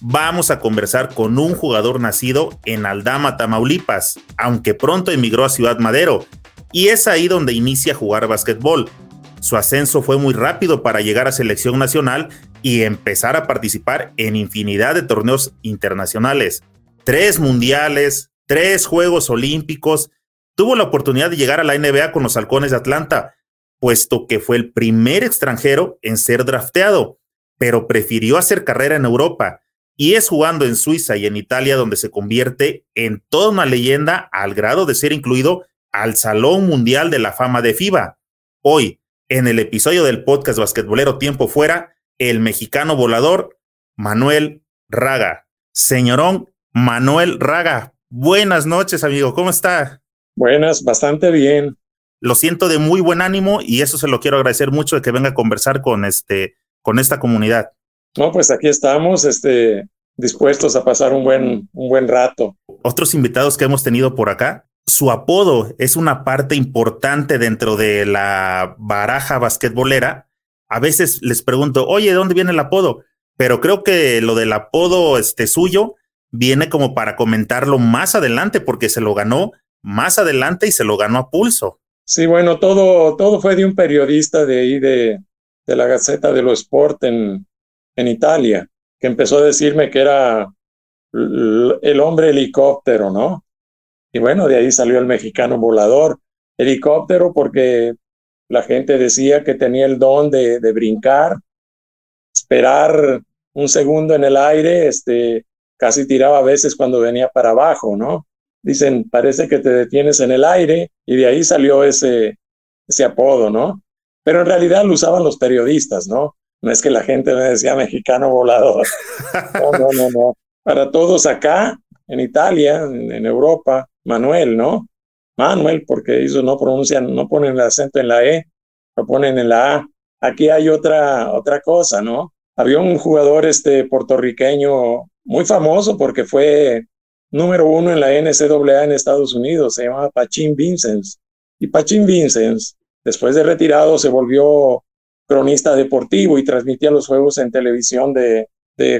vamos a conversar con un jugador nacido en Aldama, Tamaulipas, aunque pronto emigró a Ciudad Madero, y es ahí donde inicia a jugar básquetbol. Su ascenso fue muy rápido para llegar a selección nacional y empezar a participar en infinidad de torneos internacionales. Tres mundiales, tres Juegos Olímpicos. Tuvo la oportunidad de llegar a la NBA con los Halcones de Atlanta, puesto que fue el primer extranjero en ser drafteado, pero prefirió hacer carrera en Europa y es jugando en Suiza y en Italia donde se convierte en toda una leyenda al grado de ser incluido al Salón Mundial de la Fama de FIBA. Hoy, en el episodio del podcast basquetbolero Tiempo Fuera, el mexicano volador Manuel Raga. Señorón Manuel Raga, buenas noches, amigo, ¿cómo está? Buenas, bastante bien. Lo siento de muy buen ánimo y eso se lo quiero agradecer mucho de que venga a conversar con este con esta comunidad. No, pues aquí estamos, este, dispuestos a pasar un buen, un buen rato. Otros invitados que hemos tenido por acá, su apodo es una parte importante dentro de la baraja basquetbolera. A veces les pregunto, oye, ¿de dónde viene el apodo? Pero creo que lo del apodo este, suyo viene como para comentarlo más adelante, porque se lo ganó más adelante y se lo ganó a pulso. Sí, bueno, todo, todo fue de un periodista de ahí de, de la Gaceta de los Sport en, en Italia, que empezó a decirme que era el hombre helicóptero, ¿no? Y bueno, de ahí salió el mexicano volador. Helicóptero porque la gente decía que tenía el don de, brincar, esperar un segundo en el aire, este, casi tiraba a veces cuando venía para abajo, ¿no? Dicen, parece que te detienes en el aire y de ahí salió ese, ese apodo, ¿no? Pero en realidad lo usaban los periodistas, ¿no? No es que la gente me decía mexicano volador. No, no, no, no. Para todos acá, en Italia, en, Europa, Manuel, ¿no? Manuel, porque ellos no pronuncian, no ponen el acento en la E, lo ponen en la A. Aquí hay otra, otra cosa, ¿no? Había un jugador este, puertorriqueño muy famoso porque fue número uno en la NCAA en Estados Unidos, se llamaba Pachín Vincents. Y Pachín Vincents, después de retirado, se volvió cronista deportivo y transmitía los juegos en televisión de,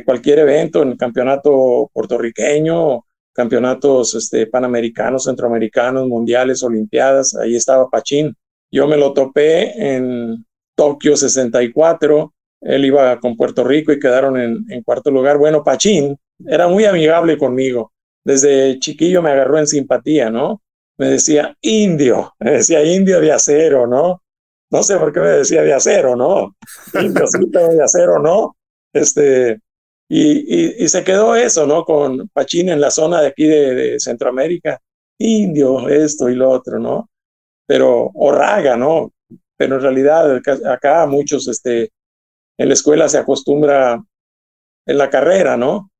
cualquier evento, en el campeonato puertorriqueño, campeonatos este, panamericanos, centroamericanos, mundiales, olimpiadas, ahí estaba Pachín. Yo me lo topé en Tokio 64, él iba con Puerto Rico y quedaron en, en cuarto lugar. Bueno, Pachín era muy amigable conmigo. Desde chiquillo me agarró en simpatía, ¿no? Me decía indio, me decía indio de acero, ¿no? No sé por qué me decía de acero, ¿no? de acero, ¿no? Este, y, y, se quedó eso, ¿no? Con Pachín en la zona de aquí de, Centroamérica, indio, esto y lo otro, ¿no? Pero, o raga, ¿no? Pero en realidad acá muchos, este, en la escuela se acostumbra, en la carrera, ¿no?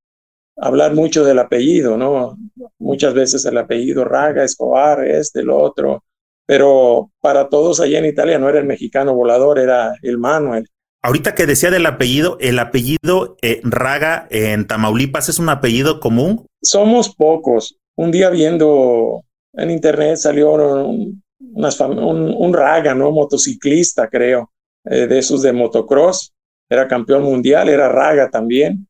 Hablar mucho del apellido, ¿no? Muchas veces el apellido Raga, Escobar, este, lo otro, pero para todos allá en Italia no era el mexicano volador, era el Manuel. Ahorita que decía del apellido, el apellido eh, Raga en Tamaulipas es un apellido común. Somos pocos. Un día viendo en internet salió un, un, Raga, ¿no? Motociclista, creo, eh, de esos de motocross. Era campeón mundial, era Raga también.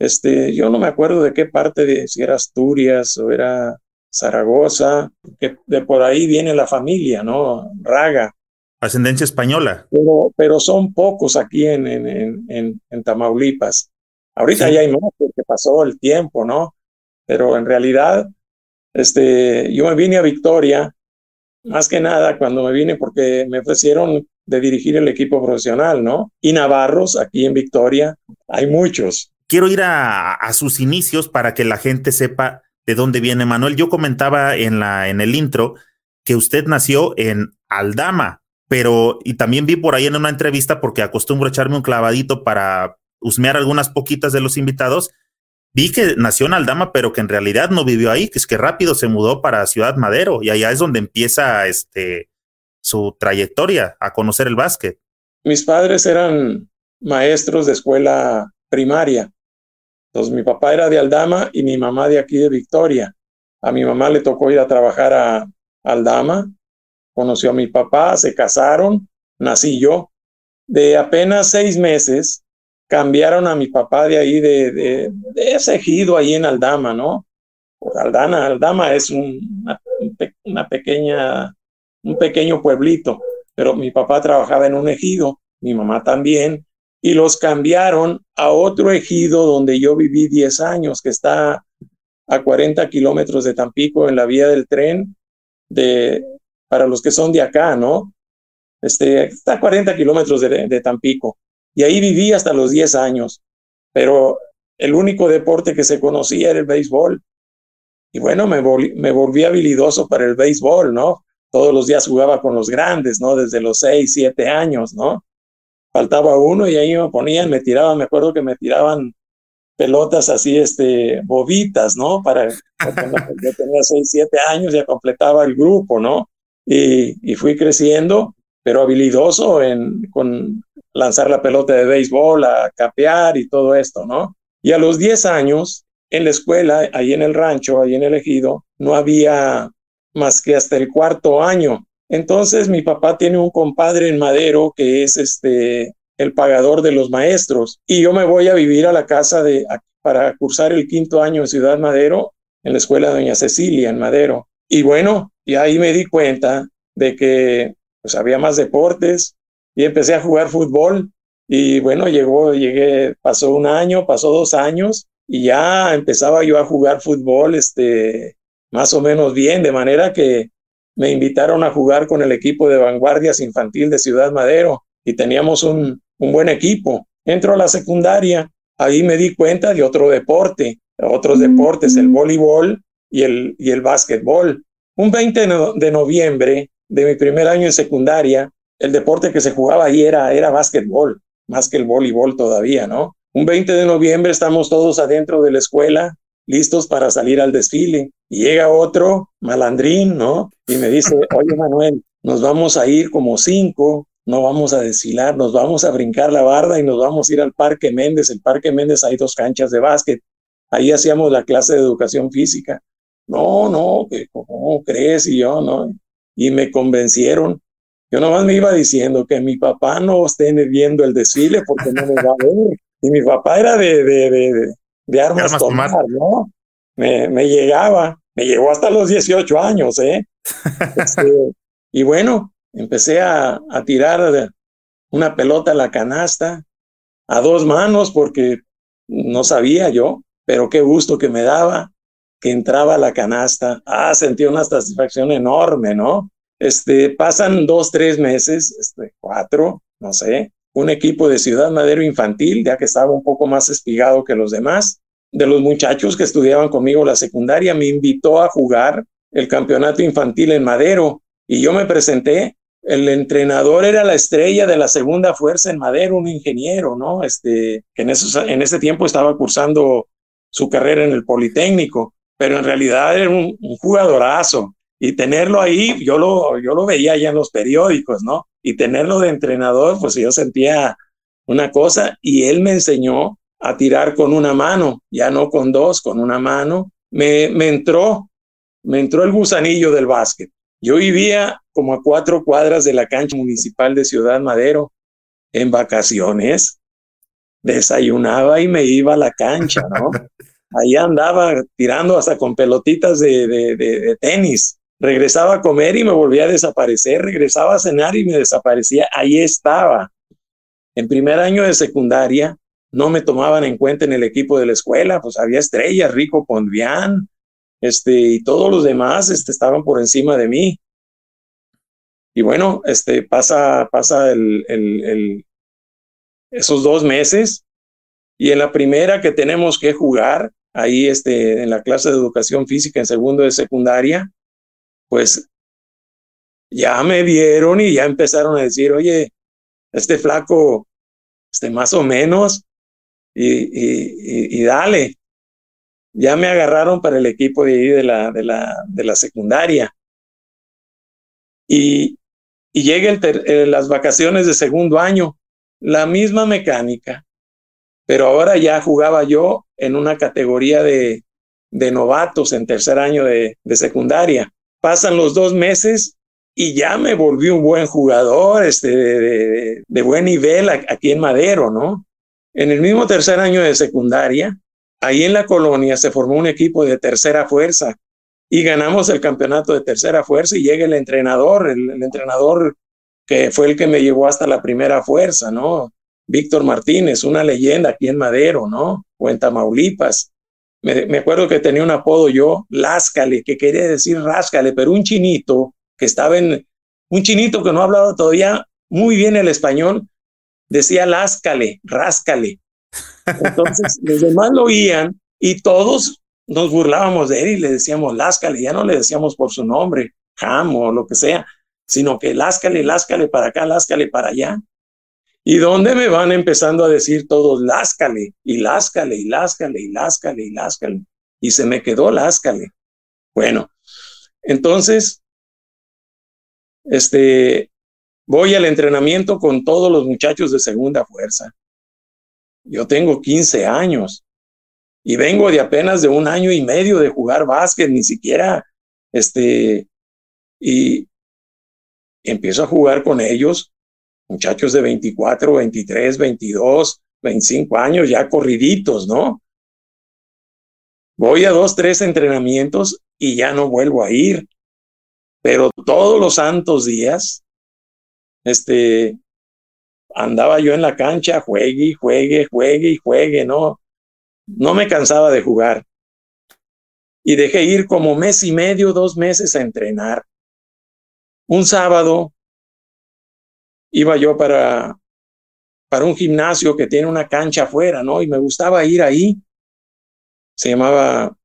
Este, yo no me acuerdo de qué parte de si era Asturias o era Zaragoza, que de por ahí viene la familia, ¿no? Raga. Ascendencia española. Pero, pero son pocos aquí en, en, en, en Tamaulipas. Ahorita ya hay más porque pasó el tiempo, ¿no? Pero en realidad, este, yo me vine a Victoria, más que nada cuando me vine porque me ofrecieron de dirigir el equipo profesional, ¿no? Y Navarros, aquí en Victoria, hay muchos. Quiero ir a, a sus inicios para que la gente sepa de dónde viene Manuel. Yo comentaba en, la, en el intro que usted nació en Aldama, pero y también vi por ahí en una entrevista porque acostumbro echarme un clavadito para husmear algunas poquitas de los invitados vi que nació en Aldama, pero que en realidad no vivió ahí, que es que rápido se mudó para Ciudad Madero y allá es donde empieza este, su trayectoria a conocer el básquet. Mis padres eran maestros de escuela primaria. Entonces mi papá era de Aldama y mi mamá de aquí de Victoria. A mi mamá le tocó ir a trabajar a Aldama, conoció a mi papá, se casaron, nací yo. De apenas seis meses cambiaron a mi papá de ahí, de, de, ese ejido ahí en Aldama, ¿no? Pues Aldana, Aldama es una, una pequeña, un pequeño pueblito, pero mi papá trabajaba en un ejido, mi mamá también, y los cambiaron a otro ejido donde yo viví 10 años, que está a 40 kilómetros de Tampico en la vía del tren, de, para los que son de acá, ¿no? Este, está a 40 kilómetros de, de Tampico. Y ahí viví hasta los 10 años, pero el único deporte que se conocía era el béisbol. Y bueno, me, me volví habilidoso para el béisbol, ¿no? Todos los días jugaba con los grandes, ¿no? Desde los 6, 7 años, ¿no? Faltaba uno y ahí me ponían, me tiraban, me acuerdo que me tiraban pelotas así, este, bobitas, ¿no? Para, yo tenía 6, 7 años, ya completaba el grupo, ¿no? Y, y fui creciendo, pero habilidoso en, con lanzar la pelota de béisbol, a capear y todo esto, ¿no? Y a los 10 años, en la escuela, ahí en el rancho, ahí en el ejido, no había más que hasta el cuarto año. Entonces mi papá tiene un compadre en Madero que es este el pagador de los maestros y yo me voy a vivir a la casa de para cursar el quinto año en Ciudad Madero en la escuela Doña Cecilia en Madero. Y bueno, y ahí me di cuenta de que pues había más deportes, y empecé a jugar fútbol y bueno, llegó, llegué, pasó un año, pasó dos años y ya empezaba yo a jugar fútbol, este, más o menos bien, de manera que me invitaron a jugar con el equipo de vanguardias infantil de Ciudad Madero y teníamos un, un buen equipo. Entro a la secundaria, ahí me di cuenta de otro deporte, otros deportes, el voleibol y el, y el básquetbol. Un 20 de noviembre de mi primer año en secundaria, el deporte que se jugaba ahí era, era básquetbol, más que el voleibol todavía, ¿no? Un 20 de noviembre estamos todos adentro de la escuela, listos para salir al desfile. Y llega otro malandrín, ¿no? Y me dice, oye Manuel, nos vamos a ir como cinco, no vamos a desfilar, nos vamos a brincar la barda y nos vamos a ir al Parque Méndez. El Parque Méndez hay dos canchas de básquet. Ahí hacíamos la clase de educación física. No, no, ¿cómo crees? Y yo, ¿no? Y me convencieron yo nomás me iba diciendo que mi papá no esté viendo el desfile porque no me va a ver. Y mi papá era de, de, de, de armas, tomar, ¿no? Me, me, llegaba, me llegó hasta los 18 años, ¿eh? Este, y bueno, empecé a, a tirar una pelota a la canasta a dos manos porque no sabía yo, pero qué gusto que me daba que entraba a la canasta. Ah, sentí una satisfacción enorme, ¿no? Este, pasan dos, tres meses, este, cuatro, no sé, un equipo de Ciudad Madero infantil, ya que estaba un poco más espigado que los demás, de los muchachos que estudiaban conmigo la secundaria, me invitó a jugar el campeonato infantil en Madero y yo me presenté. El entrenador era la estrella de la segunda fuerza en Madero, un ingeniero, ¿no? Este, que en, en ese tiempo estaba cursando su carrera en el Politécnico, pero en realidad era un jugadorazo y tenerlo ahí, yo lo, yo lo veía ya en los periódicos, ¿no? Y tenerlo de entrenador, pues yo sentía una cosa y él me enseñó a tirar con una mano, ya no con dos, con una mano. Me, me entró, me entró el gusanillo del básquet. Yo vivía como a cuatro cuadras de la cancha municipal de Ciudad Madero en vacaciones. Desayunaba y me iba a la cancha, ¿no? Ahí andaba tirando hasta con pelotitas de, de, de tenis regresaba a comer y me volvía a desaparecer, regresaba a cenar y me desaparecía, ahí estaba. En primer año de secundaria no me tomaban en cuenta en el equipo de la escuela, pues había estrellas, Rico Pondvian, este, y todos los demás este, estaban por encima de mí. Y bueno, este, pasa, pasa el, el, el, esos dos meses y en la primera que tenemos que jugar, ahí este, en la clase de educación física en segundo de secundaria, pues ya me vieron y ya empezaron a decir, oye, este flaco, este más o menos, y, y, y, dale. ya me agarraron para el equipo de ahí de la, de la, de la secundaria. Y, y llega eh, las vacaciones de segundo año, la misma mecánica, pero ahora ya jugaba yo en una categoría de, de novatos en tercer año de, de secundaria. Pasan los dos meses y ya me volví un buen jugador, este, de, de, buen nivel aquí en Madero, ¿no? En el mismo tercer año de secundaria, ahí en la colonia se formó un equipo de tercera fuerza y ganamos el campeonato de tercera fuerza y llega el entrenador, el, entrenador que fue el que me llevó hasta la primera fuerza, ¿no? Víctor Martínez, una leyenda aquí en Madero, ¿no? O en Tamaulipas. Me, acuerdo que tenía un apodo yo, Láscale, que quería decir Ráscale, pero un chinito que estaba en, un chinito que no hablaba todavía muy bien el español, decía láscale, ráscale. Entonces los demás lo oían y todos nos burlábamos de él y le decíamos láscale, ya no le decíamos por su nombre, Jam o lo que sea, sino que láscale, láscale para acá, láscale para allá. ¿Y dónde me van empezando a decir todos láscale y láscale y láscale y láscale y láscale? Y se me quedó láscale. Bueno, entonces, este, voy al entrenamiento con todos los muchachos de segunda fuerza. Yo tengo 15 años y vengo de apenas de un año y medio de jugar básquet, ni siquiera, este, y empiezo a jugar con ellos, muchachos de 24, 23, 22, 25 años, ya corriditos, ¿no? Voy a dos, tres entrenamientos y ya no vuelvo a ir. Pero todos los santos días, este, andaba yo en la cancha, juegue, juegue, juegue y juegue, ¿no? No me cansaba de jugar. Y dejé ir como mes y medio, dos meses a entrenar. Un sábado iba yo para, para un gimnasio que tiene una cancha afuera, ¿no? Y me gustaba ir ahí. Se llamaba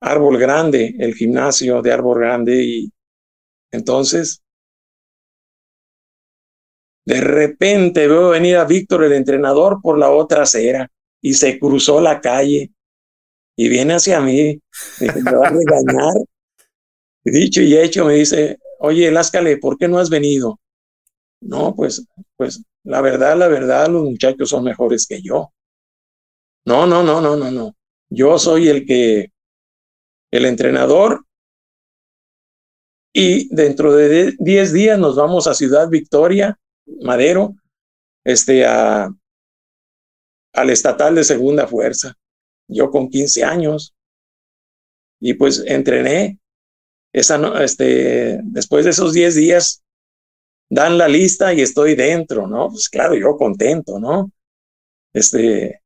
Árbol Grande, el gimnasio de Árbol Grande. Y entonces de repente veo venir a Víctor, el entrenador, por la otra acera y se cruzó la calle y viene hacia mí. Me va a regañar. Dicho y hecho, me dice, oye, Láscale, ¿por qué no has venido? No, pues, pues, la verdad, la verdad, los muchachos son mejores que yo. No, no, no, no, no, no. Yo soy el que, el entrenador, y dentro de 10 días nos vamos a Ciudad Victoria Madero, este, a, al estatal de segunda fuerza. Yo con 15 años. Y pues entrené. Esa, este, después de esos 10 días, dan la lista y estoy dentro, ¿no? Pues claro, yo contento, ¿no? Este,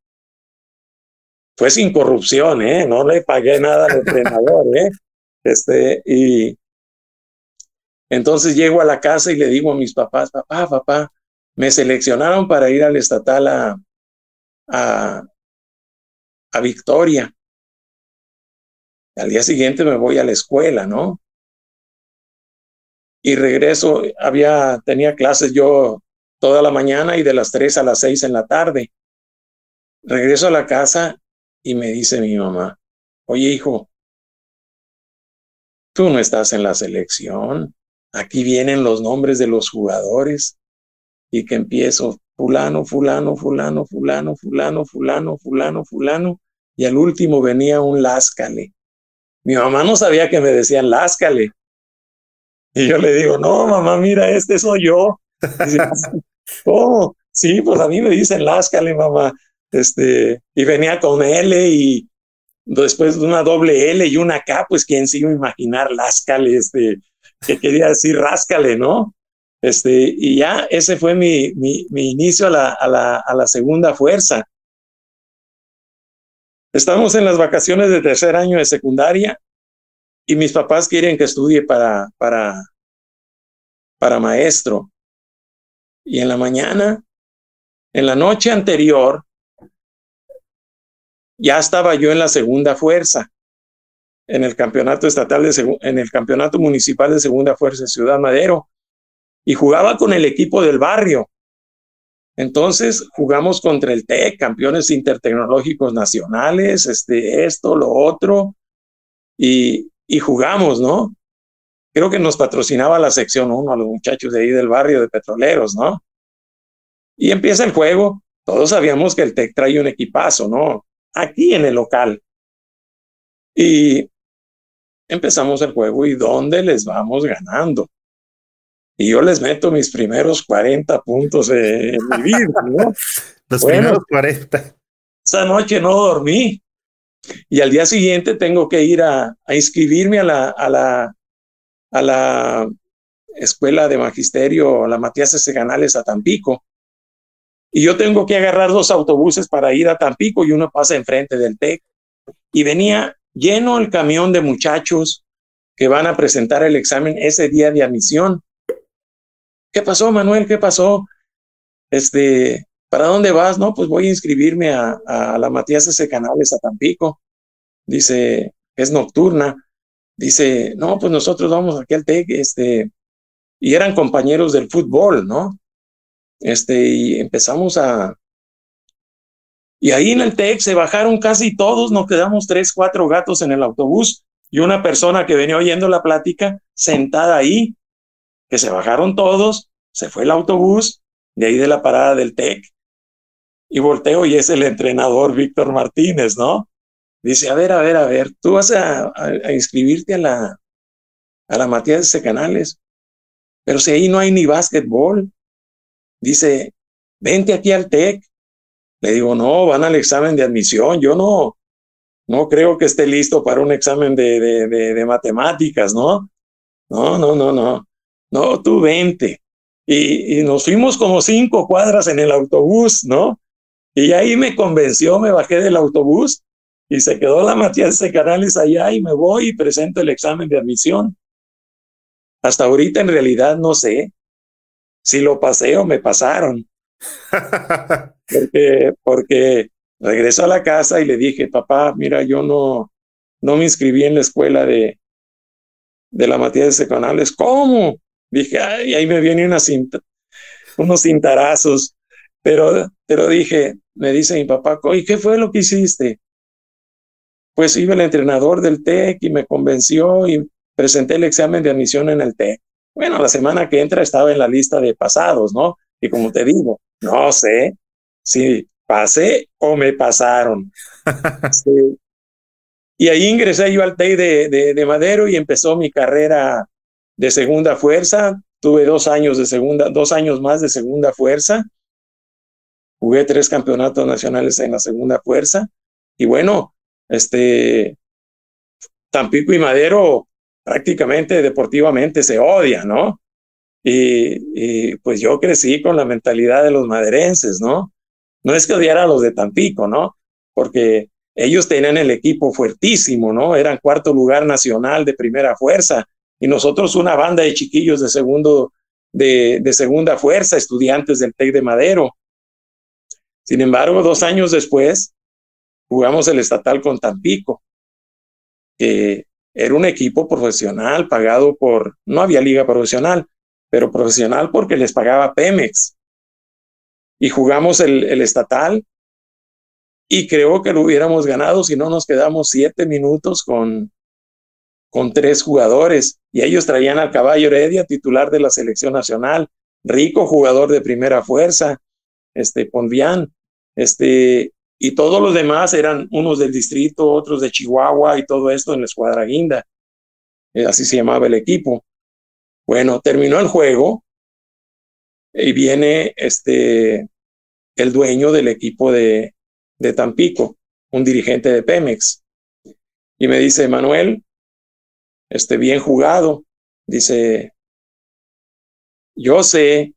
fue sin corrupción, ¿eh? No le pagué nada al entrenador, ¿eh? Este, y entonces llego a la casa y le digo a mis papás, papá, papá, me seleccionaron para ir al estatal a, a, Victoria. Al día siguiente me voy a la escuela, ¿no? Y regreso, había, tenía clases yo toda la mañana y de las tres a las seis en la tarde. Regreso a la casa y me dice mi mamá, oye hijo, tú no estás en la selección aquí vienen los nombres de los jugadores y que empiezo fulano, fulano, fulano, fulano, fulano, fulano, fulano, fulano, y al último venía un láscale. Mi mamá no sabía que me decían láscale. Y yo le digo, no, mamá, mira, este soy yo. ¿Cómo? Sí, pues a mí me dicen láscale, mamá. Este, y venía con L y después de una doble L y una K, pues quién se iba a imaginar láscale, este, que quería decir ráscale, ¿no? Este, y ya ese fue mi, mi, mi inicio a la, a, la, a la segunda fuerza. Estamos en las vacaciones de tercer año de secundaria y mis papás quieren que estudie para, para, para maestro. Y en la mañana, en la noche anterior, ya estaba yo en la segunda fuerza en el campeonato estatal de en el campeonato municipal de segunda fuerza de Ciudad Madero y jugaba con el equipo del barrio. Entonces jugamos contra el TEC, campeones intertecnológicos nacionales, este, esto, lo otro, y, y jugamos, ¿no? Creo que nos patrocinaba la sección 1 a los muchachos de ahí del barrio de petroleros, ¿no? Y empieza el juego. Todos sabíamos que el TEC trae un equipazo, ¿no? Aquí en el local. Y empezamos el juego y ¿dónde les vamos ganando? Y yo les meto mis primeros 40 puntos en mi vida, ¿no? Los primeros 40. Esa noche no dormí. Y al día siguiente tengo que ir a, a inscribirme a la, a, la, a la escuela de magisterio, la Matías S. Canales a Tampico. Y yo tengo que agarrar dos autobuses para ir a Tampico y uno pasa enfrente del TEC. Y venía lleno el camión de muchachos que van a presentar el examen ese día de admisión. ¿Qué pasó, Manuel? ¿Qué pasó? Este, ¿para dónde vas? No, pues voy a inscribirme a, a la Matías S. Canales a Tampico. Dice, es nocturna. Dice, no, pues nosotros vamos aquí al TEC, este, y eran compañeros del fútbol, ¿no? Este, y empezamos a, y ahí en el TEC se bajaron casi todos, nos quedamos tres, cuatro gatos en el autobús y una persona que venía oyendo la plática sentada ahí, que se bajaron todos, se fue el autobús de ahí de la parada del TEC y volteo y es el entrenador Víctor Martínez, ¿no? Dice, a ver, a ver, a ver, tú vas a, inscribirte a la, a la Matías de Canales, pero si ahí no hay ni básquetbol. Dice, vente aquí al TEC, le digo, no, van al examen de admisión. Yo no, no creo que esté listo para un examen de, de, de, matemáticas, ¿no? No, no, no, no. No, tú vente. Y, y, nos fuimos como cinco cuadras en el autobús, ¿no? Y ahí me convenció, me bajé del autobús y se quedó la Matías de Canales allá y me voy y presento el examen de admisión. Hasta ahorita en realidad no sé si lo pasé o me pasaron. porque, porque regresó a la casa y le dije, papá, mira, yo no, no me inscribí en la escuela de, de la Matías de Canales. ¿Cómo? Dije, ay, ahí me viene una cinta, unos cintarazos. Pero, pero dije, me dice mi papá, ¿y qué fue lo que hiciste? Pues iba el entrenador del TEC y me convenció y presenté el examen de admisión en el TEC. Bueno, la semana que entra estaba en la lista de pasados, ¿no? Y como te digo, no sé si pasé o me pasaron. sí. Y ahí ingresé yo al TEI de, de, de, Madero y empezó mi carrera de segunda fuerza. Tuve dos años de segunda, dos años más de segunda fuerza. Jugué tres campeonatos nacionales en la segunda fuerza. Y bueno, este, Tampico y Madero prácticamente deportivamente se odian, ¿no? Y, pues yo crecí con la mentalidad de los maderenses, ¿no? No es que odiara a los de Tampico, ¿no? Porque ellos tenían el equipo fuertísimo, ¿no? Eran cuarto lugar nacional de primera fuerza y nosotros una banda de chiquillos de segundo, de, de segunda fuerza, estudiantes del TEC de Madero. Sin embargo, dos años después, jugamos el estatal con Tampico, que era un equipo profesional pagado por, no había liga profesional, pero profesional porque les pagaba Pemex. Y jugamos el, el estatal y creo que lo hubiéramos ganado si no nos quedamos siete minutos con, con tres jugadores. Y ellos traían al caballo Heredia, titular de la selección nacional, rico jugador de primera fuerza, este Ponvián, este, y todos los demás eran unos del distrito, otros de Chihuahua y todo esto en la escuadra guinda. Eh, así se llamaba el equipo. Bueno, terminó el juego y viene este el dueño del equipo de, de Tampico, un dirigente de Pemex. Y me dice, Manuel, este bien jugado. Dice, yo sé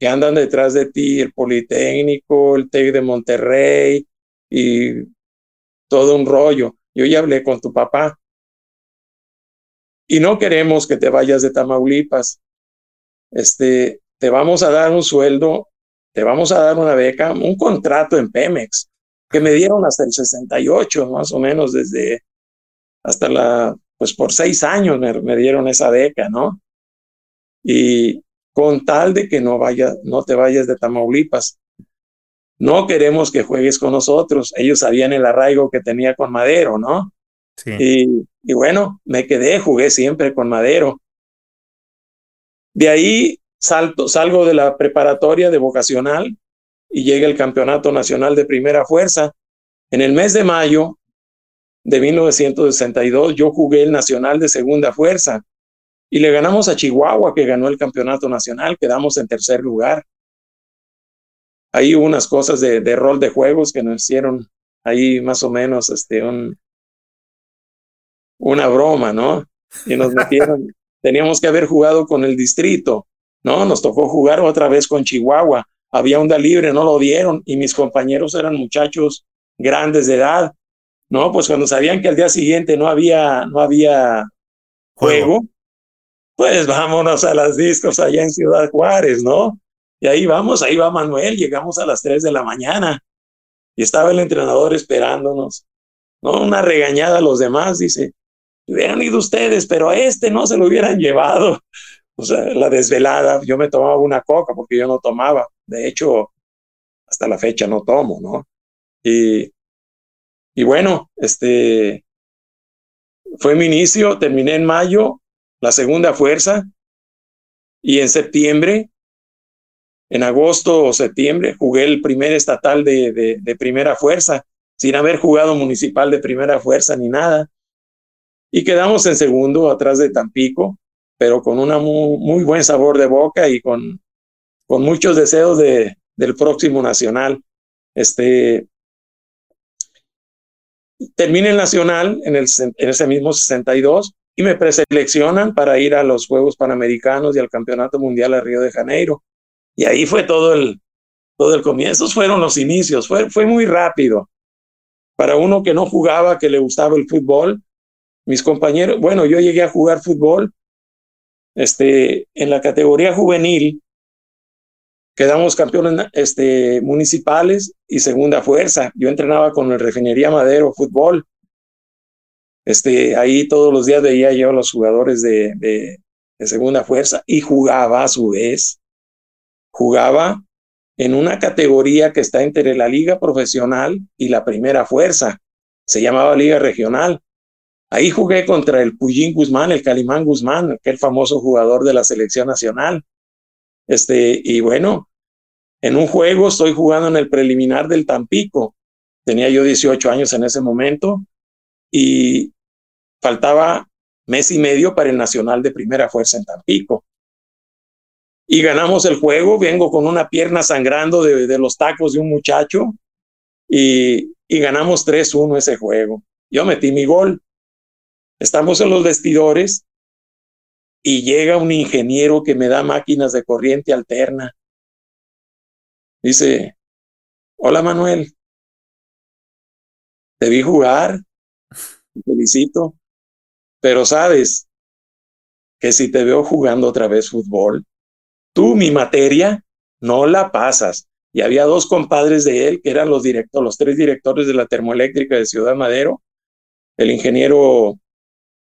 que andan detrás de ti el Politécnico, el TEC de Monterrey y todo un rollo. Yo ya hablé con tu papá y no queremos que te vayas de Tamaulipas. Este, te vamos a dar un sueldo, te vamos a dar una beca, un contrato en Pemex, que me dieron hasta el 68, más o menos, desde hasta la, pues por seis años me, dieron esa beca, ¿no? Y con tal de que no, vaya, no te vayas de Tamaulipas. No queremos que juegues con nosotros. Ellos sabían el arraigo que tenía con Madero, ¿no? Y, y bueno, me quedé, jugué siempre con Madero. De ahí salto, salgo de la preparatoria de vocacional y llega el Campeonato Nacional de Primera Fuerza. En el mes de mayo de 1962 yo jugué el Nacional de Segunda Fuerza y le ganamos a Chihuahua, que ganó el Campeonato Nacional, quedamos en tercer lugar. Ahí hubo unas cosas de, de rol de juegos que nos hicieron ahí más o menos este, un, una broma, ¿no? Y nos metieron, teníamos que haber jugado con el distrito, ¿no? Nos tocó jugar otra vez con Chihuahua. Había onda libre, no lo dieron y mis compañeros eran muchachos grandes de edad, ¿no? Pues cuando sabían que al día siguiente no había, no había juego, pues vámonos a las discos allá en Ciudad Juárez, ¿no? Y ahí vamos, ahí va Manuel, llegamos a las 3 de la mañana y estaba el entrenador esperándonos, ¿no? Una regañada a los demás, dice, hubieran ido ustedes, pero a este no se lo hubieran llevado. O sea, la desvelada, yo me tomaba una coca porque yo no tomaba. De hecho, hasta la fecha no tomo, ¿no? Y, y bueno, este fue mi inicio, terminé en mayo, la segunda fuerza, y en septiembre, en agosto o septiembre, jugué el primer estatal de, de, de primera fuerza, sin haber jugado municipal de primera fuerza ni nada y quedamos en segundo atrás de Tampico, pero con un muy, buen sabor de boca y con, con muchos deseos de, del próximo nacional. Este, terminé el nacional en, el, en ese mismo 62 y me preseleccionan para ir a los Juegos Panamericanos y al Campeonato Mundial a Río de Janeiro. Y ahí fue todo el, todo el comienzo, Esos fueron los inicios, fue, fue muy rápido. Para uno que no jugaba, que le gustaba el fútbol, mis compañeros, bueno, yo llegué a jugar fútbol este, en la categoría juvenil, quedamos campeones este, municipales y segunda fuerza. Yo entrenaba con el Refinería Madero Fútbol. Este, ahí todos los días veía yo a los jugadores de, segunda fuerza y jugaba a su vez. Jugaba en una categoría que está entre la liga profesional y la primera fuerza. Se llamaba liga regional. Ahí jugué contra el Puyín Guzmán, el Calimán Guzmán, aquel famoso jugador de la selección nacional. Este, y bueno, en un juego estoy jugando en el preliminar del Tampico. Tenía yo 18 años en ese momento y faltaba mes y medio para el Nacional de Primera Fuerza en Tampico. Y ganamos el juego, vengo con una pierna sangrando de, de los tacos de un muchacho y, y ganamos 3-1 ese juego. Yo metí mi gol Estamos en los vestidores y llega un ingeniero que me da máquinas de corriente alterna. Dice, hola Manuel, te vi jugar, te felicito, pero sabes que si te veo jugando otra vez fútbol, tú mi materia no la pasas. Y había dos compadres de él que eran los directores, los tres directores de la termoeléctrica de Ciudad Madero, el ingeniero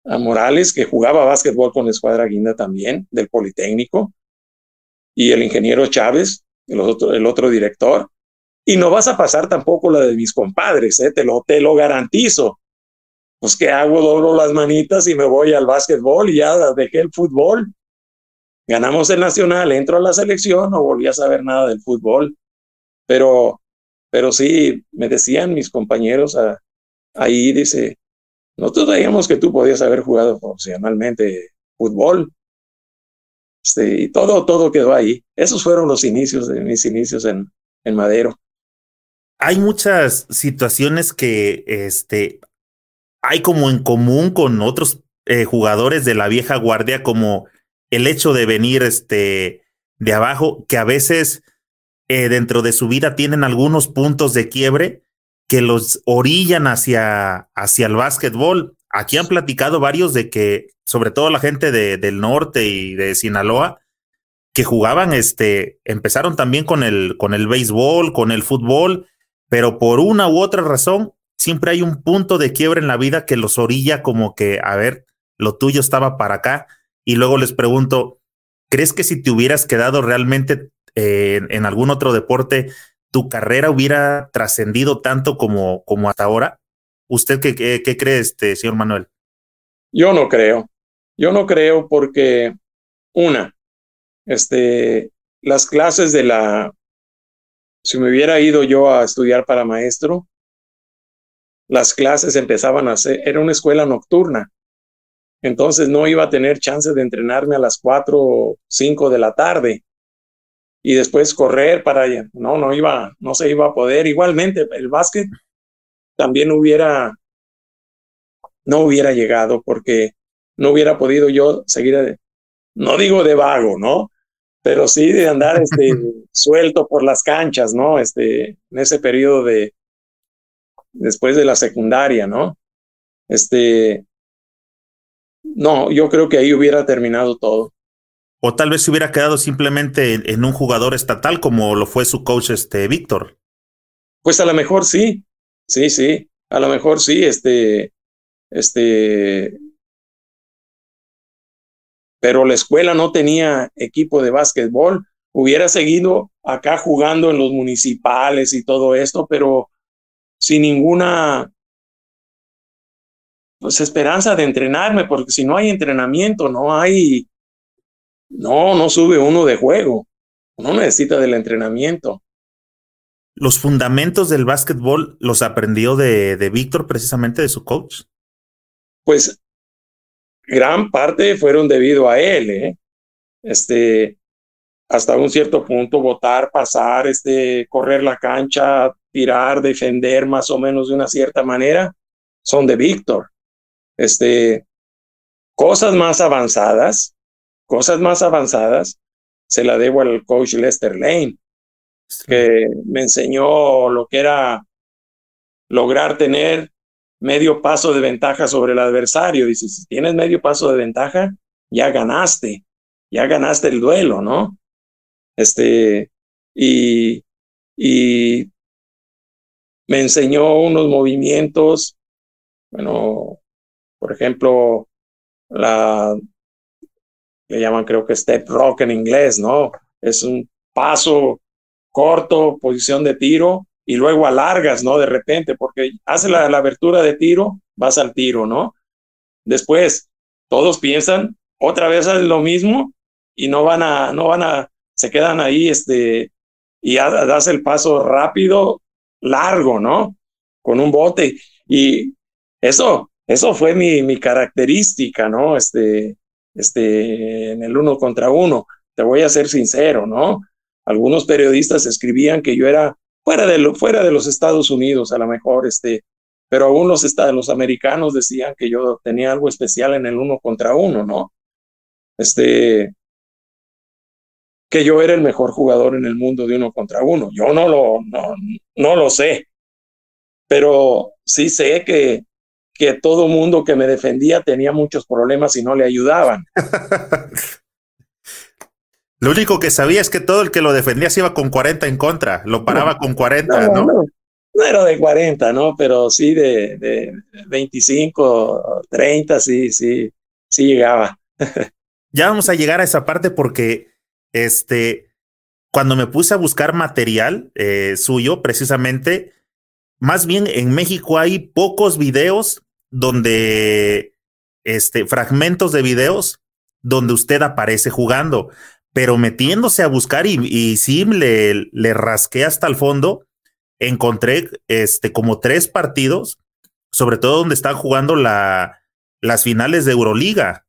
a Morales, que jugaba básquetbol con la escuadra Guinda también, del Politécnico, y el ingeniero Chávez, el otro, el otro director. Y no vas a pasar tampoco la de mis compadres, ¿eh? te, lo, te lo garantizo. Pues que hago, doblo las manitas y me voy al básquetbol y ya dejé el fútbol. Ganamos el nacional, entro a la selección, no volví a saber nada del fútbol. Pero, pero sí, me decían mis compañeros a, ahí, dice, nosotros veíamos que tú podías haber jugado profesionalmente fútbol. Este, y todo, todo quedó ahí. Esos fueron los inicios de mis inicios en, en Madero. Hay muchas situaciones que este, hay como en común con otros eh, jugadores de la vieja guardia, como el hecho de venir este, de abajo, que a veces eh, dentro de su vida tienen algunos puntos de quiebre que los orillan hacia, hacia el básquetbol. Aquí han platicado varios de que, sobre todo la gente de, del norte y de Sinaloa, que jugaban, este, empezaron también con el, con el béisbol, con el fútbol, pero por una u otra razón, siempre hay un punto de quiebre en la vida que los orilla como que, a ver, lo tuyo estaba para acá. Y luego les pregunto, ¿crees que si te hubieras quedado realmente eh, en, algún otro deporte, tu carrera hubiera trascendido tanto como, como hasta ahora? ¿Usted qué, qué, cree, este, señor Manuel? Yo no creo. Yo no creo porque, una, este, las clases de la, si me hubiera ido yo a estudiar para maestro, las clases empezaban a ser, era una escuela nocturna. Entonces no iba a tener chance de entrenarme a las cuatro o cinco de la tarde y después correr para allá. No, no iba, no se iba a poder. Igualmente, el básquet también hubiera, no hubiera llegado porque no hubiera podido yo seguir, no digo de vago, ¿no? Pero sí de andar este, suelto por las canchas, ¿no? Este, en ese periodo de, después de la secundaria, ¿no? Este, no, yo creo que ahí hubiera terminado todo. O tal vez se hubiera quedado simplemente en, un jugador estatal como lo fue su coach, este Víctor. Pues a lo mejor sí, sí, sí, a lo mejor sí, este, este, pero la escuela no tenía equipo de básquetbol. Hubiera seguido acá jugando en los municipales y todo esto, pero sin ninguna pues, esperanza de entrenarme, porque si no hay entrenamiento, no hay, no, no sube uno de juego, uno necesita del entrenamiento. ¿Los fundamentos del básquetbol los aprendió de, de Víctor, precisamente de su coach? Pues gran parte fueron debido a él, ¿eh? Este, hasta un cierto punto, votar, pasar, este, correr la cancha, tirar, defender más o menos de una cierta manera, son de Víctor. Este, cosas más avanzadas, cosas más avanzadas, se la debo al coach Lester Lane, que me enseñó lo que era lograr tener medio paso de ventaja sobre el adversario. Dice, si tienes medio paso de ventaja, ya ganaste, ya ganaste el duelo, ¿no? Este, y, y me enseñó unos movimientos, bueno, por ejemplo, la, le llaman creo que step rock en inglés, ¿no? Es un paso corto, posición de tiro, y luego alargas, ¿no? De repente, porque hace la, la abertura de tiro, vas al tiro, ¿no? Después, todos piensan, otra vez es lo mismo, y no van a, no van a, se quedan ahí, este, y das el paso rápido largo, ¿no? Con un bote. Y eso, eso fue mi, mi característica, ¿no? Este, este, en el uno contra uno. Te voy a ser sincero, ¿no? Algunos periodistas escribían que yo era fuera de, lo, fuera de los Estados Unidos, a lo mejor, este, pero aún los, los americanos decían que yo tenía algo especial en el uno contra uno, ¿no? Este, que yo era el mejor jugador en el mundo de uno contra uno. Yo no lo, no, no lo sé, pero sí sé que, que todo mundo que me defendía tenía muchos problemas y no le ayudaban. lo único que sabía es que todo el que lo defendía se iba con 40 en contra, lo paraba con 40, ¿no? ¿no? No, era de 40, ¿no? Pero sí de, de 25, 30, sí, sí, sí llegaba. ya vamos a llegar a esa parte porque este, cuando me puse a buscar material eh, suyo, precisamente, más bien en México hay pocos videos donde, este, fragmentos de videos donde usted aparece jugando, pero metiéndose a buscar y, y sí le, le rasqué hasta el fondo, encontré este, como tres partidos, sobre todo donde están jugando la, las finales de Euroliga.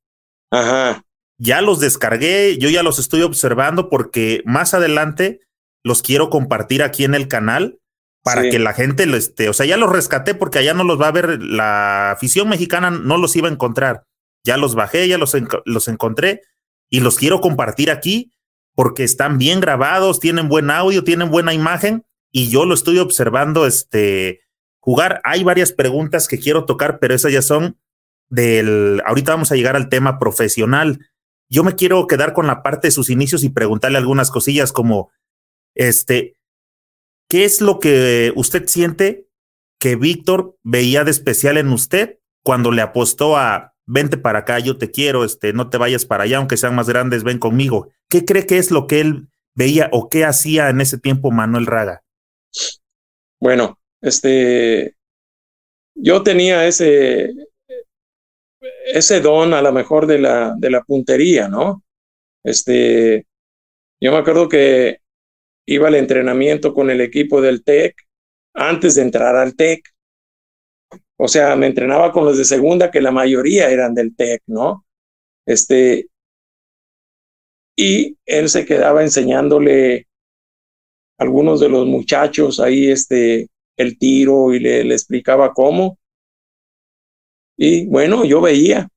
Ajá ya los descargué, yo ya los estoy observando porque más adelante los quiero compartir aquí en el canal para que la gente lo esté, o sea, ya los rescaté porque allá no los va a ver, la afición mexicana no los iba a encontrar. Ya los bajé, ya los, los encontré y los quiero compartir aquí porque están bien grabados, tienen buen audio, tienen buena imagen y yo lo estoy observando este jugar. Hay varias preguntas que quiero tocar, pero esas ya son del ahorita vamos a llegar al tema profesional yo me quiero quedar con la parte de sus inicios y preguntarle algunas cosillas como, este, ¿qué es lo que usted siente que Víctor veía de especial en usted cuando le apostó a, vente para acá, yo te quiero, este, no te vayas para allá, aunque sean más grandes, ven conmigo. ¿Qué cree que es lo que él veía o qué hacía en ese tiempo Manuel Raga? Bueno, este, yo tenía ese, ese don a lo mejor de la, de la puntería, ¿no? Este, yo me acuerdo que iba al entrenamiento con el equipo del TEC antes de entrar al TEC. O sea, me entrenaba con los de segunda, que la mayoría eran del TEC, ¿no? Este, y él se quedaba enseñándole a algunos de los muchachos ahí este, el tiro y le, le explicaba cómo. Y bueno, yo veía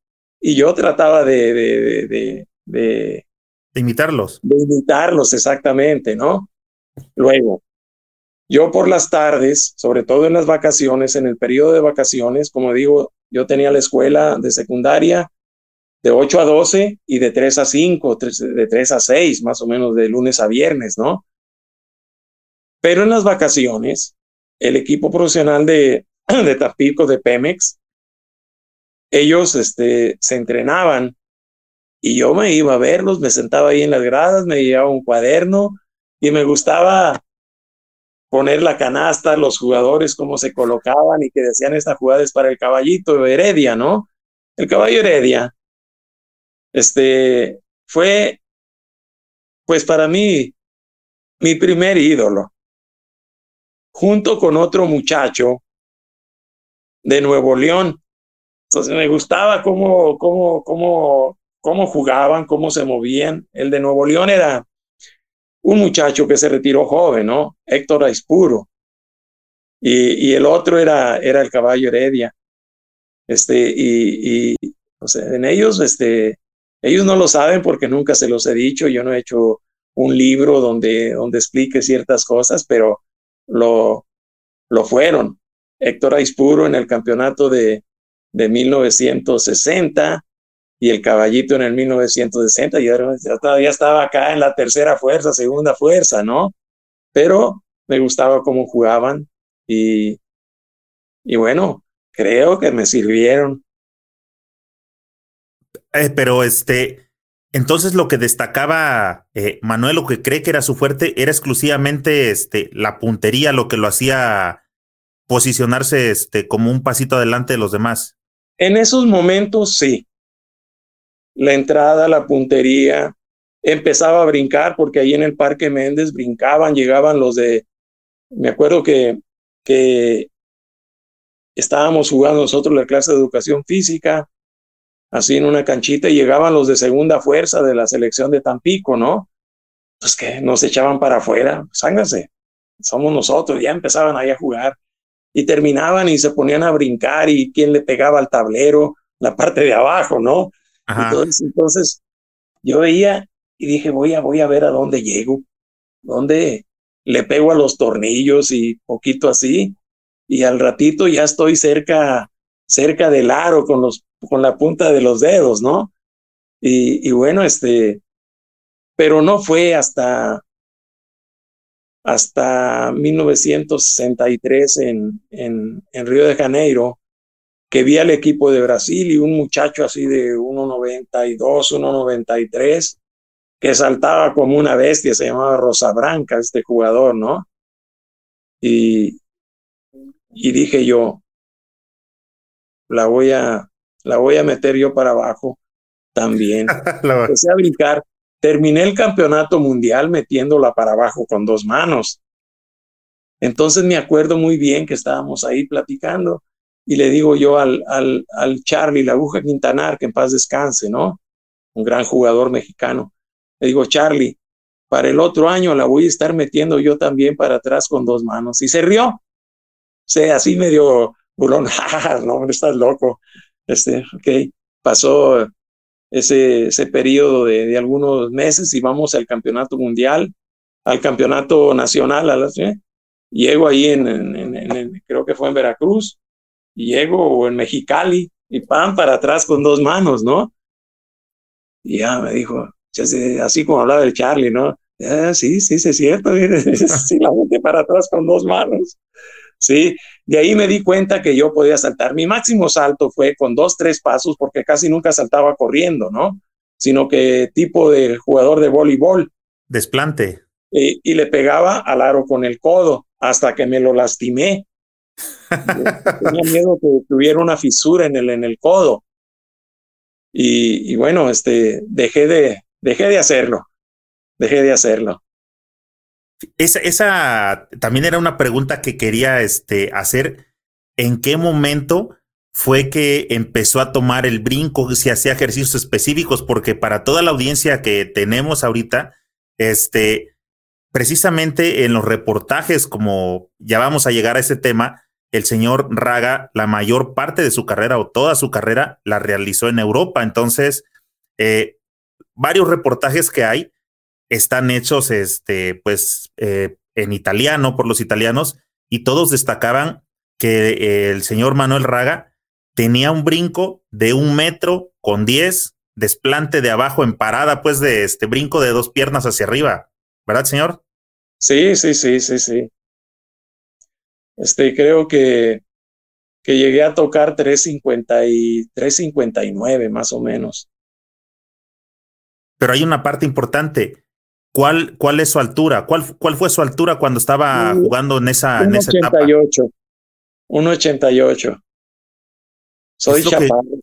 y yo trataba de, de, de, de, imitarlos. De imitarlos, exactamente, ¿no? Luego, yo por las tardes, sobre todo en las vacaciones, en el periodo de vacaciones, como digo, yo tenía la escuela de secundaria de 8 a 12 y de 3 a 5, de 3 a 6, más o menos de lunes a viernes, ¿no? Pero en las vacaciones, el equipo profesional de, de Tapico, de Pemex, ellos este, se entrenaban y yo me iba a verlos, me sentaba ahí en las gradas, me llevaba un cuaderno y me gustaba poner la canasta, los jugadores, cómo se colocaban y que decían esta jugada es para el caballito Heredia, ¿no? El caballo Heredia, este, fue, pues para mí, mi primer ídolo, junto con otro muchacho de Nuevo León. Entonces me gustaba cómo, cómo, cómo, cómo jugaban, cómo se movían. El de Nuevo León era un muchacho que se retiró joven, ¿no? Héctor Aispuro. Y, y el otro era, era el caballo Heredia. Este, y, y en ellos, este, ellos no lo saben porque nunca se los he dicho. Yo no he hecho un libro donde, donde explique ciertas cosas, pero lo, lo fueron. Héctor Aispuro en el campeonato de, de 1960, y el caballito en el 1960, yo todavía estaba acá en la tercera fuerza, segunda fuerza, ¿no? Pero me gustaba cómo jugaban y, y bueno, creo que me sirvieron. Eh, pero este, entonces lo que destacaba eh, Manuel, lo que cree que era su fuerte, era exclusivamente este, la puntería, lo que lo hacía posicionarse este, como un pasito adelante de los demás. En esos momentos sí, la entrada, la puntería, empezaba a brincar porque ahí en el Parque Méndez brincaban, llegaban los de, me acuerdo que, que estábamos jugando nosotros la clase de educación física, así en una canchita, y llegaban los de segunda fuerza de la selección de Tampico, ¿no? Pues que nos echaban para afuera, sángase, somos nosotros, ya empezaban ahí a jugar y terminaban y se ponían a brincar y quién le pegaba al tablero, la parte de abajo, ¿no? Entonces, entonces, yo veía y dije, voy a, voy a ver a dónde llego, dónde le pego a los tornillos y poquito así, y al ratito ya estoy cerca, cerca del aro con los, con la punta de los dedos, ¿no? Y, bueno, este, pero no fue hasta, hasta 1963 en, en, en Río de Janeiro que vi al equipo de Brasil y un muchacho así de 1,92, 1,93, que saltaba como una bestia, se llamaba Rosa Branca, este jugador, ¿no? Y, y dije yo, la voy a, la voy a meter yo para abajo también. Empecé a brincar. Terminé el campeonato mundial metiéndola para abajo con dos manos. Entonces me acuerdo muy bien que estábamos ahí platicando y le digo yo al, al, al Charlie, la aguja Quintanar, que en paz descanse, ¿no? Un gran jugador mexicano. Le digo, Charlie, para el otro año la voy a estar metiendo yo también para atrás con dos manos. Y se rió. O así medio burlón, no, estás loco. Este, ok, pasó ese, ese periodo de, de, algunos meses y vamos al campeonato mundial, al campeonato nacional, a las, llego ahí en, creo que fue en Veracruz, llego en Mexicali y pan para atrás con dos manos, ¿no? Y ya me dijo, así como hablaba el Charlie, ¿no? sí, sí, sí, es cierto, sí, la gente para atrás con dos manos. Sí, de ahí me di cuenta que yo podía saltar. Mi máximo salto fue con dos, tres pasos, porque casi nunca saltaba corriendo, ¿no? Sino que tipo de jugador de voleibol. Desplante. Y, le pegaba al aro con el codo hasta que me lo lastimé. Tenía miedo que tuviera una fisura en el, en el codo. Y, y bueno, este, dejé de, dejé de hacerlo. Dejé de hacerlo. Esa, esa también era una pregunta que quería este, hacer. ¿En qué momento fue que empezó a tomar el brinco, si hacía ejercicios específicos? Porque para toda la audiencia que tenemos ahorita, este, precisamente en los reportajes, como ya vamos a llegar a ese tema, el señor Raga, la mayor parte de su carrera o toda su carrera la realizó en Europa. Entonces, eh, varios reportajes que hay están hechos, este, pues, eh, en italiano por los italianos y todos destacaban que eh, el señor Manuel Raga tenía un brinco de un metro con diez, desplante de abajo en parada, pues de este brinco de dos piernas hacia arriba, ¿verdad, señor? Sí, sí, sí, sí, sí. Este, creo que, que llegué a tocar 350 y 359 más o menos. Pero hay una parte importante. ¿Cuál, ¿Cuál es su altura? ¿Cuál, ¿Cuál fue su altura cuando estaba jugando en esa, en esa etapa? 1.88. Soy chaparro.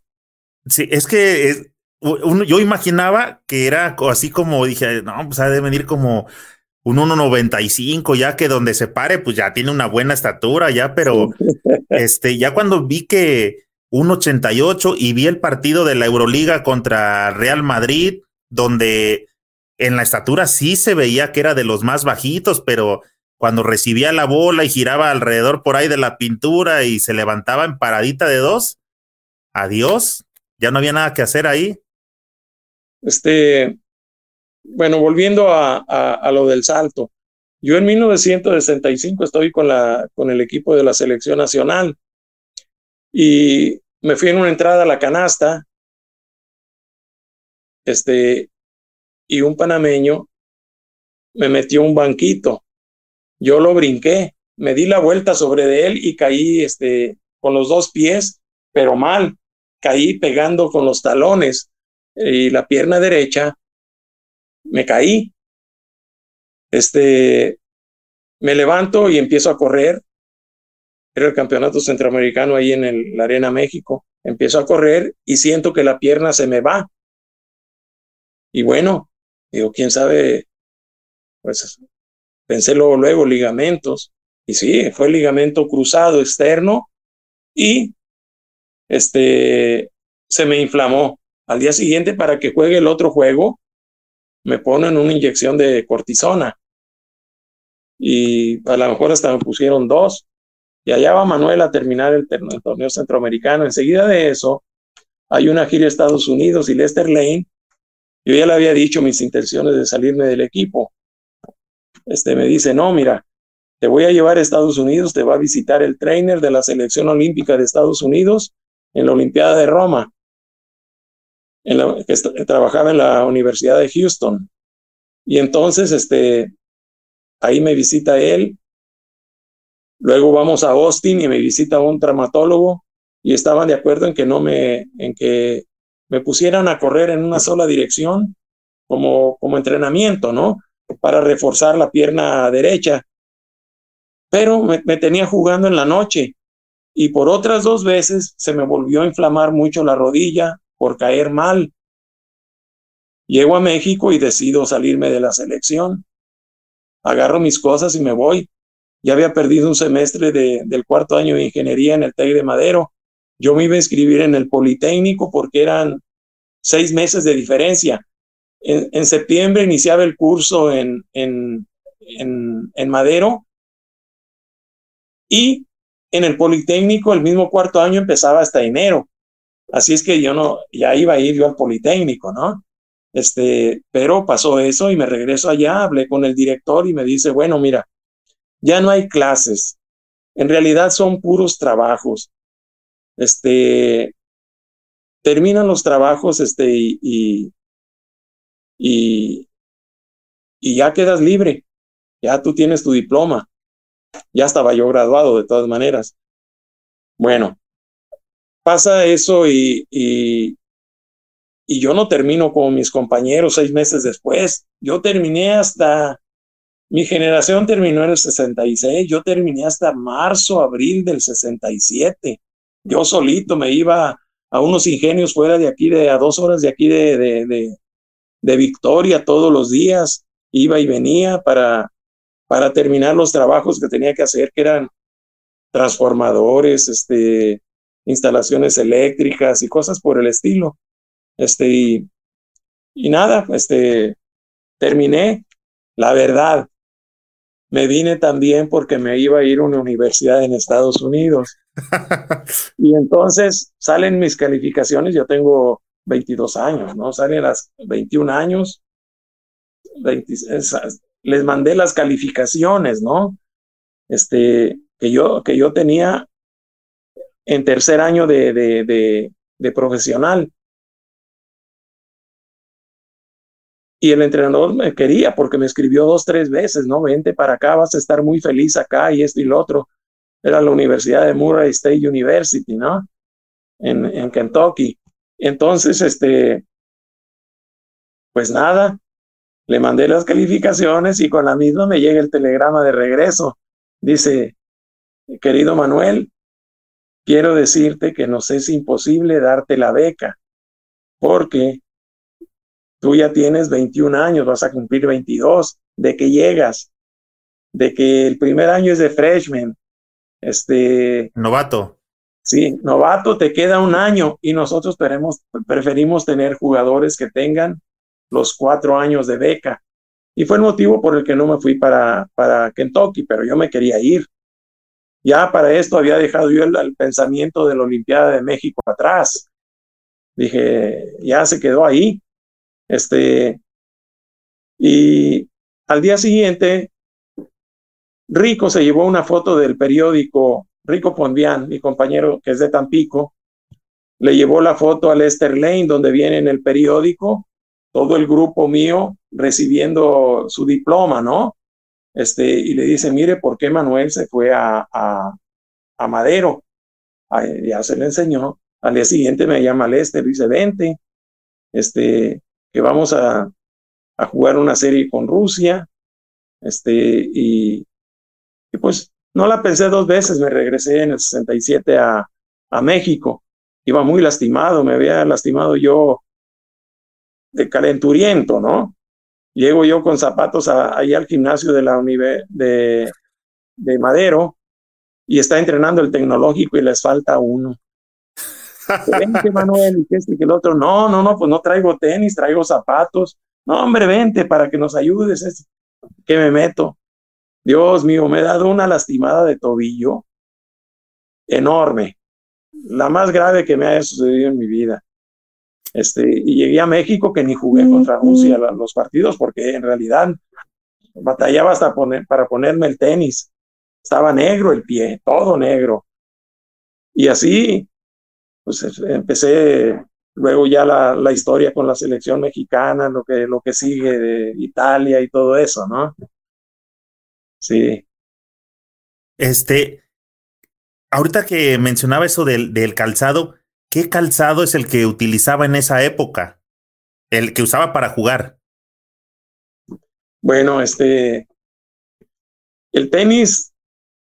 sí, es que yo imaginaba que era así como dije, no, pues ha de venir como un 1.95, ya que donde se pare, pues ya tiene una buena estatura, ya, pero este, ya cuando vi que 1.88 y vi el partido de la Euroliga contra Real Madrid, donde en la estatura sí se veía que era de los más bajitos, pero cuando recibía la bola y giraba alrededor por ahí de la pintura y se levantaba en paradita de dos, adiós, ya no había nada que hacer ahí. Este, bueno, volviendo a, lo del salto, yo en 1965 estoy con, la, con el equipo de la selección nacional y me fui en una entrada a la canasta, este, y un panameño me metió un banquito. Yo lo brinqué, me di la vuelta sobre de él y caí este, con los dos pies, pero mal. Caí pegando con los talones y la pierna derecha. Me caí. Este, me levanto y empiezo a correr. Era el campeonato centroamericano ahí en la Arena México. Empiezo a correr y siento que la pierna se me va. Y bueno, Digo, quién sabe, pues pensé luego, luego ligamentos. Y sí, fue ligamento cruzado externo y este se me inflamó. Al día siguiente, para que juegue el otro juego, me ponen una inyección de cortisona. Y a lo mejor hasta me pusieron dos. Y allá va Manuel a terminar el, torneo centroamericano. Enseguida de eso, hay una gira a Estados Unidos y Lester Lane yo ya le había dicho mis intenciones de salirme del equipo. Este me dice, no, mira, te voy a llevar a Estados Unidos, te va a visitar el trainer de la selección olímpica de Estados Unidos en la Olimpiada de Roma, en la, que trabajaba en la Universidad de Houston. Y entonces, este, ahí me visita él. Luego vamos a Austin y me visita un traumatólogo y estaban de acuerdo en que no me, en que me pusieran a correr en una sola dirección como, como entrenamiento, ¿no? Para reforzar la pierna derecha. Pero me, me tenía jugando en la noche y por otras dos veces se me volvió a inflamar mucho la rodilla por caer mal. Llego a México y decido salirme de la selección. Agarro mis cosas y me voy. Ya había perdido un semestre de, del cuarto año de ingeniería en el TEC de Madero yo me iba a inscribir en el Politécnico porque eran seis meses de diferencia. En, septiembre iniciaba el curso en, en, en, Madero y en el Politécnico el mismo cuarto año empezaba hasta enero. Así es que yo no, ya iba a ir yo al Politécnico, ¿no? Este, pero pasó eso y me regreso allá, hablé con el director y me dice, bueno, mira, ya no hay clases, en realidad son puros trabajos este, terminan los trabajos este, y, y, y ya quedas libre, ya tú tienes tu diploma, ya estaba yo graduado de todas maneras. Bueno, pasa eso y, y, yo no termino como mis compañeros seis meses después. Yo terminé hasta, mi generación terminó en el 66, yo terminé hasta marzo, abril del 67. Yo solito me iba a unos ingenios fuera de aquí, de a dos horas de aquí de, de, de, de Victoria todos los días. Iba y venía para, para terminar los trabajos que tenía que hacer, que eran transformadores, este, instalaciones eléctricas y cosas por el estilo. Este, y, y nada, este, terminé. La verdad, me vine también porque me iba a ir a una universidad en Estados Unidos. y entonces salen mis calificaciones, yo tengo 22 años, ¿no? Salen las 21 años, les mandé las calificaciones, ¿no? Este, que yo, que yo tenía en tercer año de, de, profesional. Y el entrenador me quería porque me escribió dos, tres veces, ¿no? Vente para acá, vas a estar muy feliz acá y esto y lo otro. Era la Universidad de Murray State University, ¿no? En, en Kentucky. Entonces, este, pues nada, le mandé las calificaciones y con la misma me llega el telegrama de regreso. Dice, querido Manuel, quiero decirte que nos es imposible darte la beca porque Tú ya tienes 21 años, vas a cumplir 22. ¿De que llegas? De que el primer año es de freshman. Este. Novato. Sí, novato, te queda un año y nosotros preferimos tener jugadores que tengan los cuatro años de beca. Y fue el motivo por el que no me fui para, para Kentucky, pero yo me quería ir. Ya para esto había dejado yo el, pensamiento de la Olimpiada de México atrás. Dije, ya se quedó ahí. Este, y al día siguiente, Rico se llevó una foto del periódico, Rico Pondián, mi compañero que es de Tampico, le llevó la foto al Lester Lane, donde viene en el periódico todo el grupo mío recibiendo su diploma, ¿no? Este, y le dice, mire, ¿por qué Manuel se fue a, a, a Madero? ya se le enseñó. Al día siguiente me llama Lester y dice, vente, este, que vamos a, a jugar una serie con Rusia, este, y, y, pues no la pensé dos veces, me regresé en el 67 a, a México, iba muy lastimado, me había lastimado yo de calenturiento, ¿no? Llego yo con zapatos ahí al gimnasio de la UNIVE de, de Madero y está entrenando el tecnológico y les falta uno. Vente, Manuel, y que este y que el otro. No, no, no, pues no traigo tenis, traigo zapatos. No, hombre, vente para que nos ayudes. Que me meto. Dios mío, me he dado una lastimada de tobillo enorme. La más grave que me haya sucedido en mi vida. Este, y llegué a México que ni jugué contra Rusia los partidos porque en realidad batallaba hasta poner, para ponerme el tenis. Estaba negro el pie, todo negro. Y así pues empecé luego ya la, la, historia con la selección mexicana, lo que, lo que sigue de Italia y todo eso, ¿no? Sí. Este, ahorita que mencionaba eso del, del calzado, ¿qué calzado es el que utilizaba en esa época? El que usaba para jugar. Bueno, este, el tenis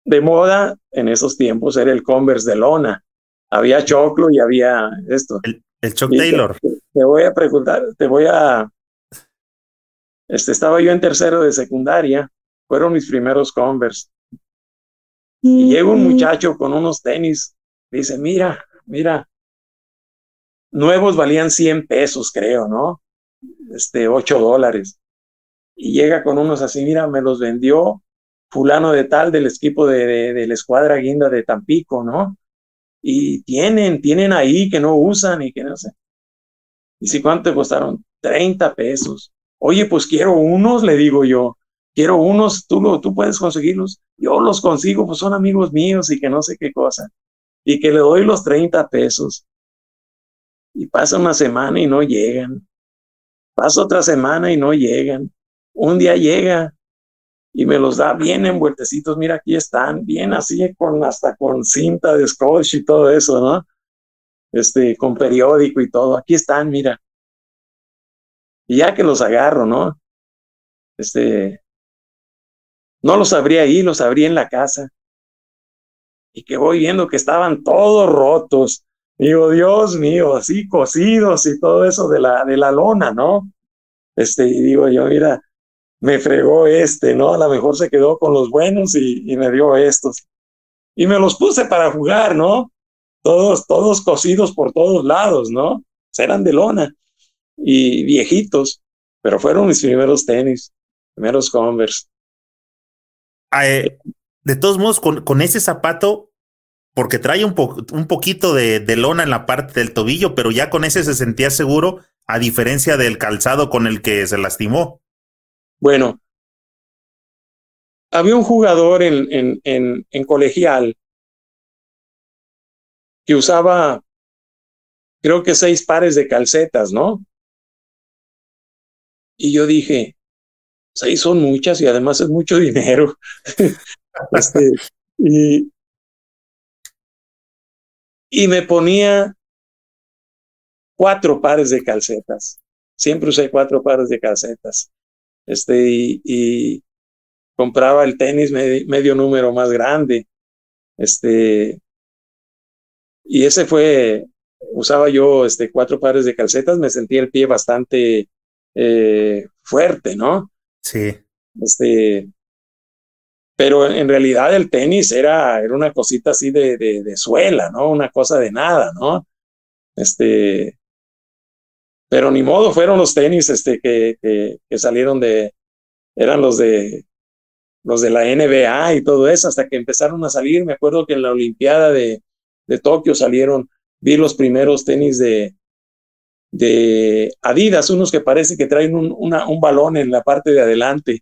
de moda en esos tiempos era el Converse de lona había choclo y había esto. El, el Chuck Taylor. Te, te, voy a preguntar, te voy a... Este, estaba yo en tercero de secundaria, fueron mis primeros Converse. Y llega un muchacho con unos tenis, dice, mira, mira, nuevos valían 100 pesos, creo, ¿no? Este, 8 dólares. Y llega con unos así, mira, me los vendió fulano de tal del equipo de, de, la escuadra guinda de Tampico, ¿no? y tienen, tienen ahí que no usan y que no sé. ¿Y si cuánto te costaron? 30 pesos. Oye, pues quiero unos, le digo yo. Quiero unos, tú, lo, tú puedes conseguirlos. Yo los consigo, pues son amigos míos y que no sé qué cosa. Y que le doy los 30 pesos. Y pasa una semana y no llegan. Pasa otra semana y no llegan. Un día llega y me los da bien envueltecitos, mira, aquí están, bien así, con hasta con cinta de scotch y todo eso, ¿no? Este, con periódico y todo, aquí están, mira. Y ya que los agarro, ¿no? Este, no los abrí ahí, los abrí en la casa. Y que voy viendo que estaban todos rotos. Digo, Dios mío, así cosidos y todo eso de la, de la lona, ¿no? Este, y digo yo, mira, me fregó este, ¿no? A lo mejor se quedó con los buenos y, me dio estos. Y me los puse para jugar, ¿no? Todos, todos cosidos por todos lados, ¿no? Eran de lona y viejitos, pero fueron mis primeros tenis, primeros Converse. Ah, eh, de todos modos, con, con, ese zapato, porque trae un, poquito de, lona en la parte del tobillo, pero ya con ese se sentía seguro, a diferencia del calzado con el que se lastimó. Bueno, había un jugador en colegial que usaba, creo que seis pares de calcetas, ¿no? Y yo dije, seis son muchas y además es mucho dinero. este, y, y me ponía cuatro pares de calcetas. Siempre usé cuatro pares de calcetas este, y, compraba el tenis medio, número más grande, este, y ese fue, usaba yo este, cuatro pares de calcetas, me sentía el pie bastante eh, fuerte, ¿no? Sí. Este, pero en realidad el tenis era, era una cosita así de, de, suela, ¿no? Una cosa de nada, ¿no? Este, pero ni modo, fueron los tenis este, que, que, salieron de, eran los de, los de la NBA y todo eso, hasta que empezaron a salir. Me acuerdo que en la Olimpiada de, de Tokio salieron, vi los primeros tenis de, de Adidas, unos que parece que traen un, un balón en la parte de adelante.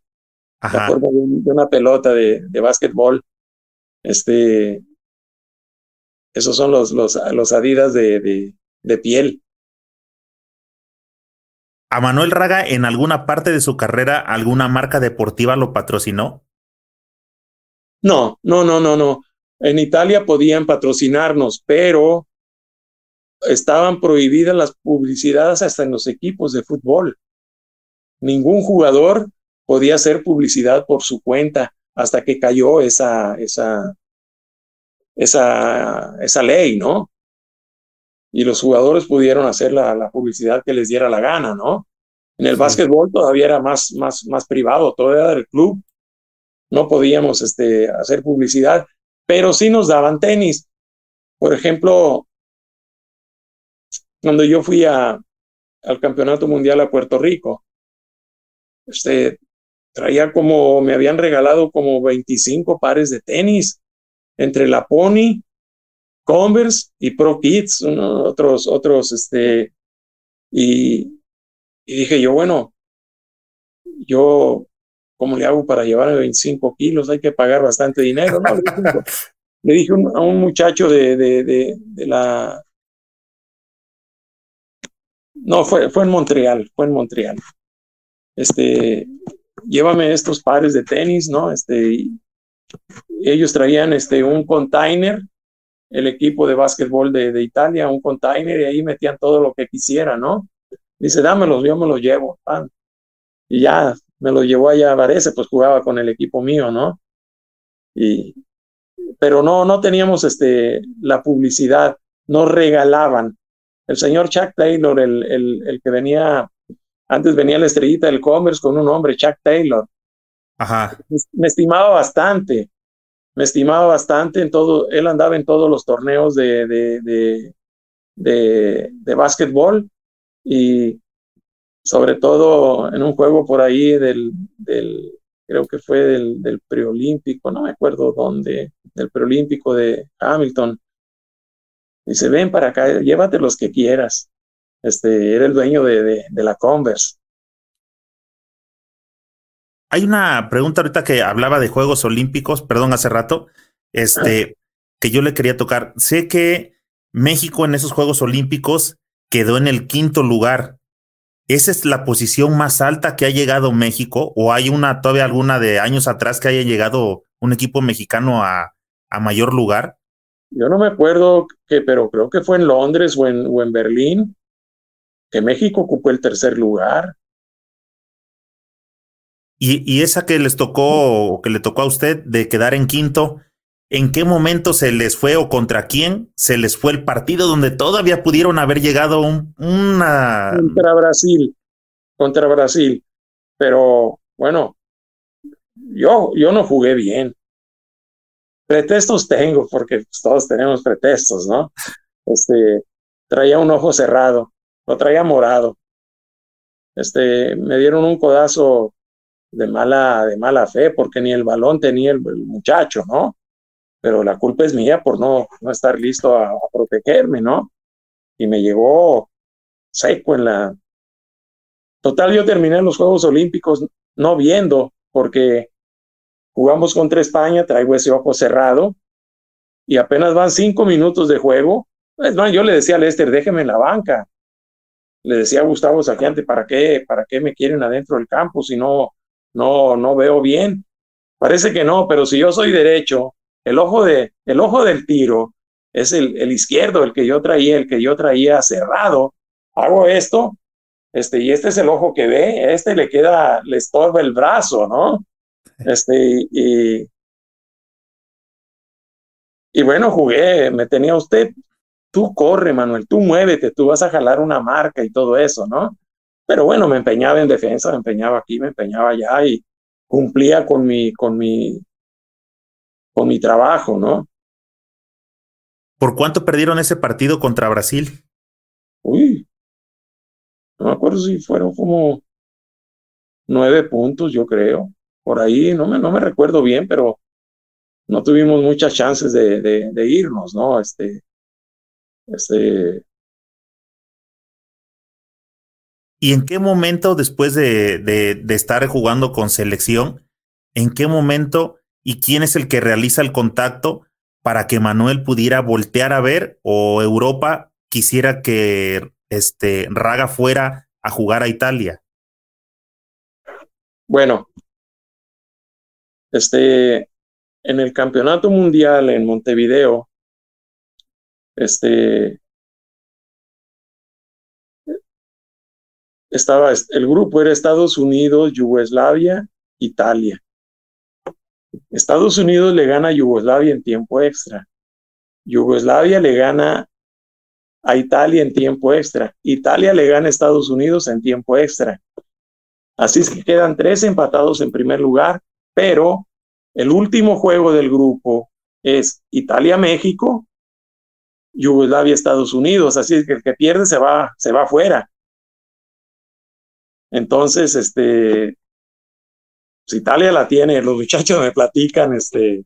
Ajá. De, de, una pelota de, de básquetbol. Este, esos son los, los, los Adidas de, de, de piel. ¿A Manuel Raga en alguna parte de su carrera alguna marca deportiva lo patrocinó? No, no, no, no, no. En Italia podían patrocinarnos, pero estaban prohibidas las publicidades hasta en los equipos de fútbol. Ningún jugador podía hacer publicidad por su cuenta hasta que cayó esa, esa, esa, esa ley, ¿no? y los jugadores pudieron hacer la, la, publicidad que les diera la gana, ¿no? En el sí. básquetbol todavía era más, más, más privado, todo era del club. No podíamos este, hacer publicidad, pero sí nos daban tenis. Por ejemplo, cuando yo fui a, al Campeonato Mundial a Puerto Rico, este, traía como, me habían regalado como 25 pares de tenis, entre la Pony, Converse y Pro Kids, otros, otros, este, y, dije yo, bueno, yo, ¿cómo le hago para llevar 25 kilos? Hay que pagar bastante dinero, ¿no? le dije a un muchacho de, de, de, de, la... No, fue, fue en Montreal, fue en Montreal. Este, llévame estos pares de tenis, ¿no? Este, ellos traían este, un container el equipo de básquetbol de, de, Italia, un container, y ahí metían todo lo que quisiera, ¿no? Dice, dámelos, yo me los llevo. Y ya me los llevó allá a Varese, pues jugaba con el equipo mío, ¿no? Y, pero no, no teníamos este, la publicidad, no regalaban. El señor Chuck Taylor, el, el, el que venía, antes venía la estrellita del Commerce con un nombre, Chuck Taylor. Ajá. Me estimaba bastante me estimaba bastante en todo, él andaba en todos los torneos de, de, de, de, de básquetbol y sobre todo en un juego por ahí del, del creo que fue del, del preolímpico, no me acuerdo dónde, del preolímpico de Hamilton. Dice, ven para acá, llévate los que quieras. Este, era el dueño de, de, de la Converse. Hay una pregunta ahorita que hablaba de Juegos Olímpicos, perdón, hace rato, este, que yo le quería tocar. Sé que México en esos Juegos Olímpicos quedó en el quinto lugar. ¿Esa es la posición más alta que ha llegado México? ¿O hay una, todavía alguna de años atrás que haya llegado un equipo mexicano a, a mayor lugar? Yo no me acuerdo que, pero creo que fue en Londres o en, o en Berlín, que México ocupó el tercer lugar. Y, y, esa que les tocó, o que le tocó a usted de quedar en quinto, ¿en qué momento se les fue o contra quién se les fue el partido donde todavía pudieron haber llegado un, una... Contra Brasil, contra Brasil. Pero bueno, yo, yo no jugué bien. Pretextos tengo, porque todos tenemos pretextos, ¿no? Este, traía un ojo cerrado, lo traía morado. Este, me dieron un codazo de mala, de mala fe, porque ni el balón tenía el, muchacho, ¿no? Pero la culpa es mía por no, no estar listo a, protegerme, ¿no? Y me llegó seco en la... Total, yo terminé los Juegos Olímpicos no viendo, porque Jugamos contra España, traigo ese ojo cerrado y apenas van cinco minutos de juego. Es más, yo le decía a Lester, déjeme en la banca. Le decía a Gustavo Saquiante, ¿para qué, ¿para qué me quieren adentro del campo si no, no, no veo bien? Parece que no, pero si yo soy derecho, el ojo, de, el ojo del tiro es el, el izquierdo, el que yo traía, el que yo traía cerrado. Hago esto, este, y este es el ojo que ve, este le queda, le estorba el brazo, ¿no? Este, y, y bueno, jugué, me tenía usted, tú corre, Manuel, tú muévete, tú vas a jalar una marca y todo eso, ¿no? Pero bueno, me empeñaba en defensa, me empeñaba aquí, me empeñaba allá y cumplía con mi, con mi, con mi trabajo, ¿no? ¿Por cuánto perdieron ese partido contra Brasil? Uy, no me acuerdo si fueron como nueve puntos, yo creo por ahí, no me, no me recuerdo bien, pero no tuvimos muchas chances de, de, irnos, ¿no? Este, este. ¿Y en qué momento, después de, de, de estar jugando con selección, en qué momento y quién es el que realiza el contacto para que Manuel pudiera voltear a ver o Europa quisiera que este Raga fuera a jugar a Italia? Bueno, este, en el campeonato mundial en Montevideo, este, estaba, el grupo era Estados Unidos, Yugoslavia, Italia. Estados Unidos le gana a Yugoslavia en tiempo extra. Yugoslavia le gana a Italia en tiempo extra. Italia le gana a Estados Unidos en tiempo extra. Así es que quedan tres empatados en primer lugar pero el último juego del grupo es Italia-México, Yugoslavia-Estados Unidos, así que el que pierde se va, se va afuera. Entonces, este, si Italia la tiene, los muchachos me platican, este,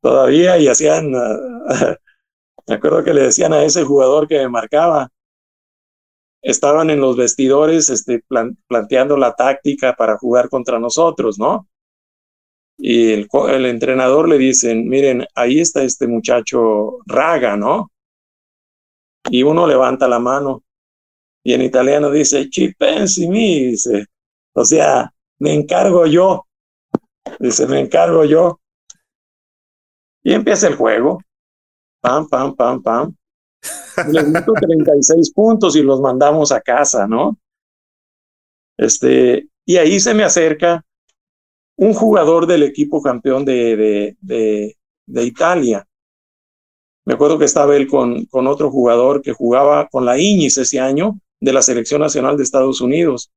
todavía y hacían, me acuerdo que le decían a ese jugador que me marcaba, estaban en los vestidores, este, planteando la táctica para jugar contra nosotros, ¿no? y el, el, entrenador le dicen, miren, ahí está este muchacho Raga, ¿no? Y uno levanta la mano y en italiano dice, ci pensi mi, dice, o sea, me encargo yo, dice, me encargo yo. Y empieza el juego, pam, pam, pam, pam. Le 36 puntos y los mandamos a casa, ¿no? Este, y ahí se me acerca un jugador del equipo campeón de, de, de, Italia. Me acuerdo que estaba él con, con otro jugador que jugaba con la Iñis ese año de la Selección Nacional de Estados Unidos.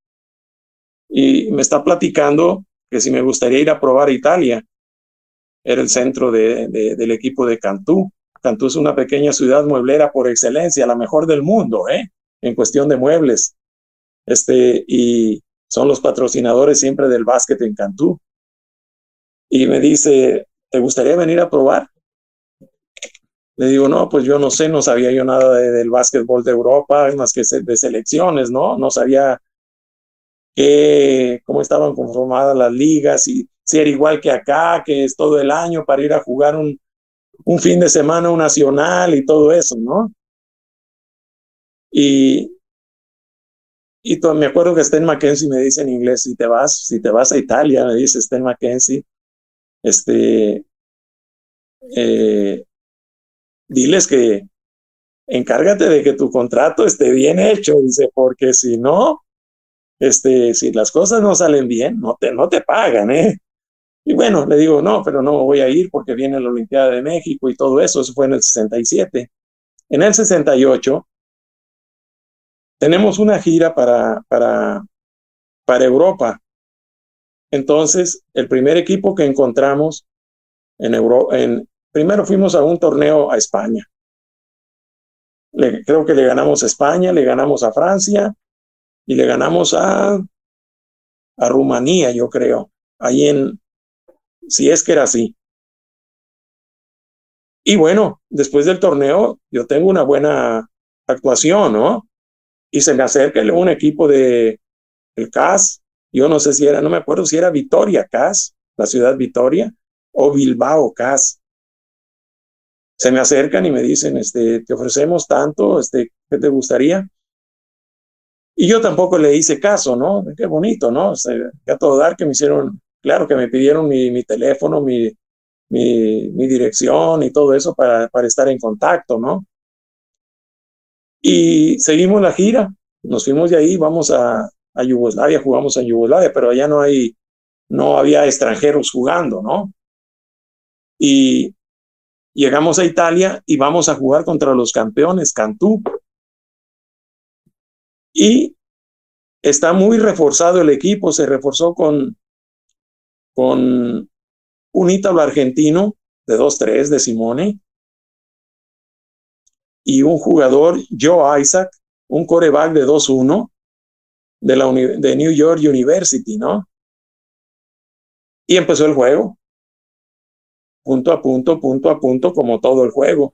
Y me está platicando que si me gustaría ir a probar Italia. Era el centro de, del equipo de Cantú. Cantú es una pequeña ciudad mueblera por excelencia, la mejor del mundo, ¿eh? En cuestión de muebles. Este, y son los patrocinadores siempre del básquet en Cantú y me dice, ¿te gustaría venir a probar? Le digo, no, pues yo no sé, no sabía yo nada del básquetbol de Europa, más que de selecciones, ¿no? No sabía que, cómo estaban conformadas las ligas y si era igual que acá, que es todo el año para ir a jugar un, un fin de semana un nacional y todo eso, ¿no? Y, y me acuerdo que Stan Mackenzie me dice en inglés, si te vas, si te vas a Italia, me dice Stan Mackenzie, este, eh, diles que encárgate de que tu contrato esté bien hecho, dice, porque si no, este, si las cosas no salen bien, no te, no te pagan, ¿eh? Y bueno, le digo, no, pero no voy a ir porque viene la Olimpiada de México y todo eso, eso fue en el 67. En el 68 tenemos una gira para, para, para Europa. Entonces, el primer equipo que encontramos en Europa, en, primero fuimos a un torneo a España. Creo que le ganamos a España, le ganamos a Francia y le ganamos a, a Rumanía, yo creo, ahí en, si es que era así. Y bueno, después del torneo, yo tengo una buena actuación, ¿no? y se me acerca un equipo de el CAS, yo no sé si era, no me acuerdo si era Vitoria CAS, la ciudad Vitoria, o Bilbao CAS. Se me acercan y me dicen, este, te ofrecemos tanto, este, ¿qué te gustaría? Y yo tampoco le hice caso, ¿no? Qué bonito, ¿no? O sea, a todo dar que me hicieron, claro que me pidieron mi, mi teléfono, mi, mi, mi, dirección y todo eso para, para estar en contacto, ¿no? Y seguimos la gira, nos fuimos de ahí, vamos a, a Yugoslavia, jugamos en Yugoslavia, pero allá no hay, no había extranjeros jugando, ¿no? Y llegamos a Italia y vamos a jugar contra los campeones, Cantú. Y está muy reforzado el equipo, se reforzó con, con un ítalo argentino de 2-3 de Simone, y un jugador, Joe Isaac, un coreback de 2-1 de, la de New York University, ¿no? Y empezó el juego. Punto a punto, punto a punto, como todo el juego.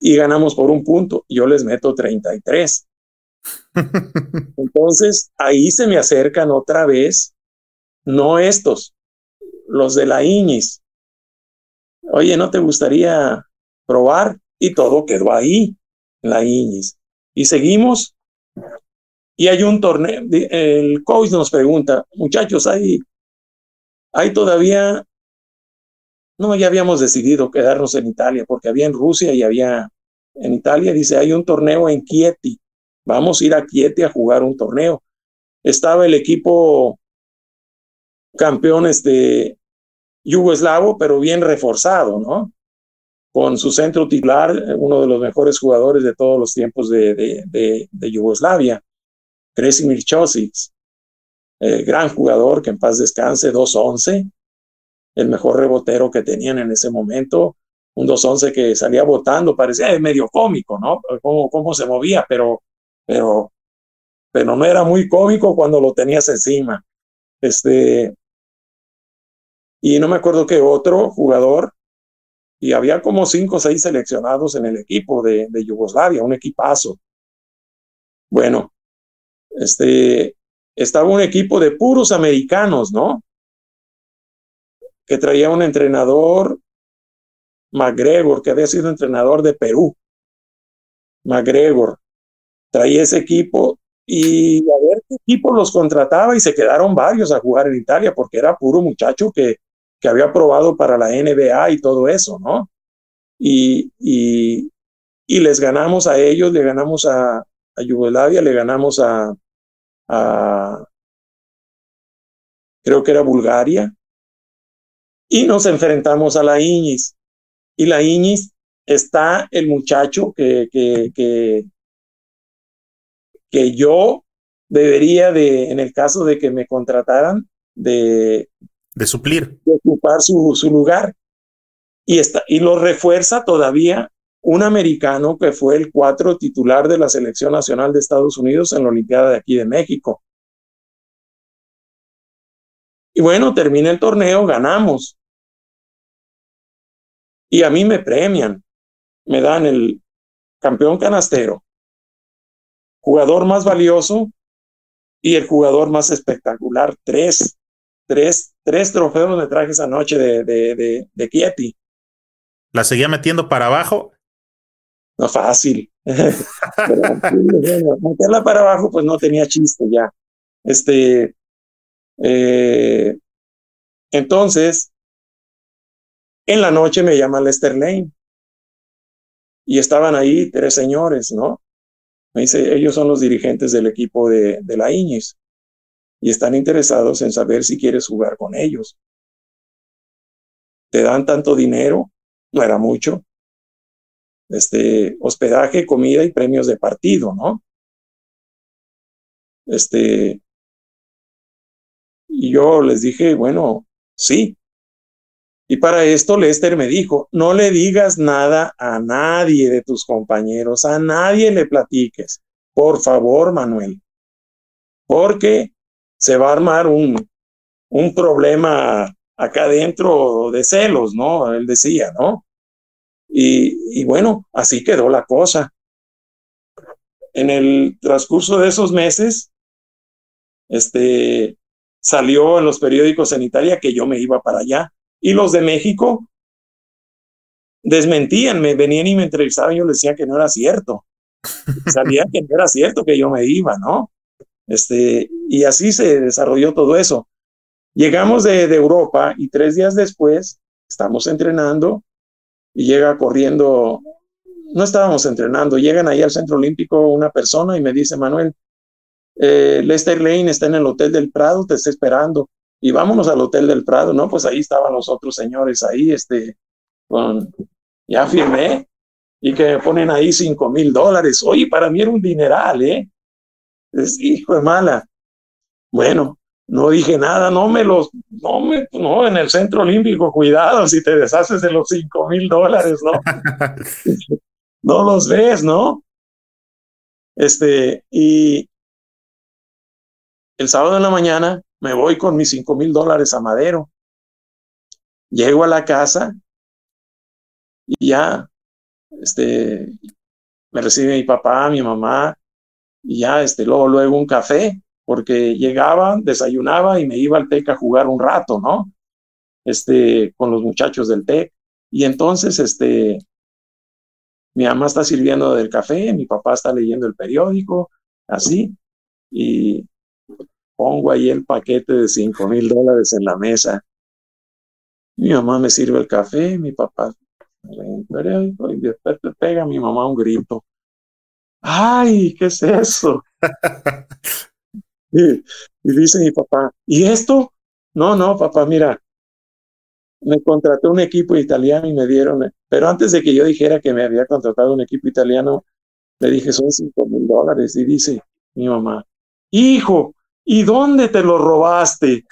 Y ganamos por un punto. Yo les meto 33. Entonces, ahí se me acercan otra vez, no estos, los de la Iñis. Oye, ¿no te gustaría probar? y todo quedó ahí, en la Iñis. Y seguimos y hay un torneo, el coach nos pregunta, muchachos, hay, hay todavía, no, ya habíamos decidido quedarnos en Italia porque había en Rusia y había en Italia, dice, hay un torneo en Chieti, vamos a ir a Chieti a jugar un torneo. Estaba el equipo campeones de yugoslavo, pero bien reforzado, ¿no? con su centro titular, uno de los mejores jugadores de todos los tiempos de, Yugoslavia, Kresimir Chosic, gran jugador que en paz descanse, 2-11, el mejor rebotero que tenían en ese momento, un 2-11 que salía votando, parecía medio cómico, ¿no? Cómo, cómo se movía, pero, pero, pero no era muy cómico cuando lo tenías encima. Este, y no me acuerdo qué otro jugador y había como cinco o seis seleccionados en el equipo de, de Yugoslavia, un equipazo. Bueno, este, estaba un equipo de puros americanos, ¿no? Que traía un entrenador, McGregor, que había sido entrenador de Perú. McGregor traía ese equipo y a ver qué equipo los contrataba y se quedaron varios a jugar en Italia porque era puro muchacho que que había probado para la NBA y todo eso, ¿no? Y, y, les ganamos a ellos, le ganamos a, Yugoslavia, le ganamos a, creo que era Bulgaria, y nos enfrentamos a la Iñis. Y la Iñis está el muchacho que, que, que, que yo debería de, en el caso de que me contrataran, de, de suplir. De ocupar su, su lugar. Y, está, y lo refuerza todavía un americano que fue el cuatro titular de la selección nacional de Estados Unidos en la Olimpiada de aquí de México. Y bueno, termina el torneo, ganamos. Y a mí me premian, me dan el campeón canastero, jugador más valioso y el jugador más espectacular, tres tres, tres trofeos me traje esa noche de, de, de. ¿La seguía metiendo para abajo? No, fácil, meterla para abajo, pues no tenía chiste ya. Este, eh, entonces, en la noche me llama Lester Lane y estaban ahí tres señores, ¿no? Me dice, ellos son los dirigentes del equipo de, de la Iñez y están interesados en saber si quieres jugar con ellos. Te dan tanto dinero, no era mucho, este, hospedaje, comida y premios de partido, ¿no? Este, y yo les dije, bueno, sí. Y para esto Lester me dijo, no le digas nada a nadie de tus compañeros, a nadie le platiques, por favor, Manuel, porque se va a armar un, un problema acá dentro de celos, ¿no? Él decía, ¿no? Y, y bueno, así quedó la cosa. En el transcurso de esos meses, este, salió en los periódicos en Italia que yo me iba para allá. Y los de México desmentían, me venían y me entrevistaban y yo les decía que no era cierto. Sabían que no era cierto que yo me iba, ¿no? Este, y así se desarrolló todo eso. Llegamos de, de Europa y tres días después estamos entrenando y llega corriendo, no estábamos entrenando, llegan ahí al Centro Olímpico una persona y me dice, Manuel, eh, Lester Lane está en el Hotel del Prado, te está esperando. Y vámonos al Hotel del Prado, ¿no? Pues ahí estaban los otros señores ahí, este, con, ya firmé, y que me ponen ahí cinco mil dólares. Oye, para mí era un dineral, ¿eh? Es hijo de mala. Bueno, no dije nada, no me los, no me, no, en el Centro Olímpico, cuidado, si te deshaces de los cinco mil dólares, ¿no? no los ves, ¿no? Este, y, el sábado en la mañana me voy con mis cinco mil dólares a Madero. Llego a la casa y ya, este, me recibe mi papá, mi mamá, y ya, este, luego, luego un café, porque llegaba, desayunaba y me iba al TEC a jugar un rato, ¿no? Este, con los muchachos del TEC. Y entonces, este, mi mamá está sirviendo del café, mi papá está leyendo el periódico, así, y pongo ahí el paquete de cinco mil dólares en la mesa. Mi mamá me sirve el café, mi papá y después te pega mi mamá un grito. ¡Ay, qué es eso! y, dice mi papá, ¿y esto? No, no, papá, mira, me contrató un equipo italiano y me dieron, pero antes de que yo dijera que me había contratado un equipo italiano, le dije, son cinco mil dólares. Y dice mi mamá, hijo, ¿y dónde te lo robaste?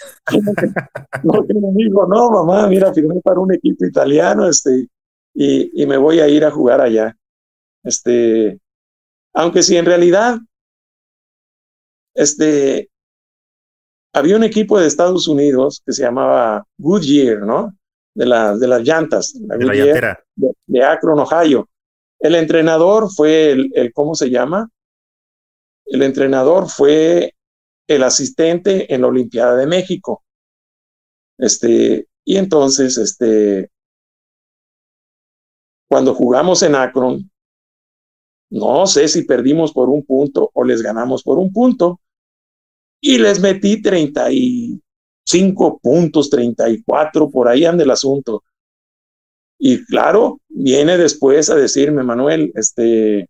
no, me dijo, no, mamá, mira, firmé para un equipo italiano, este, y, y me voy a ir a jugar allá. Este, aunque si en realidad, este, había un equipo de Estados Unidos que se llamaba Goodyear, ¿no? De, la, de las llantas, la de, Goodyear, de, Akron, Ohio. El entrenador fue el, el, ¿cómo se llama? El entrenador fue el asistente en la Olimpiada de México. Este, y entonces, este, cuando jugamos en Akron, no sé si perdimos por un punto o les ganamos por un punto, y les metí 35 puntos, 34, por ahí anda el asunto. Y claro, viene después a decirme, Manuel, este,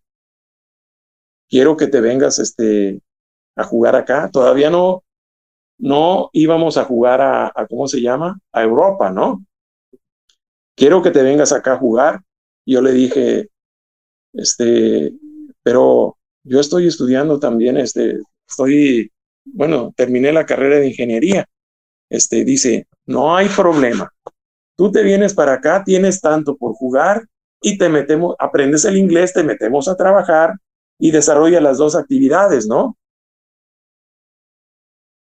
quiero que te vengas, este, a jugar acá. Todavía no, no íbamos a jugar a, a, ¿cómo se llama? A Europa, ¿no? Quiero que te vengas acá a jugar. Yo le dije, este, pero yo estoy estudiando también, este, estoy, bueno, terminé la carrera de ingeniería. Este, dice, no hay problema. Tú te vienes para acá, tienes tanto por jugar y te metemos, aprendes el inglés, te metemos a trabajar y desarrolla las dos actividades, ¿no?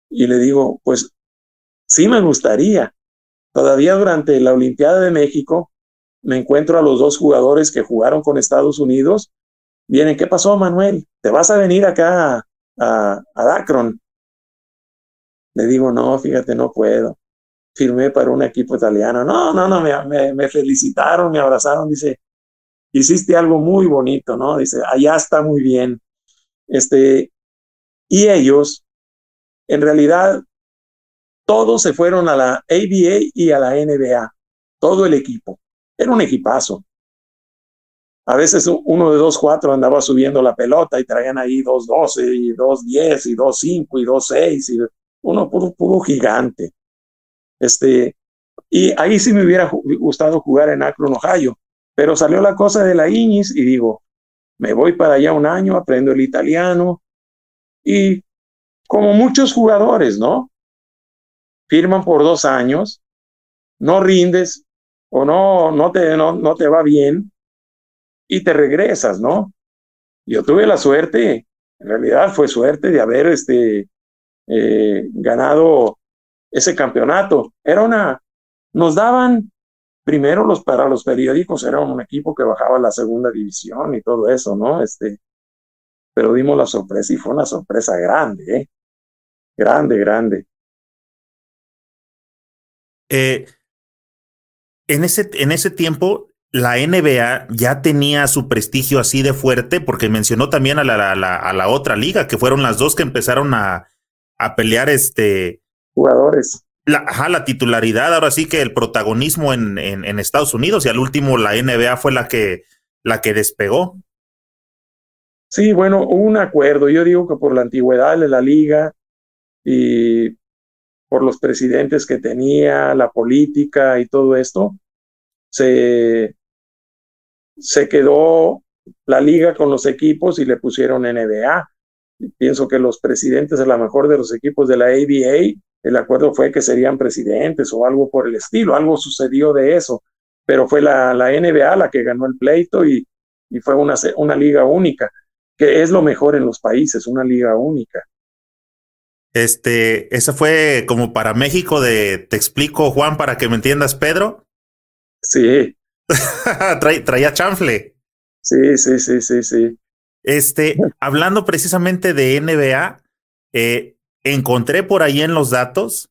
Y le digo, pues sí me gustaría. Todavía durante la Olimpiada de México me encuentro a los dos jugadores que jugaron con Estados Unidos. Vienen, ¿qué pasó, Manuel? ¿Te vas a venir acá a, a, Dacron? Le digo, no, fíjate, no puedo. Firmé para un equipo italiano. No, no, no, me, me, felicitaron, me abrazaron. Dice, hiciste algo muy bonito, ¿no? Dice, allá está muy bien. Este, y ellos, en realidad, todos se fueron a la ABA y a la NBA, todo el equipo. Era un equipazo. A veces uno de dos cuatro andaba subiendo la pelota y traían ahí dos doce y dos diez y dos cinco y dos seis y uno puro, puro gigante. Este, y ahí sí me hubiera gustado jugar en Akron, Ohio, pero salió la cosa de la Iñis y digo, me voy para allá un año, aprendo el italiano y como muchos jugadores, ¿no? Firman por dos años, no rindes o no, no, te, no, no te va bien y te regresas, ¿no? Yo tuve la suerte, en realidad fue suerte de haber este, eh, ganado ese campeonato. Era una, nos daban, primero los para los periódicos, era un equipo que bajaba a la segunda división y todo eso, ¿no? Este, pero dimos la sorpresa y fue una sorpresa grande, ¿eh? Grande, grande. Eh, en, ese, en ese tiempo, la NBA ya tenía su prestigio así de fuerte, porque mencionó también a la, a la, otra liga, que fueron las dos que empezaron a, a pelear este jugadores. La, ajá, la titularidad, ahora sí que el protagonismo en, en, en, Estados Unidos, y al último la NBA fue la que, la que despegó. Sí, bueno, hubo un acuerdo. Yo digo que por la antigüedad de la liga y por los presidentes que tenía, la política y todo esto, se, se quedó la liga con los equipos y le pusieron NBA. pienso que los presidentes, a lo mejor de los equipos de la ABA, el acuerdo fue que serían presidentes o algo por el estilo, algo sucedió de eso, pero fue la, la NBA la que ganó el pleito y, y fue una, una liga única, que es lo mejor en los países, una liga única. Este, esa fue como para México de, te explico Juan, para que me entiendas, Pedro. Sí. traía chanfle. Sí, sí, sí, sí, sí. Este, hablando precisamente de NBA, eh, encontré por ahí en los datos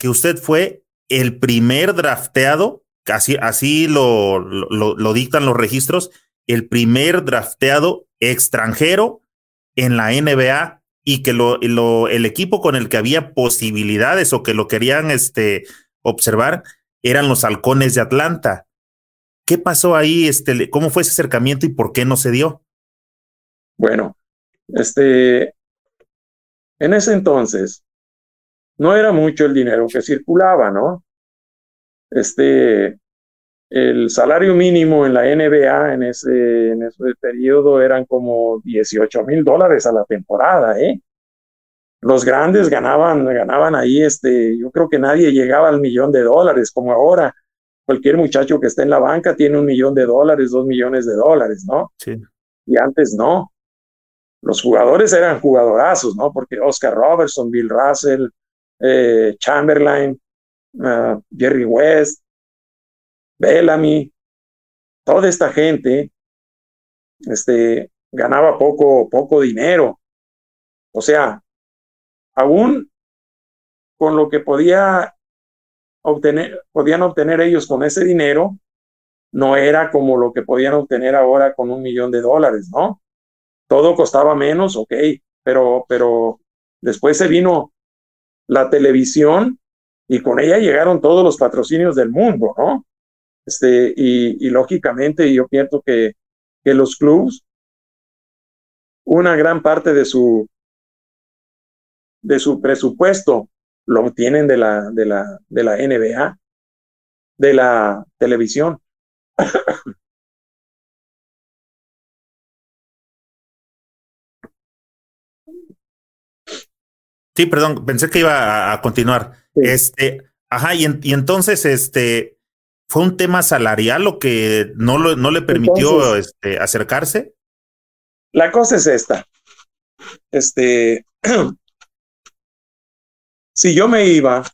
que usted fue el primer drafteado, así, así lo, lo, lo dictan los registros, el primer drafteado extranjero en la NBA y que lo, el equipo con el que había posibilidades o que lo querían este, observar eran los halcones de Atlanta. ¿Qué pasó ahí? Este, ¿Cómo fue ese acercamiento y por qué no se dio? Bueno, este, en ese entonces no era mucho el dinero que circulaba, ¿no? Este, el salario mínimo en la NBA en ese, en ese periodo eran como 18 mil dólares a la temporada, ¿eh? Los grandes ganaban, ganaban ahí, este, yo creo que nadie llegaba al millón de dólares como ahora. Cualquier muchacho que está en la banca tiene un millón de dólares, dos millones de dólares, ¿no? Sí. Y antes no. Los jugadores eran jugadorazos, ¿no? Porque Oscar Robertson, Bill Russell, eh, Chamberlain, uh, Jerry West, Bellamy, toda esta gente este, ganaba poco, poco dinero. O sea, aún con lo que podía obtener, podían obtener ellos con ese dinero, no era como lo que podían obtener ahora con un millón de dólares, ¿no? Todo costaba menos, ok, pero, pero después se vino la televisión y con ella llegaron todos los patrocinios del mundo, ¿no? Este, y, lógicamente yo pienso que, que los clubes, una gran parte de su, de su presupuesto lo obtienen de la, de la, de la NBA, de la televisión. Sí, perdón, pensé que iba a, continuar. Este, ajá, y, y, entonces, este, ¿Fue un tema salarial lo que no, lo, no le permitió este, acercarse? La cosa es esta. Este, si yo me iba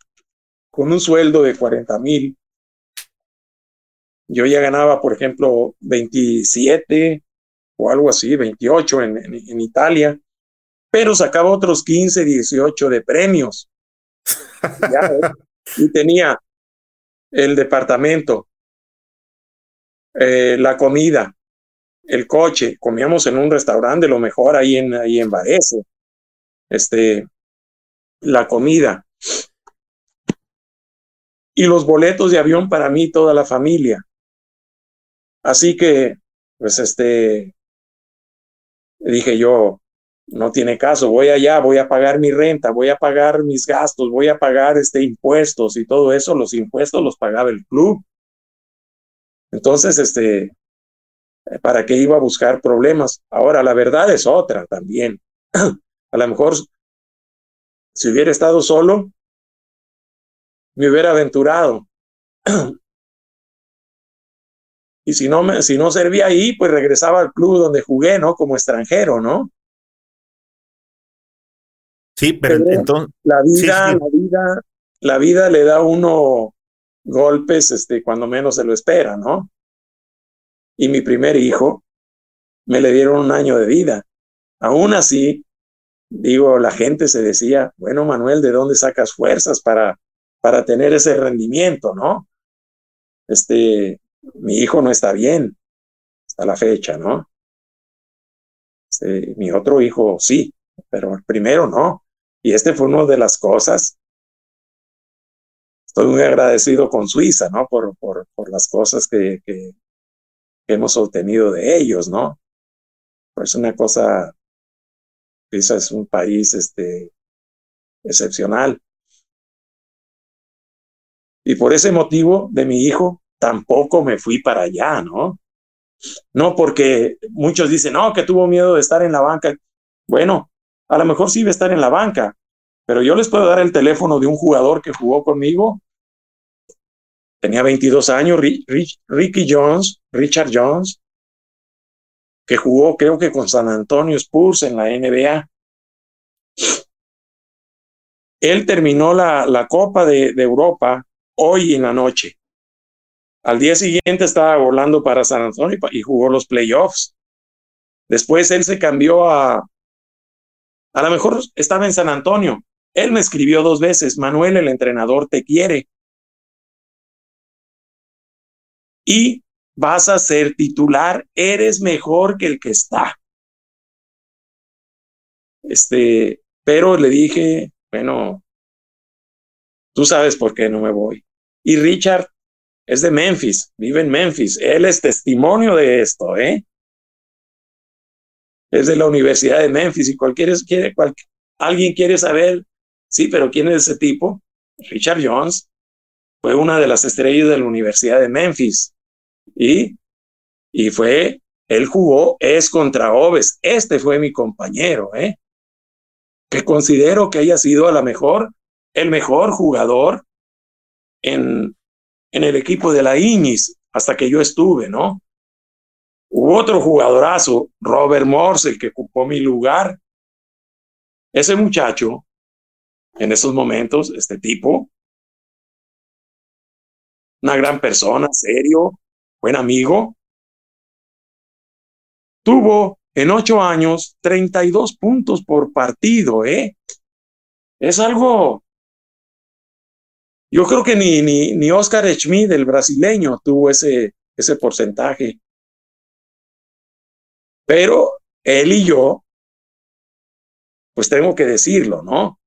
con un sueldo de 40 mil, yo ya ganaba, por ejemplo, 27 o algo así, 28 en, en, Italia, pero sacaba otros 15, 18 de premios. ¿eh? y tenía el departamento, eh, la comida, el coche, comíamos en un restaurante, lo mejor ahí en, ahí en Varese, este, la comida. Y los boletos de avión para mí toda la familia. Así que, pues este, dije yo, no tiene caso, voy allá, voy a pagar mi renta, voy a pagar mis gastos, voy a pagar este impuestos y todo eso, los impuestos los pagaba el club. Entonces, este, ¿para qué iba a buscar problemas? Ahora, la verdad es otra también. a lo mejor, si hubiera estado solo, me hubiera aventurado. y si no, me, si no servía ahí, pues regresaba al club donde jugué, ¿no? Como extranjero, ¿no? Sí, pero, entonces... La vida, la vida, la vida le da a uno golpes este, cuando menos se lo espera, ¿no? Y mi primer hijo me le dieron un año de vida. Aún así, digo, la gente se decía, bueno, Manuel, ¿de dónde sacas fuerzas para, para tener ese rendimiento, no? Este, mi hijo no está bien hasta la fecha, ¿no? Este, mi otro hijo sí, pero primero no. Y este fue una de las cosas. Estoy muy agradecido con Suiza, ¿no? Por, por, por las cosas que, que, hemos obtenido de ellos, ¿no? Pues una cosa, Suiza es un país este, excepcional. Y por ese motivo de mi hijo, tampoco me fui para allá, ¿no? No porque muchos dicen, no, que tuvo miedo de estar en la banca. Bueno, a lo mejor sí iba a estar en la banca, pero yo les puedo dar el teléfono de un jugador que jugó conmigo. Tenía 22 años, Ricky Jones, Richard Jones, que jugó creo que con San Antonio Spurs en la NBA. Él terminó la, la Copa de, de Europa hoy en la noche. Al día siguiente estaba volando para San Antonio y jugó los playoffs. Después él se cambió a, a lo mejor estaba en San Antonio. Él me escribió dos veces, Manuel, el entrenador te quiere. Y vas a ser titular, eres mejor que el que está. Este, pero le dije, bueno, tú sabes por qué no me voy. Y Richard es de Memphis, vive en Memphis. Él es testimonio de esto, ¿eh? Es de la Universidad de Memphis y cualquiera quiere, alguien quiere saber, sí, pero ¿quién es ese tipo? Richard Jones fue una de las estrellas de la Universidad de Memphis y, y fue, él jugó, es contra Oves, este fue mi compañero, ¿eh? que considero que haya sido a lo mejor el mejor jugador en, en el equipo de la Iñis hasta que yo estuve, ¿no? Hubo otro jugadorazo, Robert Morse, el que ocupó mi lugar. Ese muchacho, en esos momentos, este tipo, una gran persona, serio, buen amigo, tuvo en ocho años 32 puntos por partido, ¿eh? Es algo. Yo creo que ni, ni, ni Oscar Schmidt, el brasileño, tuvo ese, ese porcentaje. Pero él y yo, pues tengo que decirlo, ¿no?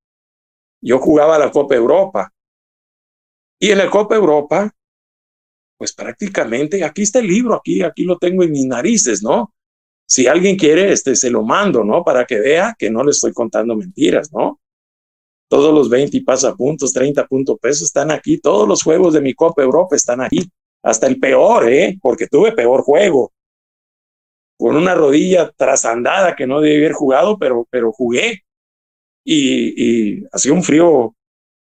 Yo jugaba la Copa Europa. Y en la Copa Europa, pues prácticamente, aquí está el libro, aquí, aquí lo tengo en mis narices, ¿no? Si alguien quiere, este, se lo mando, ¿no? Para que vea que no le estoy contando mentiras, ¿no? Todos los 20 y pasapuntos, 30 puntos pesos están aquí, todos los juegos de mi Copa Europa están aquí, hasta el peor, ¿eh? Porque tuve peor juego con una rodilla trasandada que no debía haber jugado, pero, pero jugué. Y, y hacía un frío,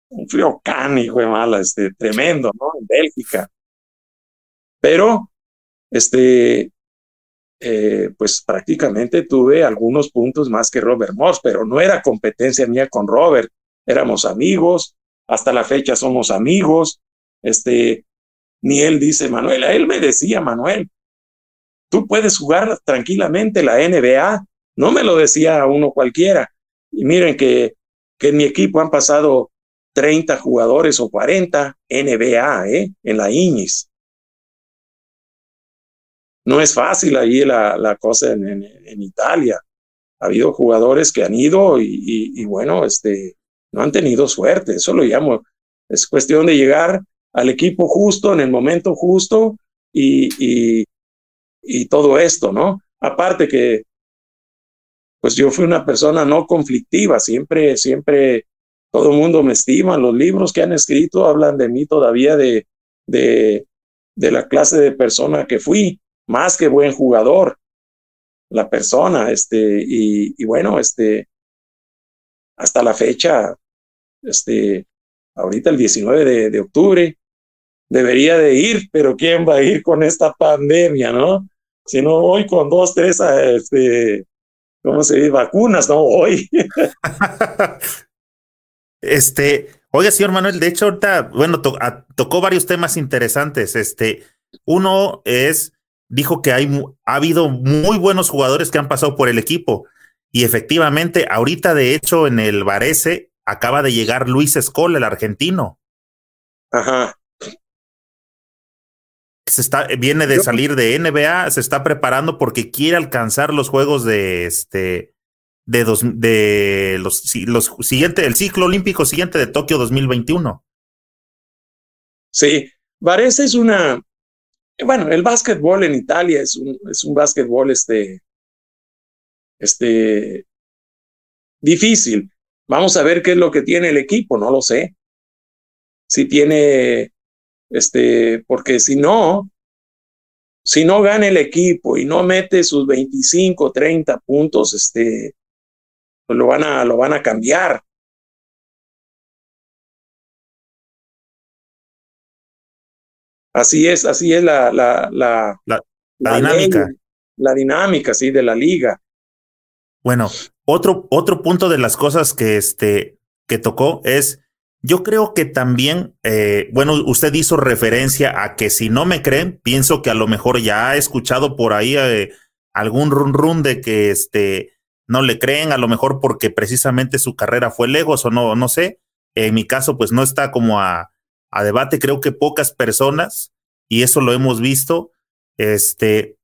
un frío cánico de mala, este, tremendo, ¿no? En Bélgica. Pero, este, eh, pues prácticamente tuve algunos puntos más que Robert Moss, pero no era competencia mía con Robert, éramos amigos, hasta la fecha somos amigos, este, ni él dice Manuel, a él me decía Manuel, tú puedes jugar tranquilamente la NBA. No me lo decía uno cualquiera. Y miren que, que en mi equipo han pasado 30 jugadores o 40 NBA, ¿eh? En la Iñis. no es fácil ahí la, la cosa en, en, Italia. Ha habido jugadores que han ido y, y, bueno, este, no han tenido suerte. Eso lo llamo. Es cuestión de llegar al equipo justo, en el momento justo y, y, todo esto, ¿no? Aparte que, pues yo fui una persona no conflictiva, siempre, siempre todo el mundo me estima. Los libros que han escrito hablan de mí todavía de, de, la clase de persona que fui, más que buen jugador, la persona, este, y, bueno, este, hasta la fecha, este, ahorita el 19 de, de, octubre, debería de ir, pero ¿quién va a ir con esta pandemia, no? Si no voy con dos, tres, este, ¿cómo se dice? Vacunas, no voy. este, oiga, señor Manuel, de hecho, ahorita, bueno, tocó varios temas interesantes. Este, uno es, dijo que hay, ha habido muy buenos jugadores que han pasado por el equipo. Y efectivamente, ahorita, de hecho, en el Varese acaba de llegar Luis Escola, el argentino. Ajá se está, viene de salir de NBA, se está preparando porque quiere alcanzar los juegos de este de, dos, de los, los siguiente, el ciclo olímpico siguiente de Tokio 2021. Sí, Varese es una, bueno, el básquetbol en Italia es un, es un básquetbol este, este, difícil. Vamos a ver qué es lo que tiene el equipo, no lo sé. Si tiene este, porque si no, si no gana el equipo y no mete sus 25, 30 puntos, este, pues lo van a, lo van a cambiar. Así es, así es la, la, la, la, dinámica. la dinámica, sí, de la liga. Bueno, otro, otro punto de las cosas que, este, que tocó es yo creo que también, eh, bueno, usted hizo referencia a que si no me creen, pienso que a lo mejor ya ha escuchado por ahí eh, algún run run de que este no le creen, a lo mejor porque precisamente su carrera fue lejos o no, no sé. En mi caso, pues no está como a, a debate. Creo que pocas personas, y eso lo hemos visto, este,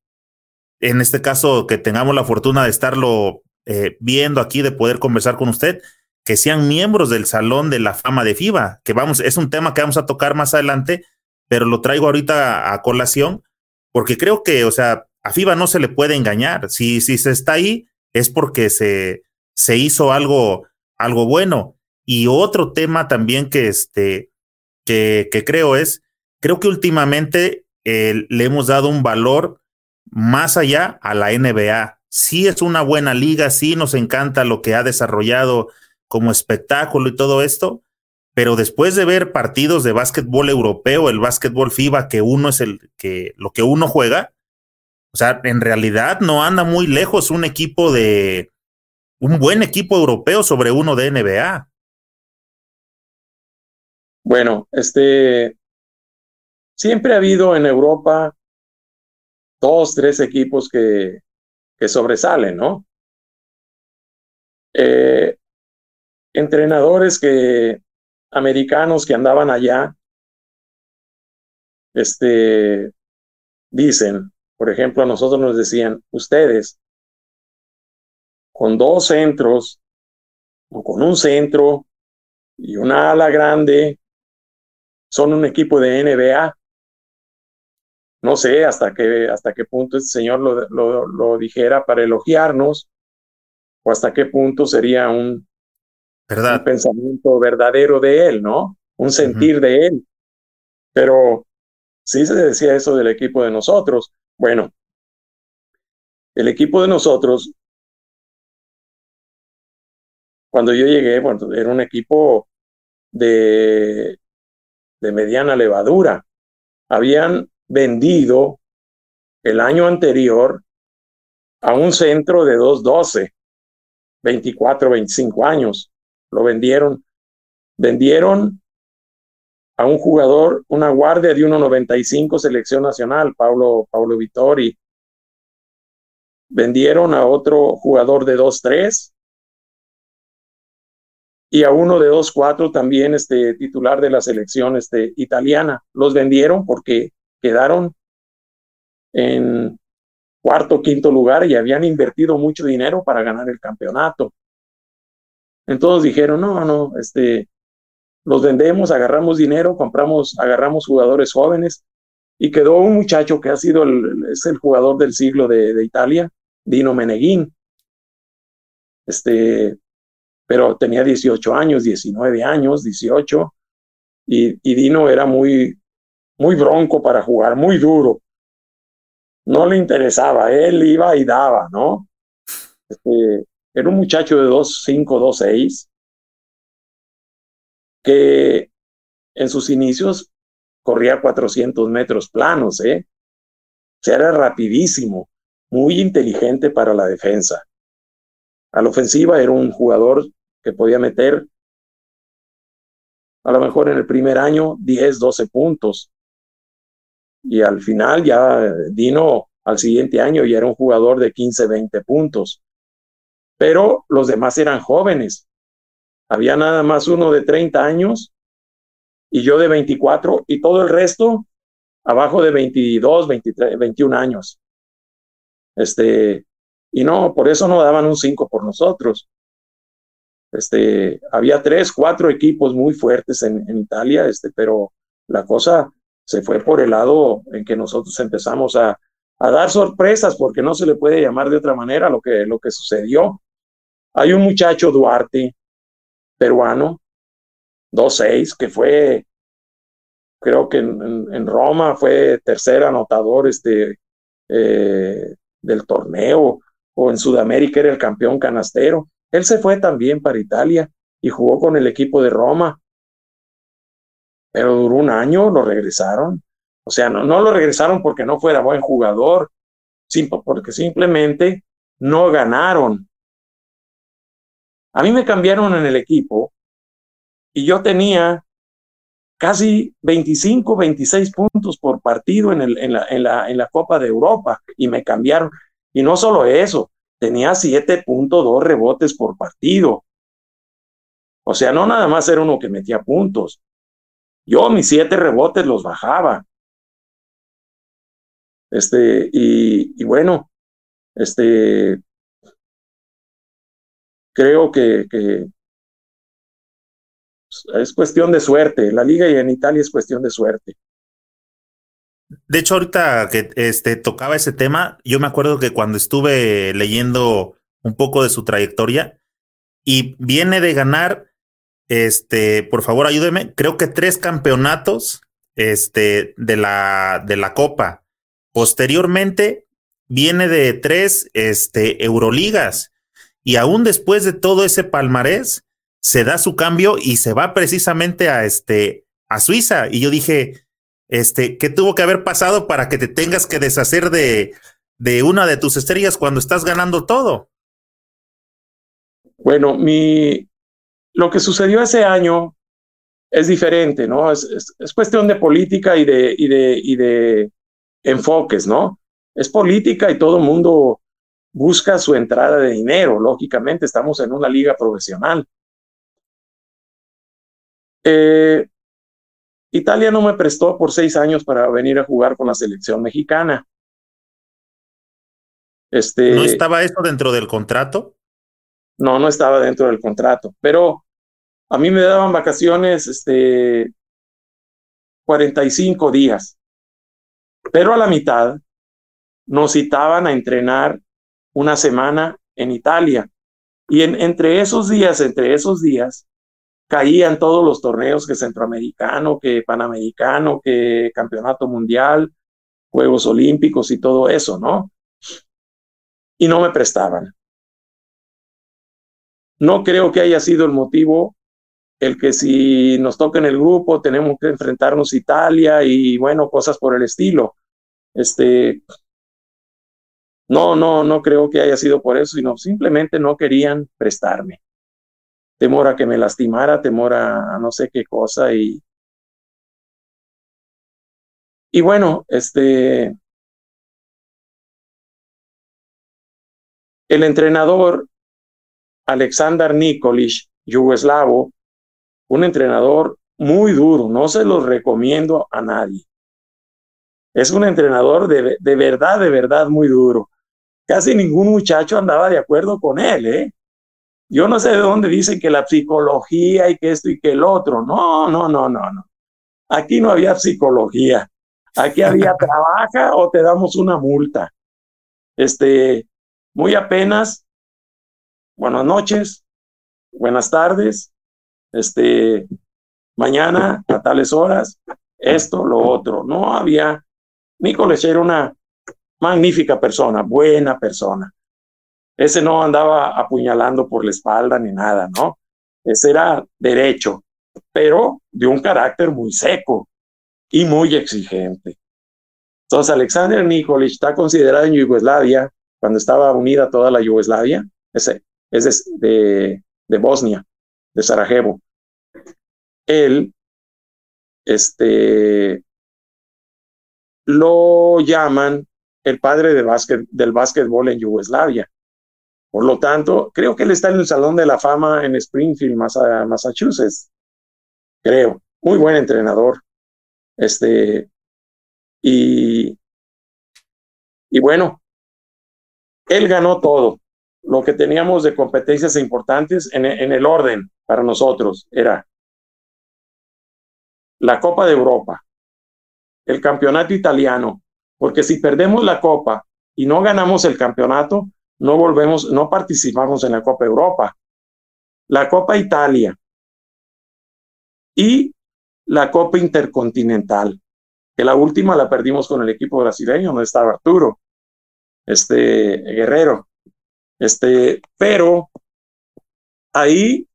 en este caso que tengamos la fortuna de estarlo eh, viendo aquí, de poder conversar con usted, que sean miembros del Salón de la Fama de FIBA, que vamos, es un tema que vamos a tocar más adelante, pero lo traigo ahorita a, colación, porque creo que, o sea, a FIBA no se le puede engañar. Si, si se está ahí, es porque se, se hizo algo, algo bueno. Y otro tema también que, este, que, que creo es, creo que últimamente eh, le hemos dado un valor más allá a la NBA. Sí es una buena liga, sí nos encanta lo que ha desarrollado como espectáculo y todo esto, pero después de ver partidos de básquetbol europeo, el básquetbol FIBA, que uno es el que lo que uno juega, o sea, en realidad no anda muy lejos un equipo de un buen equipo europeo sobre uno de NBA. Bueno, este siempre ha habido en Europa dos, tres equipos que, que sobresalen, ¿no? Eh, entrenadores que americanos que andaban allá este dicen, por ejemplo, a nosotros nos decían, ustedes con dos centros o con un centro y una ala grande son un equipo de NBA. No sé hasta qué, hasta qué punto este señor lo, lo, lo dijera para elogiarnos o hasta qué punto sería un, un pensamiento verdadero de él, ¿no? Un sentir de él. Pero sí se decía eso del equipo de nosotros. Bueno, el equipo de nosotros, cuando yo llegué, bueno, era un equipo de, de mediana levadura. Habían vendido el año anterior a un centro de 212, 24, 25 años lo vendieron. Vendieron a un jugador, una guardia de 1.95 selección nacional, Pablo, Pablo Vittori. Vendieron a otro jugador de 2.3 y a uno de 2.4 también este titular de la selección este, italiana. Los vendieron porque quedaron en, cuarto, quinto lugar y habían invertido mucho dinero para ganar el campeonato. Entonces dijeron, no, no, este, los vendemos, agarramos dinero, compramos, agarramos jugadores jóvenes y quedó un muchacho que ha sido el, es el jugador del siglo de, de Italia, Dino Meneguín. Este, pero tenía 18 años, 19 años, 18, y, y Dino era muy, muy bronco para jugar, muy duro. No le interesaba, él iba y daba, ¿no? Este, era un muchacho de 2'5, 2'6, que en sus inicios corría 400 metros planos, ¿eh? O sea, era rapidísimo, muy inteligente para la defensa. A la ofensiva era un jugador que podía meter a lo mejor en el primer año 10, 12 puntos. Y al final ya Dino al siguiente año ya era un jugador de 15, 20 puntos. Pero los demás eran jóvenes. Había nada más uno de 30 años y yo de 24 y todo el resto abajo de 22, 23, 21 años. Este, y no, por eso no daban un 5 por nosotros. Este, había tres, cuatro equipos muy fuertes en, en, Italia, este, pero la cosa se fue por el lado en que nosotros empezamos a, a dar sorpresas, porque no se le puede llamar de otra manera lo que, lo que sucedió. Hay un muchacho Duarte, peruano, 2-6, que fue, creo que en, Roma fue tercer anotador este, eh, del torneo, o en Sudamérica era el campeón canastero. Él se fue también para Italia y jugó con el equipo de Roma. Pero duró un año, lo regresaron. O sea, no, no lo regresaron porque no fuera buen jugador, porque simplemente no ganaron. A mí me cambiaron en el equipo y yo tenía casi 25, 26 puntos por partido en, el, en, la, en, la, en la Copa de Europa y me cambiaron. Y no solo eso, tenía 7.2 rebotes por partido. O sea, no nada más era uno que metía puntos. Yo mis siete rebotes los bajaba. Este, y, bueno, este, creo que, que, es cuestión de suerte. La liga y en Italia es cuestión de suerte. De hecho, ahorita que este, tocaba ese tema, yo me acuerdo que cuando estuve leyendo un poco de su trayectoria y viene de ganar, este, por favor ayúdeme, creo que tres campeonatos este, de, la, de la Copa. Posteriormente, viene de tres este, Euroligas y aún después de todo ese palmarés, se da su cambio y se va precisamente a, este, a Suiza. Y yo dije, este, ¿qué tuvo que haber pasado para que te tengas que deshacer de, de una de tus estrellas cuando estás ganando todo? Bueno, mi, lo que sucedió ese año es diferente, ¿no? Es, es, es, cuestión de política y, de, y de enfoques, ¿no? Es política y todo el mundo busca su entrada de dinero, lógicamente, estamos en una liga profesional. Eh, Italia no me prestó por seis años para venir a jugar con la selección mexicana. Este, ¿No estaba eso dentro del contrato? No, no estaba dentro del contrato, pero a mí me daban vacaciones este, 45 días, pero a la mitad nos citaban a entrenar una semana en Italia. Y en, entre esos días, entre esos días, caían todos los torneos que centroamericano, que panamericano, que campeonato mundial, Juegos Olímpicos y todo eso, ¿no? Y no me prestaban. No creo que haya sido el motivo el que si nos toca en el grupo tenemos que enfrentarnos a Italia y bueno, cosas por el estilo. Este, no, no, no creo que haya sido por eso, sino simplemente no querían prestarme temor a que me lastimara, temor a, no sé qué cosa y y bueno, este el entrenador Alexander Nikolic, yugoslavo, un entrenador muy duro, no se lo recomiendo a nadie. Es un entrenador de, de verdad, de verdad muy duro. casi ningún muchacho andaba de acuerdo con él, ¿eh? Yo no sé de dónde dicen que la psicología y que esto y que el otro. No, no, no, no, no. Aquí no había psicología. Aquí había trabaja o te damos una multa. Este, muy apenas, buenas noches, buenas tardes, este, mañana a tales horas, esto, lo otro. No había, Nicolás era una magnífica persona, buena persona. Ese no andaba apuñalando por la espalda ni nada, ¿no? Ese era derecho, pero de un carácter muy seco y muy exigente. Entonces, Alexander Nikolic está considerado en Yugoslavia, cuando estaba unida toda la Yugoslavia, ese, es de, de Bosnia, de Sarajevo. Él, este, lo llaman el padre básquet, del básquetbol en Yugoslavia. Por lo tanto, creo que él está en el Salón de la Fama en Springfield, Massachusetts. Creo. Muy buen entrenador. Este, y, y bueno, él ganó todo. Lo que teníamos de competencias importantes en el orden para nosotros era la Copa de Europa, el Campeonato Italiano, porque si perdemos la Copa y no ganamos el campeonato, no volvemos, no participamos en la Copa Europa, la Copa Italia y la Copa Intercontinental, que la última la perdimos con el equipo brasileño, donde estaba Arturo, este Guerrero, este, pero ahí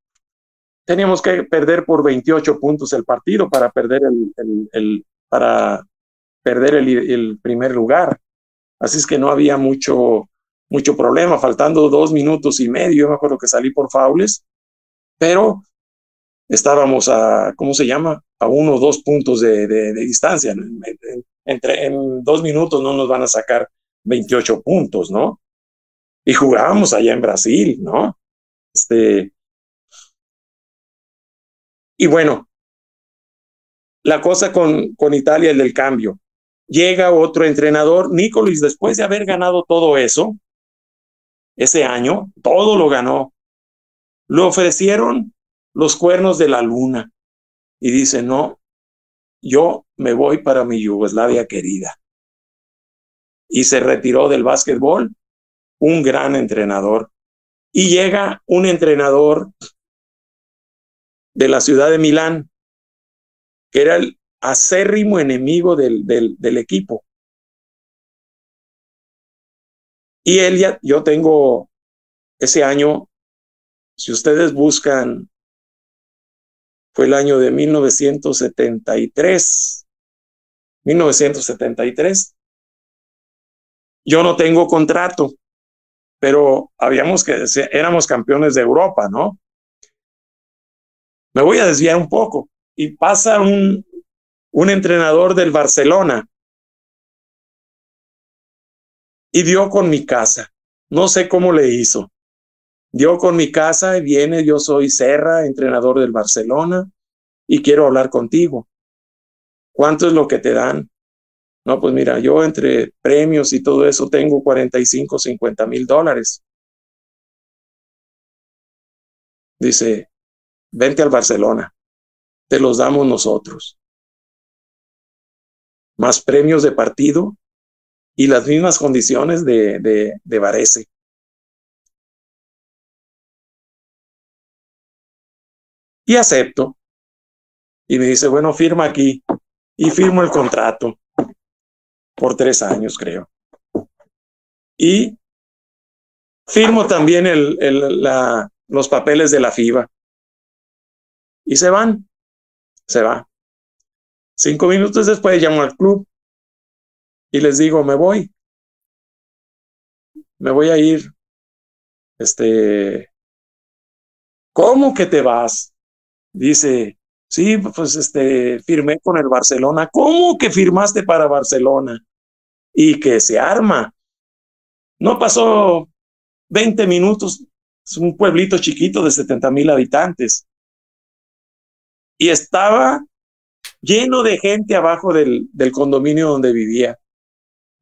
teníamos que perder por 28 puntos el partido para perder el, el, para perder el, primer lugar. Así es que no había mucho, mucho problema, faltando dos minutos y medio, yo me acuerdo que salí por faules, pero estábamos a, ¿cómo se llama? A uno o dos puntos de, distancia. entre, en dos minutos no nos van a sacar 28 puntos, ¿no? Y jugábamos allá en Brasil, ¿no? Este, y bueno, la cosa con, con Italia, el del cambio. Llega otro entrenador, Nicolis, después de haber ganado todo eso, ese año, todo lo ganó. Le ofrecieron los cuernos de la luna y dice, no, yo me voy para mi Yugoslavia querida. Y se retiró del básquetbol, un gran entrenador. Y llega un entrenador de la ciudad de Milán, que era el acérrimo enemigo del, del, del equipo. Y él ya, yo tengo ese año, si ustedes buscan, fue el año de 1973, 1973. Yo no tengo contrato, pero habíamos que, éramos campeones de Europa, ¿no? Me voy a desviar un poco. Y pasa un, un entrenador del Barcelona y dio con mi casa. No sé cómo le hizo. Dio con mi casa y viene, yo soy Serra, entrenador del Barcelona, y quiero hablar contigo. ¿Cuánto es lo que te dan? No, pues mira, yo entre premios y todo eso tengo 45, 50 mil dólares. Dice, vente al Barcelona, te los damos nosotros. Más premios de partido y las mismas condiciones de, de, de Varese. Y acepto. Y me dice, bueno, firma aquí. Y firmo el contrato por tres años, creo. Y firmo también el, el, la, los papeles de la FIBA y se van. Se va. Cinco minutos después llamo al club y les digo, me voy. Me voy a ir. Este, ¿cómo que te vas? Dice, sí, pues este, firmé con el Barcelona. ¿Cómo que firmaste para Barcelona? Y que se arma. No pasó 20 minutos, es un pueblito chiquito de 70 mil habitantes y estaba lleno de gente abajo del, del condominio donde vivía.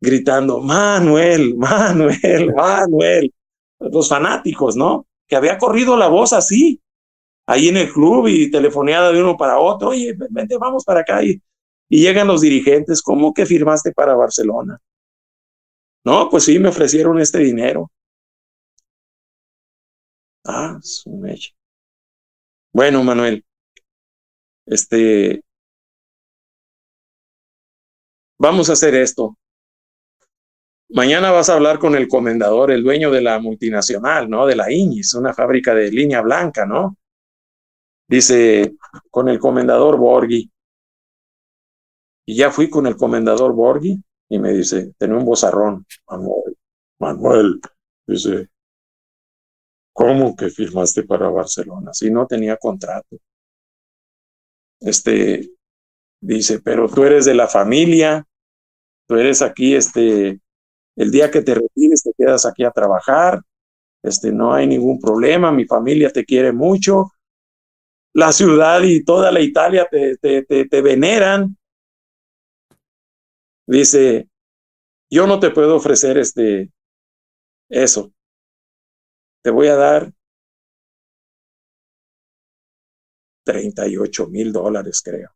gritando, Manuel, Manuel, Manuel. Los fanáticos, ¿no? Que había corrido la voz así, ahí en el club y telefoneada de uno para otro, oye, vente, vamos para acá. Y, y llegan los dirigentes, ¿cómo que firmaste para Barcelona? No, pues sí, me ofrecieron este dinero. Ah, su mecha. Bueno, Manuel, este, vamos a hacer esto. Mañana vas a hablar con el comendador, el dueño de la multinacional, ¿no? De la Iñis, una fábrica de línea blanca, ¿no? Dice, con el comendador Borghi. Y ya fui con el comendador Borghi y me dice, tenía un bozarrón. Manuel, Manuel, dice, ¿cómo que firmaste para Barcelona? Si no tenía contrato. Este, dice, pero tú eres de la familia, tú eres aquí, este, el día que te retires te quedas aquí a trabajar, este, no hay ningún problema, mi familia te quiere mucho, la ciudad y toda la Italia te, te, te, veneran. Dice, yo no te puedo ofrecer este, eso. Te voy a dar 38 mil dólares, creo.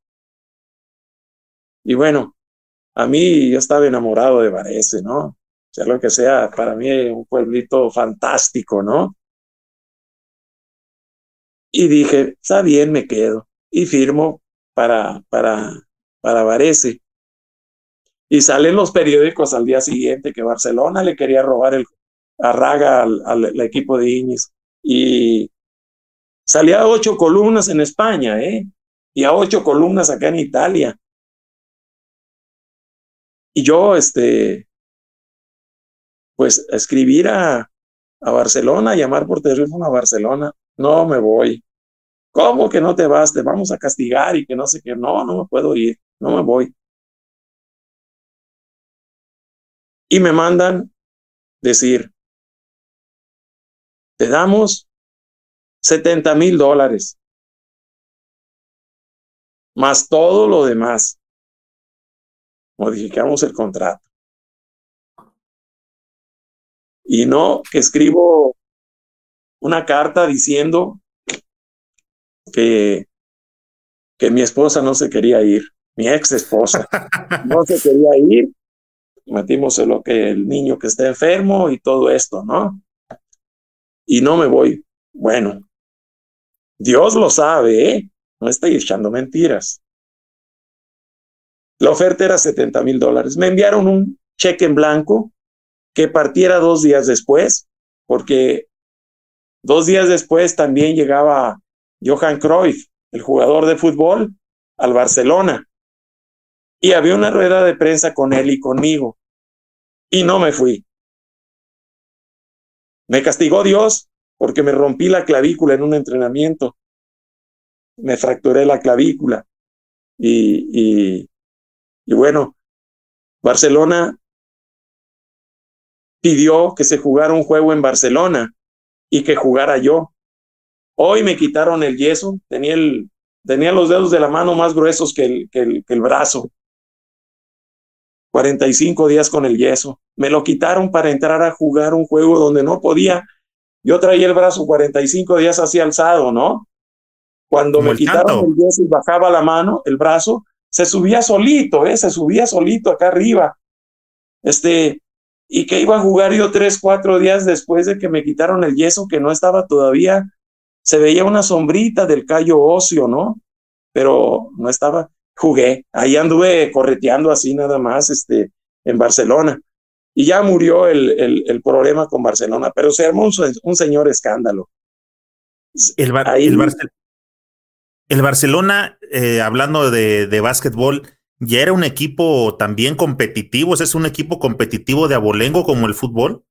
Y bueno, a mí yo estaba enamorado de Varese, ¿no? sea lo que sea, para mí un pueblito fantástico, ¿no? Y dije, está bien, me quedo. Y firmo para, para, para Varese. Y salen los periódicos al día siguiente que Barcelona le quería robar el, a Raga al, al, equipo de Iñiz. Y salía a ocho columnas en España, ¿eh? Y a ocho columnas acá en Italia. Y yo, este, pues escribir a, a Barcelona, llamar por teléfono a Barcelona, no me voy. ¿Cómo que no te vas? Te vamos a castigar y que no sé qué. No, no me puedo ir, no me voy. Y me mandan decir, te damos 70 mil dólares, más todo lo demás. Modificamos el contrato y no que escribo una carta diciendo que, que mi esposa no se quería ir, mi ex esposa no se quería ir, metimos lo que el niño que está enfermo y todo esto, ¿no? Y no me voy. Bueno, Dios lo sabe, ¿eh? No estoy echando mentiras. La oferta era 70 mil dólares. Me enviaron un cheque en blanco que partiera dos días después, porque dos días después también llegaba Johan Cruyff, el jugador de fútbol, al Barcelona. Y había una rueda de prensa con él y conmigo. Y no me fui. Me castigó Dios porque me rompí la clavícula en un entrenamiento. Me fracturé la clavícula. Y, y, bueno, Barcelona pidió que se jugara un juego en Barcelona y que jugara yo. Hoy me quitaron el yeso, tenía, el, tenía los dedos de la mano más gruesos que el, que el, que el brazo. 45 días con el yeso. Me lo quitaron para entrar a jugar un juego donde no podía. Yo traía el brazo 45 días así alzado, ¿no? Cuando me quitaron el yeso y bajaba la mano, el brazo, se subía solito, ¿eh? Se subía solito acá arriba. Este, y que iba a jugar yo tres, cuatro días después de que me quitaron el yeso, que no estaba todavía, se veía una sombrita del callo óseo, ¿no? Pero no estaba, jugué, ahí anduve correteando así nada más, este, en Barcelona. Y ya murió el, el, el problema con Barcelona, pero se armó un, señor escándalo. El, el, Barcelona, eh, hablando de, de básquetbol, ya era un equipo también competitivo, ¿es un equipo competitivo de abolengo como el fútbol?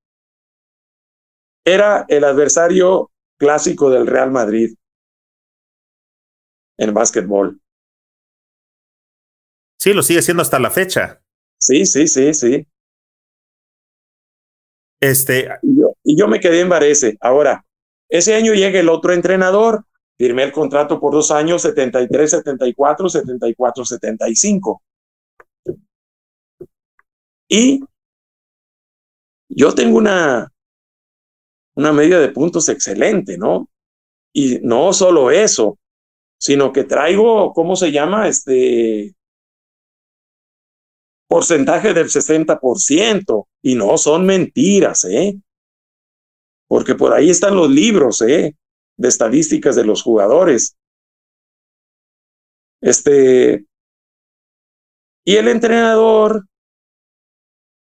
Era el adversario clásico del Real Madrid en básquetbol. Sí, lo sigue siendo hasta la fecha. Sí, sí, sí, sí. Este. Y yo, me quedé en Varese. Ahora, ese año llega el otro entrenador, firmé el contrato por dos años, 73, 74, 74, 75. Y yo tengo una, una media de puntos excelente, ¿no? Y no solo eso, sino que traigo, ¿cómo se llama? Este porcentaje del 60%, y no son mentiras, ¿eh? Porque por ahí están los libros, ¿eh? De estadísticas de los jugadores. Este, y el entrenador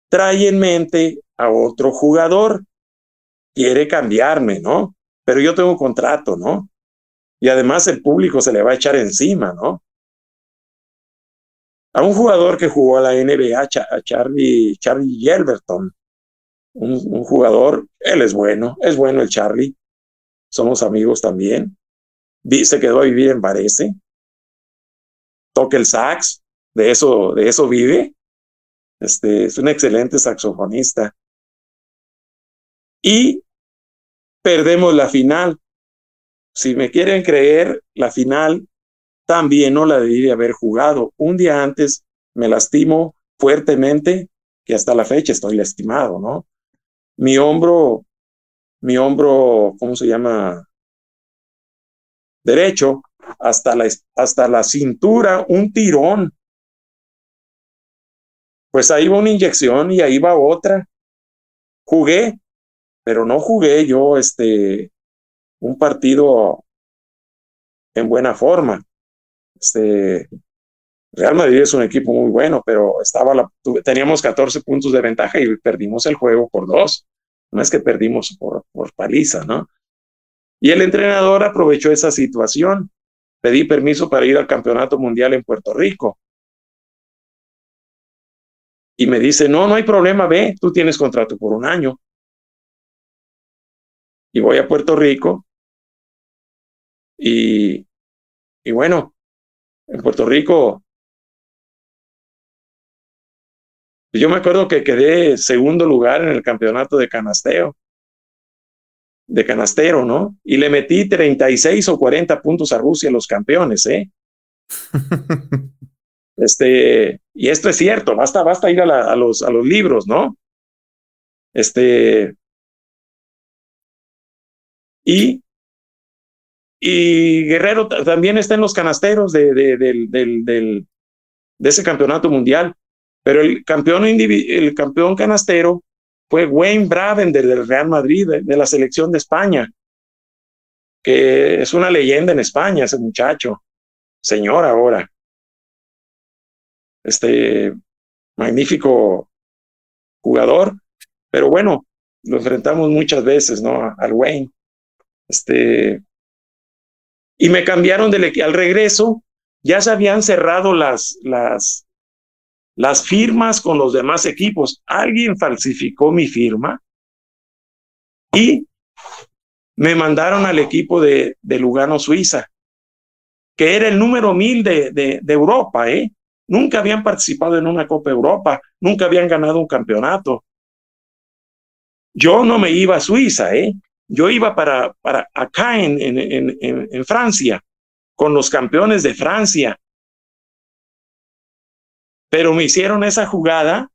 trae en mente a otro jugador, quiere cambiarme, ¿no? Pero yo tengo contrato, ¿no? Y además el público se le va a echar encima, ¿no? A un jugador que jugó a la NBA, a Charlie, Charlie Yelverton, un, jugador, él es bueno, es bueno el Charlie, somos amigos también. Se quedó a vivir en Varese, toca el sax, de eso, de eso vive. Este, es un excelente saxofonista. Y perdemos la final. Si me quieren creer, la final también no la debí de haber jugado. Un día antes me lastimo fuertemente, que hasta la fecha estoy lastimado, ¿no? Mi hombro, mi hombro, ¿cómo se llama? Derecho, hasta la, hasta la cintura, un tirón. Pues ahí va una inyección y ahí va otra. Jugué, pero no jugué yo este, un partido en buena forma. Este, Real Madrid es un equipo muy bueno, pero estaba teníamos 14 puntos de ventaja y perdimos el juego por dos. No es que perdimos por, por paliza, ¿no? Y el entrenador aprovechó esa situación pedí permiso para ir al campeonato mundial en Puerto Rico. Y me dice, no, no hay problema, ve, tú tienes contrato por un año. Y voy a Puerto Rico. Y, y bueno, en Puerto Rico, yo me acuerdo que quedé segundo lugar en el campeonato de canasteo de canastero, ¿no? Y le metí 36 o 40 puntos a Rusia, los campeones, ¿eh? este, y esto es cierto, basta, basta ir a, los, a los libros, ¿no? Este, y, y Guerrero también está en los canasteros de, de, de ese campeonato mundial, pero el campeón, el campeón canastero fue Wayne Bravender del Real Madrid, de, la selección de España, que es una leyenda en España, ese muchacho, señor ahora. Este magnífico jugador, pero bueno, lo enfrentamos muchas veces, ¿no? Al Wayne. Este, y me cambiaron del al regreso, ya se habían cerrado las, las, firmas con los demás equipos. Alguien falsificó mi firma y me mandaron al equipo de, de Lugano, Suiza, que era el número mil de, de, de, Europa, ¿eh? Nunca habían participado en una Copa Europa, nunca habían ganado un campeonato. Yo no me iba a Suiza, ¿eh? Yo iba para, para acá en, en, en, en Francia, con los campeones de Francia, pero me hicieron esa jugada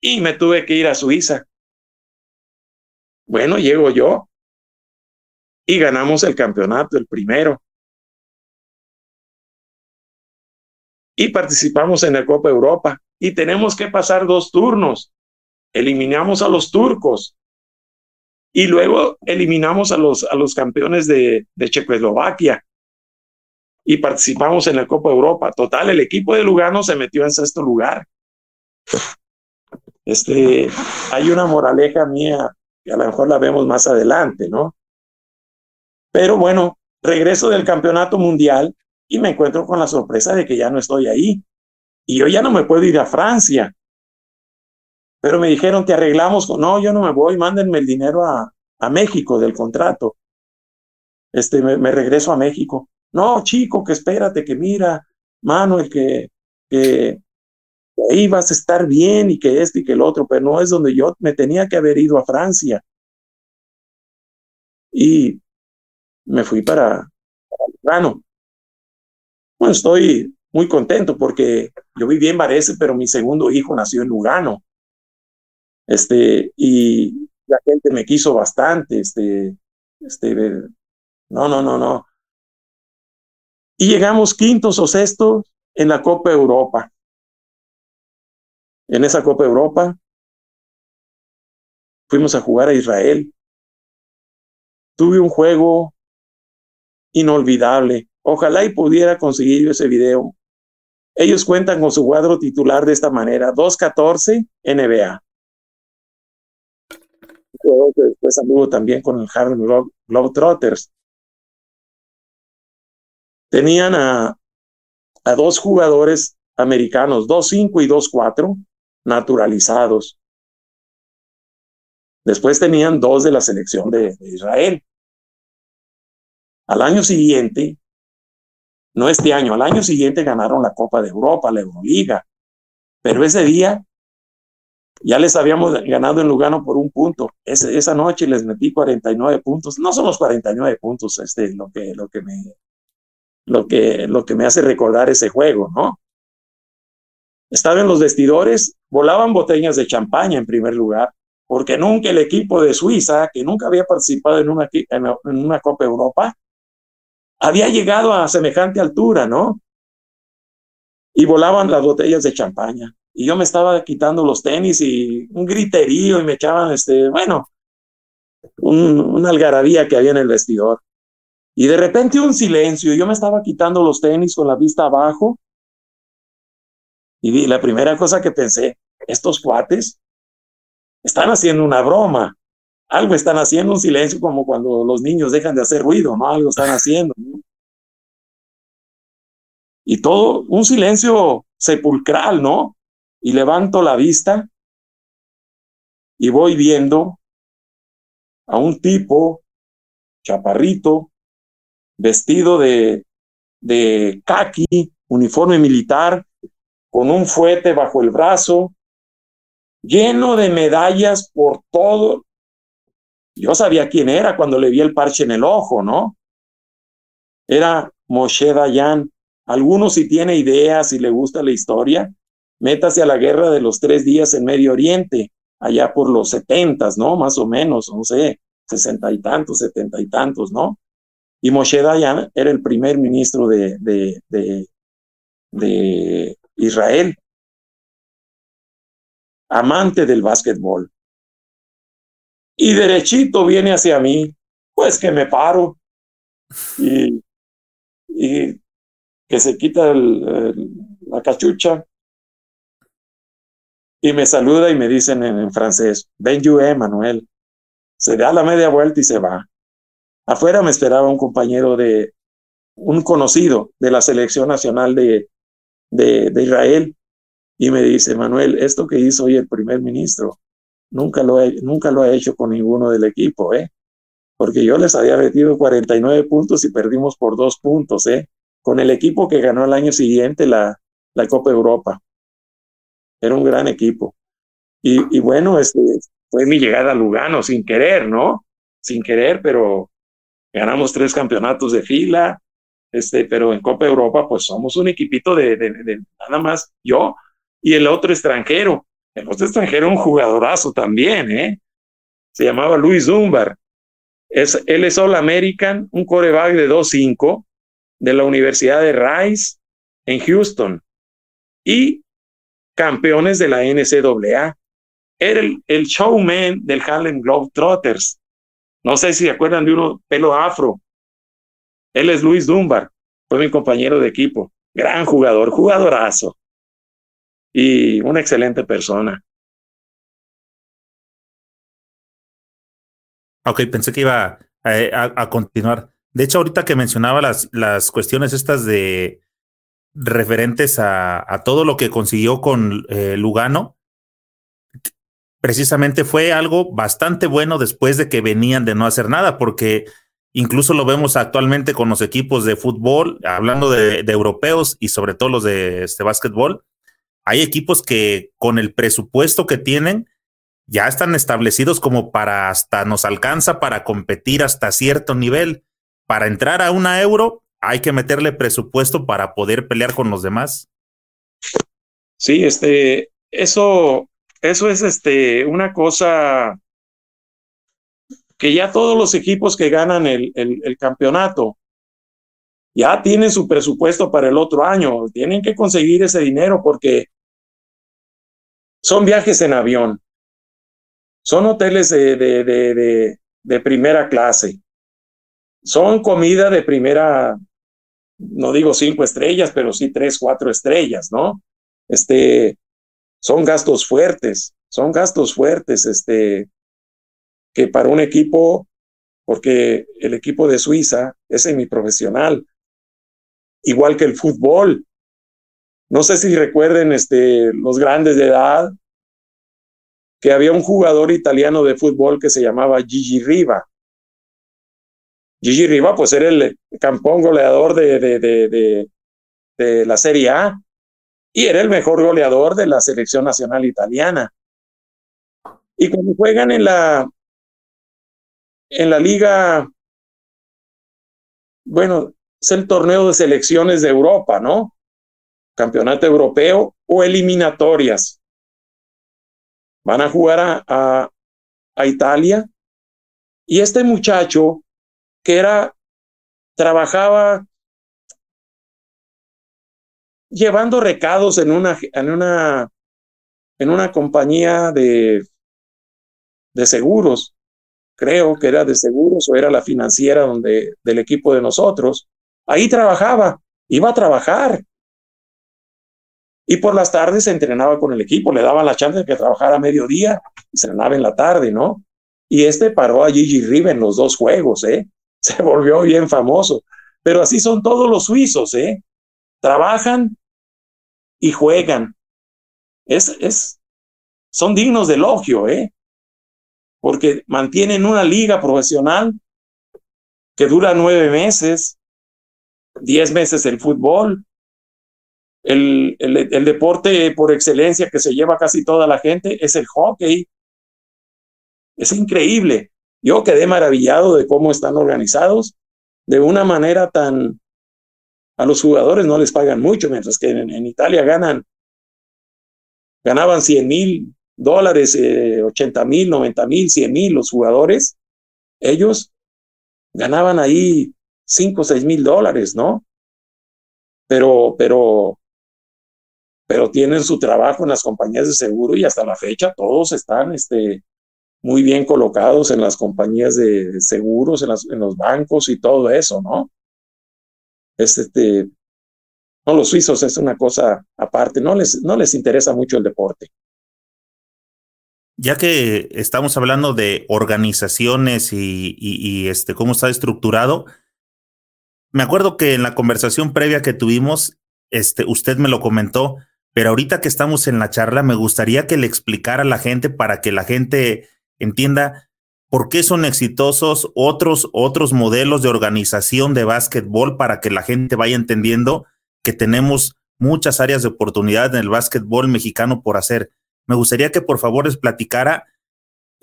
y me tuve que ir a Suiza. Bueno, llego yo y ganamos el campeonato, el primero. Y participamos en la Copa Europa y tenemos que pasar dos turnos. Eliminamos a los turcos y luego eliminamos a los, a los campeones de, Checoslovaquia y participamos en la Copa Europa. Total, el equipo de Lugano se metió en sexto lugar. Este, hay una moraleja mía que a lo mejor la vemos más adelante, ¿no? Pero bueno, regreso del campeonato mundial y me encuentro con la sorpresa de que ya no estoy ahí. Y yo ya no me puedo ir a Francia. Pero me dijeron, te arreglamos. No, yo no me voy, mándenme el dinero a, a México del contrato. Este, me regreso a México. No, chico, que espérate, que mira, Manuel, que, que ahí vas a estar bien y que este y que el otro, pero no es donde yo me tenía que haber ido a Francia. Y me fui para, para Bueno, estoy muy contento porque yo viví en Varese, pero mi segundo hijo nació en Lugano. Este, y la gente me quiso bastante, este, este, no, no, no, no. Y llegamos quintos o sextos en la Copa Europa. En esa Copa Europa fuimos a jugar a Israel. Tuve un juego inolvidable. Ojalá y pudiera conseguir ese video. Ellos cuentan con su cuadro titular de esta manera, 2-14 NBA. Después anduvo también con el Harlem Globetrotters. Tenían a, a dos jugadores americanos, 2-5 y 2-4, naturalizados. Después tenían dos de la selección de, Israel. Al año siguiente, no este año, al año siguiente ganaron la Copa de Europa, la Euroliga. Pero ese día ya les habíamos ganado en Lugano por un punto. esa noche les metí 49 puntos. No son los 49 puntos este, lo, que, lo, que me, lo, que, lo que me hace recordar ese juego, ¿no? Estaba en los vestidores, volaban botellas de champaña en primer lugar porque nunca el equipo de Suiza, que nunca había participado en una, en una Copa Europa, había llegado a semejante altura, ¿no? Y volaban las botellas de champaña. Y yo me estaba quitando los tenis y un griterío y me echaban, este, bueno, un, una algarabía que había en el vestidor. Y de repente un silencio. Yo me estaba quitando los tenis con la vista abajo. Y la primera cosa que pensé, estos cuates están haciendo una broma, algo están haciendo, un silencio como cuando los niños dejan de hacer ruido, ¿no? Algo están haciendo. Y todo, un silencio sepulcral, ¿no? Y levanto la vista y voy viendo a un tipo chaparrito, vestido de, de khaki, uniforme militar, con un fuete bajo el brazo, lleno de medallas por todo. Yo sabía quién era cuando le vi el parche en el ojo, ¿no? Era Moshe Dayan. Algunos si tiene ideas, si le gusta la historia, métase a la guerra de los tres días en Medio Oriente, allá por los setentas, ¿no? Más o menos, no sé, sesenta y tantos, setenta y tantos, ¿no? Y Moshe Dayan era el primer ministro de, de, de, Israel amante del básquetbol. Y derechito viene hacia mí, pues que me paro y, y que se quita la cachucha y me saluda y me dicen en, francés, Benjue, Manuel. Se da la media vuelta y se va. Afuera me esperaba un compañero de, un conocido de la selección nacional de, de, de Israel, y me dice, Manuel, esto que hizo hoy el primer ministro, nunca lo, nunca lo ha hecho con ninguno del equipo, ¿eh? Porque yo les había metido 49 puntos y perdimos por dos puntos, ¿eh? Con el equipo que ganó el año siguiente la, la Copa Europa. Era un gran equipo. Y, bueno, este, fue mi llegada a Lugano sin querer, ¿no? Sin querer, pero ganamos tres campeonatos de fila, este, pero en Copa Europa, pues somos un equipito de nada más yo y el otro extranjero. El otro extranjero un jugadorazo también, ¿eh? Se llamaba Luis Dunbar. Es, él es All American, un coreback de 2-5 de la Universidad de Rice en Houston y campeones de la NCAA. Era el, showman del Harlem Globetrotters. No sé si se acuerdan de uno pelo afro. Él es Luis Dunbar, fue mi compañero de equipo. Gran jugador, jugadorazo y una excelente persona. Ok, pensé que iba a, continuar. De hecho, ahorita que mencionaba las, las cuestiones estas de referentes a, todo lo que consiguió con eh, Lugano, precisamente fue algo bastante bueno después de que venían de no hacer nada, porque incluso lo vemos actualmente con los equipos de fútbol, hablando de, de europeos y sobre todo los de este básquetbol, hay equipos que con el presupuesto que tienen ya están establecidos como para hasta nos alcanza para competir hasta cierto nivel. Para entrar a una euro hay que meterle presupuesto para poder pelear con los demás. Sí, este, eso eso es este, una cosa que ya todos los equipos que ganan el, el, campeonato ya tienen su presupuesto para el otro año, tienen que conseguir ese dinero porque son viajes en avión, son hoteles de, de, de, de, primera clase, son comida de primera, no digo cinco estrellas, pero sí tres, cuatro estrellas, ¿no? Este, son gastos fuertes, son gastos fuertes, este, que para un equipo, porque el equipo de Suiza es semiprofesional, igual que el fútbol. No sé si recuerden este, los grandes de edad, que había un jugador italiano de fútbol que se llamaba Gigi Riva. Gigi Riva, pues era el campeón goleador de, de, de, de la Serie A y era el mejor goleador de la selección nacional italiana. Y cuando juegan en la, en la liga, bueno, es el torneo de selecciones de Europa, ¿no? Campeonato europeo o eliminatorias. Van a jugar a, a, a Italia y este muchacho que era, trabajaba llevando recados en una, en una, en una compañía de, de seguros, creo que era de seguros o era la financiera donde, del equipo de nosotros. Ahí trabajaba, iba a trabajar. Y por las tardes se entrenaba con el equipo, le daban la chance de que trabajara a mediodía y se entrenaba en la tarde, ¿no? Y este paró a Gigi Riva en los dos juegos, ¿eh? Se volvió bien famoso. Pero así son todos los suizos, ¿eh? Trabajan y juegan. Es, es, son dignos de elogio, ¿eh? Porque mantienen una liga profesional que dura nueve meses, diez meses el fútbol, el, el, el, deporte por excelencia que se lleva casi toda la gente es el hockey. Es increíble. Yo quedé maravillado de cómo están organizados de una manera tan, a los jugadores no les pagan mucho, mientras que en, Italia ganan, ganaban 100 mil dólares, 80 eh, mil, 90 mil, 100 mil los jugadores. Ellos ganaban ahí 5 o 6 mil dólares, ¿no? Pero, pero, pero tienen su trabajo en las compañías de seguro y hasta la fecha todos están este, muy bien colocados en las compañías de seguros, en, las, en los bancos y todo eso, ¿no? este, no, los suizos es una cosa aparte, no les, no les interesa mucho el deporte. Ya que estamos hablando de organizaciones y, y, este, cómo está estructurado, me acuerdo que en la conversación previa que tuvimos, este, usted me lo comentó, pero ahorita que estamos en la charla, me gustaría que le explicara a la gente para que la gente entienda ¿Por qué son exitosos otros, otros modelos de organización de básquetbol para que la gente vaya entendiendo que tenemos muchas áreas de oportunidad en el básquetbol mexicano por hacer? Me gustaría que por favor les platicara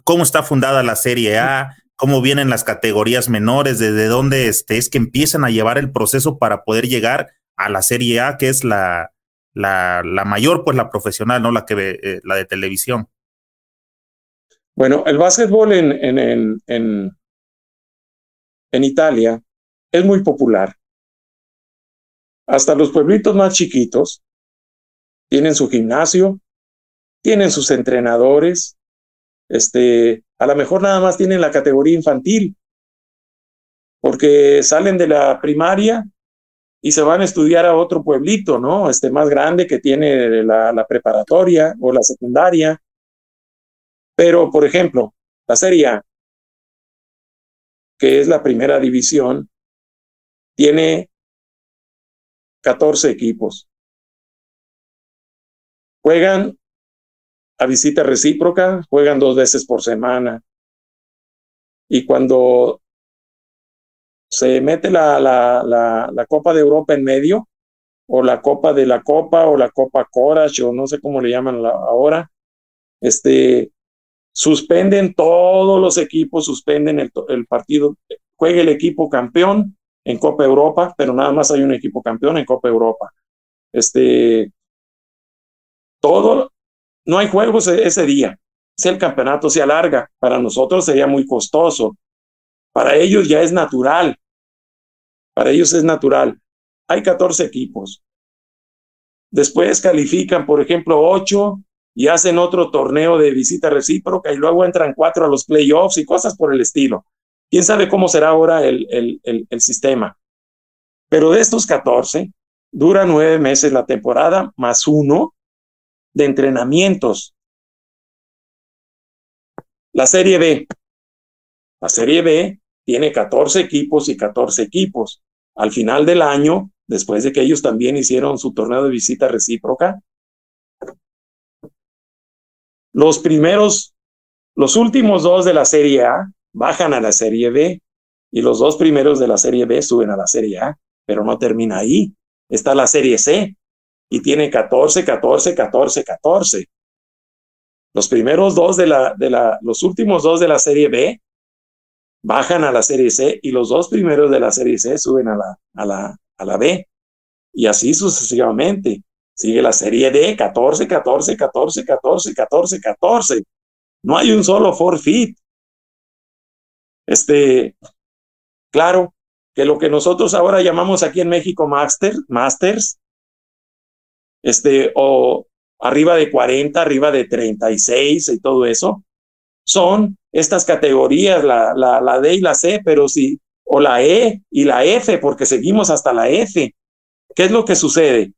cómo está fundada la Serie A, cómo vienen las categorías menores, desde dónde este, es que empiezan a llevar el proceso para poder llegar a la Serie A, que es la, la, la mayor, pues la profesional, no la que eh, la de televisión. Bueno, el básquetbol en, en, en, en, Italia es muy popular. Hasta los pueblitos más chiquitos tienen su gimnasio, tienen sus entrenadores, este, a lo mejor nada más tienen la categoría infantil, porque salen de la primaria y se van a estudiar a otro pueblito, ¿no? Este más grande que tiene la, la preparatoria o la secundaria pero, por ejemplo, la Serie A, que es la primera división, tiene 14 equipos. Juegan a visita recíproca, juegan dos veces por semana. Y cuando se mete la, la, la, Copa de Europa en medio, o la Copa de la Copa, o la Copa Courage, o no sé cómo le llaman ahora, este, suspenden todos los equipos, suspenden el, el, partido, juega el equipo campeón en Copa Europa, pero nada más hay un equipo campeón en Copa Europa. Este, todo no hay juegos e-, ese día. Si el campeonato se alarga, para nosotros sería muy costoso. Para ellos ya es natural. Para ellos es natural. Hay 14 equipos. Después califican, por ejemplo, 8 y hacen otro torneo de visita recíproca y luego entran 4 a los playoffs y cosas por el estilo. ¿Quién sabe cómo será ahora el, el, el, el sistema? Pero de estos 14, dura nueve meses la temporada más uno de entrenamientos. La Serie B. La Serie B tiene 14 equipos y 14 equipos. Al final del año, después de que ellos también hicieron su torneo de visita recíproca, los primeros, los últimos dos de la Serie A bajan a la Serie B y los dos primeros de la Serie B suben a la Serie A, pero no termina ahí. Está la Serie C y tiene 14, 14, 14, 14. Los primeros dos de la, de la, los últimos dos de la serie B bajan a la serie C y los dos primeros de la serie C suben a la, a la, a la B. Y así sucesivamente. Sigue la serie D, 14, 14, 14, 14, 14, 14. No hay un solo forfeit. Este, claro, que lo que nosotros ahora llamamos aquí en México master, masters, este, o arriba de 40, arriba de 36 y todo eso, son estas categorías, la, la, la D y la C, pero si, o la E y la F, porque seguimos hasta la F. ¿Qué es lo que sucede?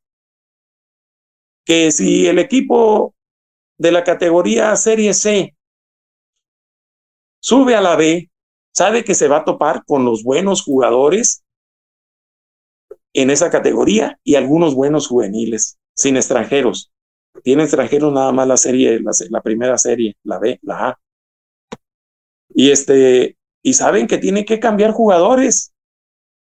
Que si el equipo de la categoría Serie C sube a la B, sabe que se va a topar con los buenos jugadores en esa categoría y algunos buenos juveniles, sin extranjeros. Tiene extranjeros nada más la serie, la, primera serie, la B, la A. Y este, y saben que tienen que cambiar jugadores,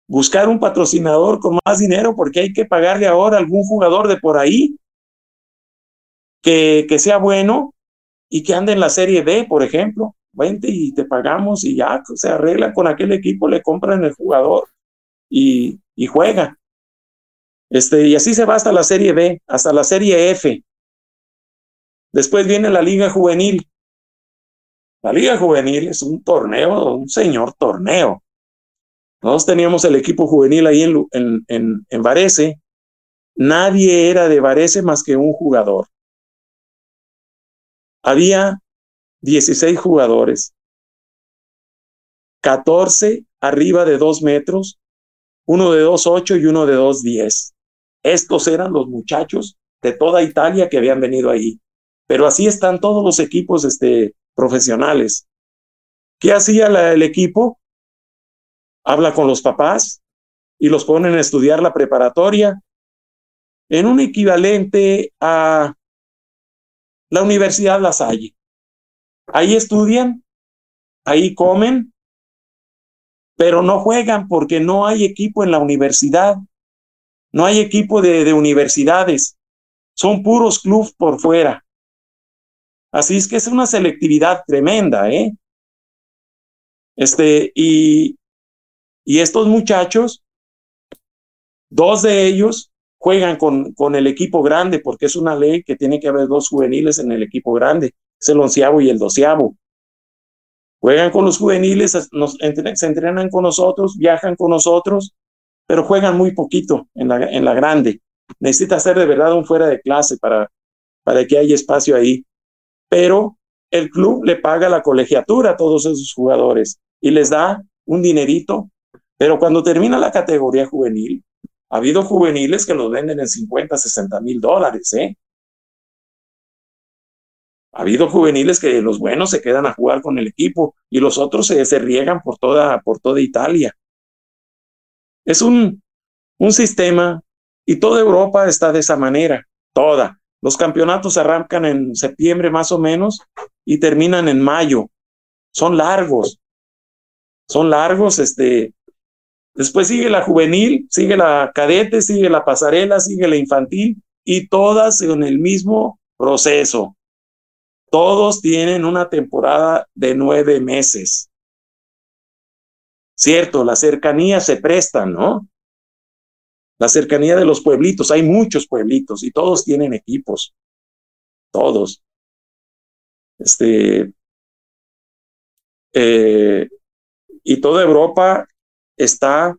buscar un patrocinador con más dinero porque hay que pagarle ahora a algún jugador de por ahí que, sea bueno y que ande en la serie B, por ejemplo. Vente y te pagamos y ya se arregla con aquel equipo, le compran el jugador y, y juega. Este, y así se va hasta la serie B, hasta la serie F. Después viene la Liga Juvenil. La Liga Juvenil es un torneo, un señor torneo. Nosotros teníamos el equipo juvenil ahí en, en, en, en Varese. Nadie era de Varese más que un jugador. Había 16 jugadores, 14 arriba de 2 metros, uno de 2.8 y uno de 2.10. Estos eran los muchachos de toda Italia que habían venido ahí. Pero así están todos los equipos este, profesionales. ¿Qué hacía el equipo? Habla con los papás y los ponen a estudiar la preparatoria en un equivalente a la Universidad La Salle. Ahí estudian, ahí comen, pero no juegan porque no hay equipo en la universidad, no hay equipo de, de universidades, son puros clubes por fuera. Así es que es una selectividad tremenda, ¿eh? Este, y, y estos muchachos, dos de ellos juegan con, con el equipo grande, porque es una ley que tiene que haber dos juveniles en el equipo grande, es el onceavo y el doceavo. Juegan con los juveniles, se entrenan con nosotros, viajan con nosotros, pero juegan muy poquito en la, en la grande. Necesita ser de verdad un fuera de clase para, para que haya espacio ahí pero el club le paga la colegiatura a todos esos jugadores y les da un dinerito, pero cuando termina la categoría juvenil, ha habido juveniles que los venden en 50, 60 mil dólares, ¿eh? Ha habido juveniles que los buenos se quedan a jugar con el equipo y los otros se, se riegan por toda, por toda Italia. Es un, un sistema y toda Europa está de esa manera, toda. Los campeonatos arrancan en septiembre más o menos y terminan en mayo. Son largos. Son largos, este. Después sigue la juvenil, sigue la cadete, sigue la pasarela, sigue la infantil y todas en el mismo proceso. Todos tienen una temporada de nueve meses. Cierto, la cercanía se presta, ¿no? la cercanía de los pueblitos. Hay muchos pueblitos y todos tienen equipos. Todos. Este, eh, y toda Europa está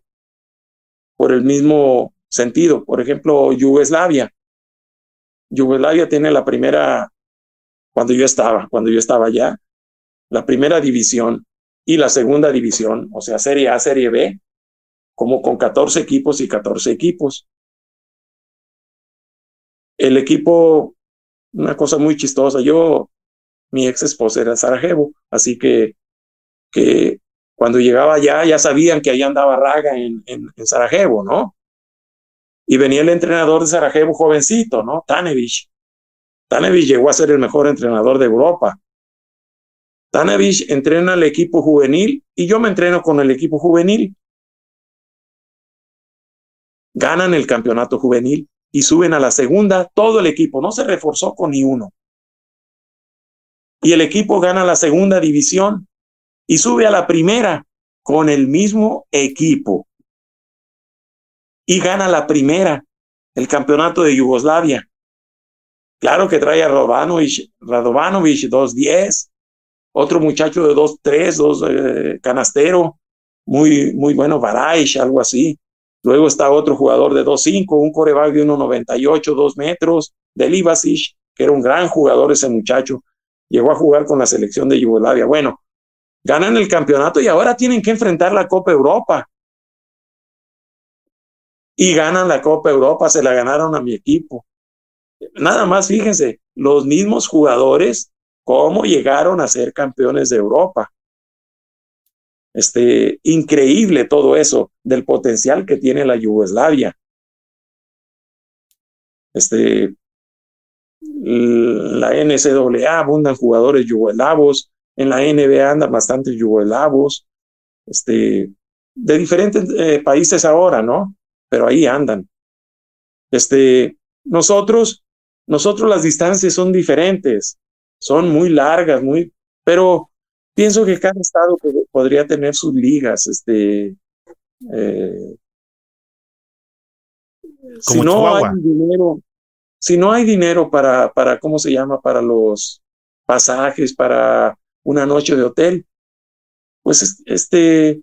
por el mismo sentido. Por ejemplo, Yugoslavia. Yugoslavia tiene la primera, cuando yo estaba, cuando yo estaba allá, la primera división y la segunda división, o sea, Serie A, Serie B, como con 14 equipos y 14 equipos. El equipo, una cosa muy chistosa, yo, mi ex esposa era Sarajevo, así que, que cuando llegaba allá ya sabían que ahí andaba Raga en, en, Sarajevo, ¿no? Y venía el entrenador de Sarajevo jovencito, ¿no? Tanevich. Tanevich llegó a ser el mejor entrenador de Europa. Tanevich entrena al equipo juvenil y yo me entreno con el equipo juvenil. Ganan el campeonato juvenil y suben a la segunda todo el equipo, no se reforzó con ni uno. Y el equipo gana la segunda división y sube a la primera con el mismo equipo. Y gana la primera, el campeonato de Yugoslavia. Claro que trae a Radovanovic, Radovanovic 2-10, otro muchacho de 2-3, 2 eh, canastero, muy, muy bueno, Baraish, algo así. Luego está otro jugador de 2-5, un coreback de 1.98, 2 metros, de Livasic, que era un gran jugador ese muchacho. Llegó a jugar con la selección de Yugoslavia. Bueno, ganan el campeonato y ahora tienen que enfrentar la Copa Europa. Y ganan la Copa Europa, se la ganaron a mi equipo. Nada más, fíjense, los mismos jugadores, cómo llegaron a ser campeones de Europa. Este, increíble todo eso, del potencial que tiene la Yugoslavia. Este, la NCAA abundan jugadores yugoslavos, en la NBA andan bastantes yugoslavos, este, de diferentes eh, países ahora, ¿no? Pero ahí andan. Este, nosotros, nosotros las distancias son diferentes, son muy largas, muy, pero pienso que cada estado podría tener sus ligas, este, eh, si no hay dinero, si no hay dinero para, para, ¿cómo se llama? Para los pasajes, para una noche de hotel. Pues este,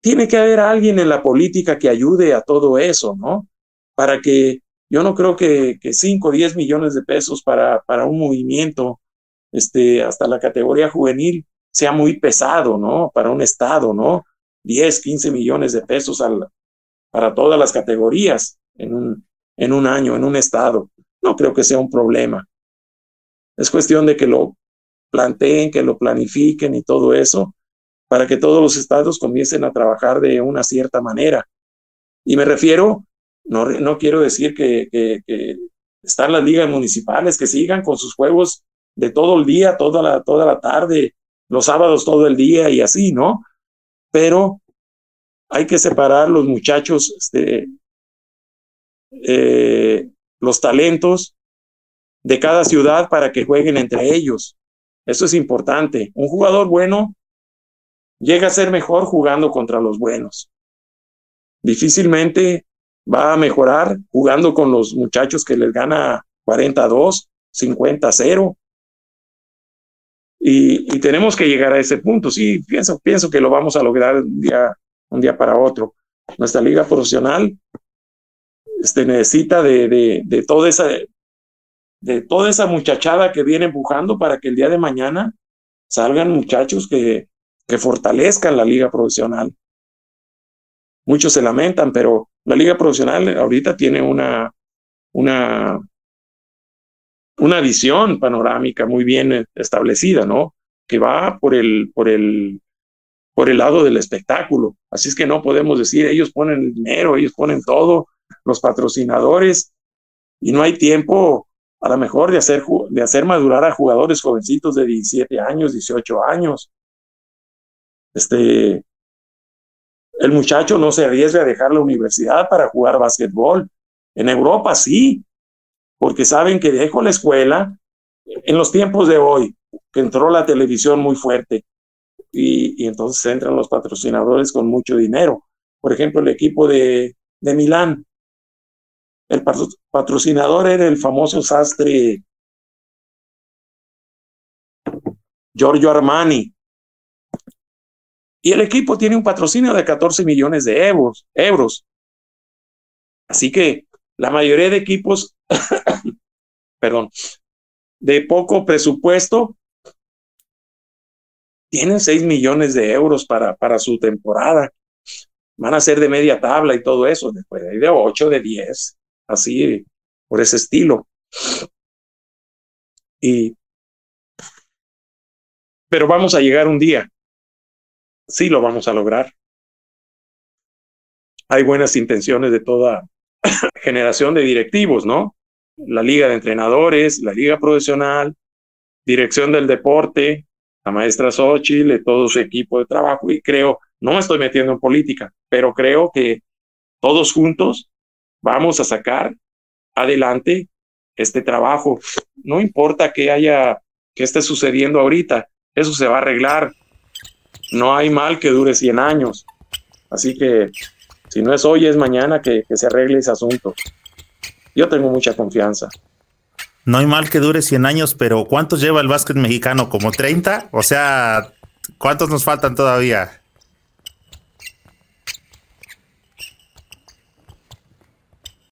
tiene que haber alguien en la política que ayude a todo eso, ¿no? Para que yo no creo que, que 5 o 10 millones de pesos para, para un movimiento, este, hasta la categoría juvenil, sea muy pesado, ¿no? Para un estado, ¿no? 10, 15 millones de pesos al, para todas las categorías en un, en un año, en un estado. No creo que sea un problema. Es cuestión de que lo planteen, que lo planifiquen y todo eso, para que todos los estados comiencen a trabajar de una cierta manera. Y me refiero, no, no quiero decir que, están las ligas municipales, que sigan con sus juegos de todo el día, toda la, toda la tarde, los sábados todo el día y así, ¿no? Pero hay que separar los muchachos, este, eh, los talentos de cada ciudad para que jueguen entre ellos. Eso es importante. Un jugador bueno llega a ser mejor jugando contra los buenos. Difícilmente va a mejorar jugando con los muchachos que les gana 42, 50, 0. Y, y, tenemos que llegar a ese punto. Sí, pienso, pienso que lo vamos a lograr un día, un día para otro. Nuestra liga profesional este, necesita de, de, de, toda esa, de toda esa muchachada que viene empujando para que el día de mañana salgan muchachos que, que fortalezcan la liga profesional. Muchos se lamentan, pero la liga profesional ahorita tiene una, una, una visión panorámica muy bien establecida, ¿no? Que va por el, por el, por el lado del espectáculo. Así es que no podemos decir, ellos ponen el dinero, ellos ponen todo, los patrocinadores, y no hay tiempo a lo mejor de hacer, de hacer madurar a jugadores jovencitos de 17 años, 18 años. Este, el muchacho no se arriesga a dejar la universidad para jugar básquetbol. En Europa sí, porque saben que dejo la escuela en los tiempos de hoy, que entró la televisión muy fuerte y, y entonces entran los patrocinadores con mucho dinero. Por ejemplo, el equipo de, de Milán el patrocinador era el famoso sastre Giorgio Armani. Y el equipo tiene un patrocinio de 14 millones de euros. Así que la mayoría de equipos, perdón, de poco presupuesto, tienen 6 millones de euros para, para su temporada. Van a ser de media tabla y todo eso, después de 8, de 10, así, por ese estilo. Y, pero vamos a llegar un día. Sí lo vamos a lograr. Hay buenas intenciones de toda generación de directivos, ¿no? La liga de entrenadores, la liga profesional, dirección del deporte, la maestra Xochitl, todo su equipo de trabajo y creo, no me estoy metiendo en política, pero creo que todos juntos vamos a sacar adelante este trabajo. No importa que haya, que esté sucediendo ahorita, eso se va a arreglar. No hay mal que dure 100 años. Así que si no es hoy, es mañana que, se arregle ese asunto. Yo tengo mucha confianza. No hay mal que dure 100 años, pero ¿cuántos lleva el básquet mexicano? ¿Como 30? O sea, ¿cuántos nos faltan todavía?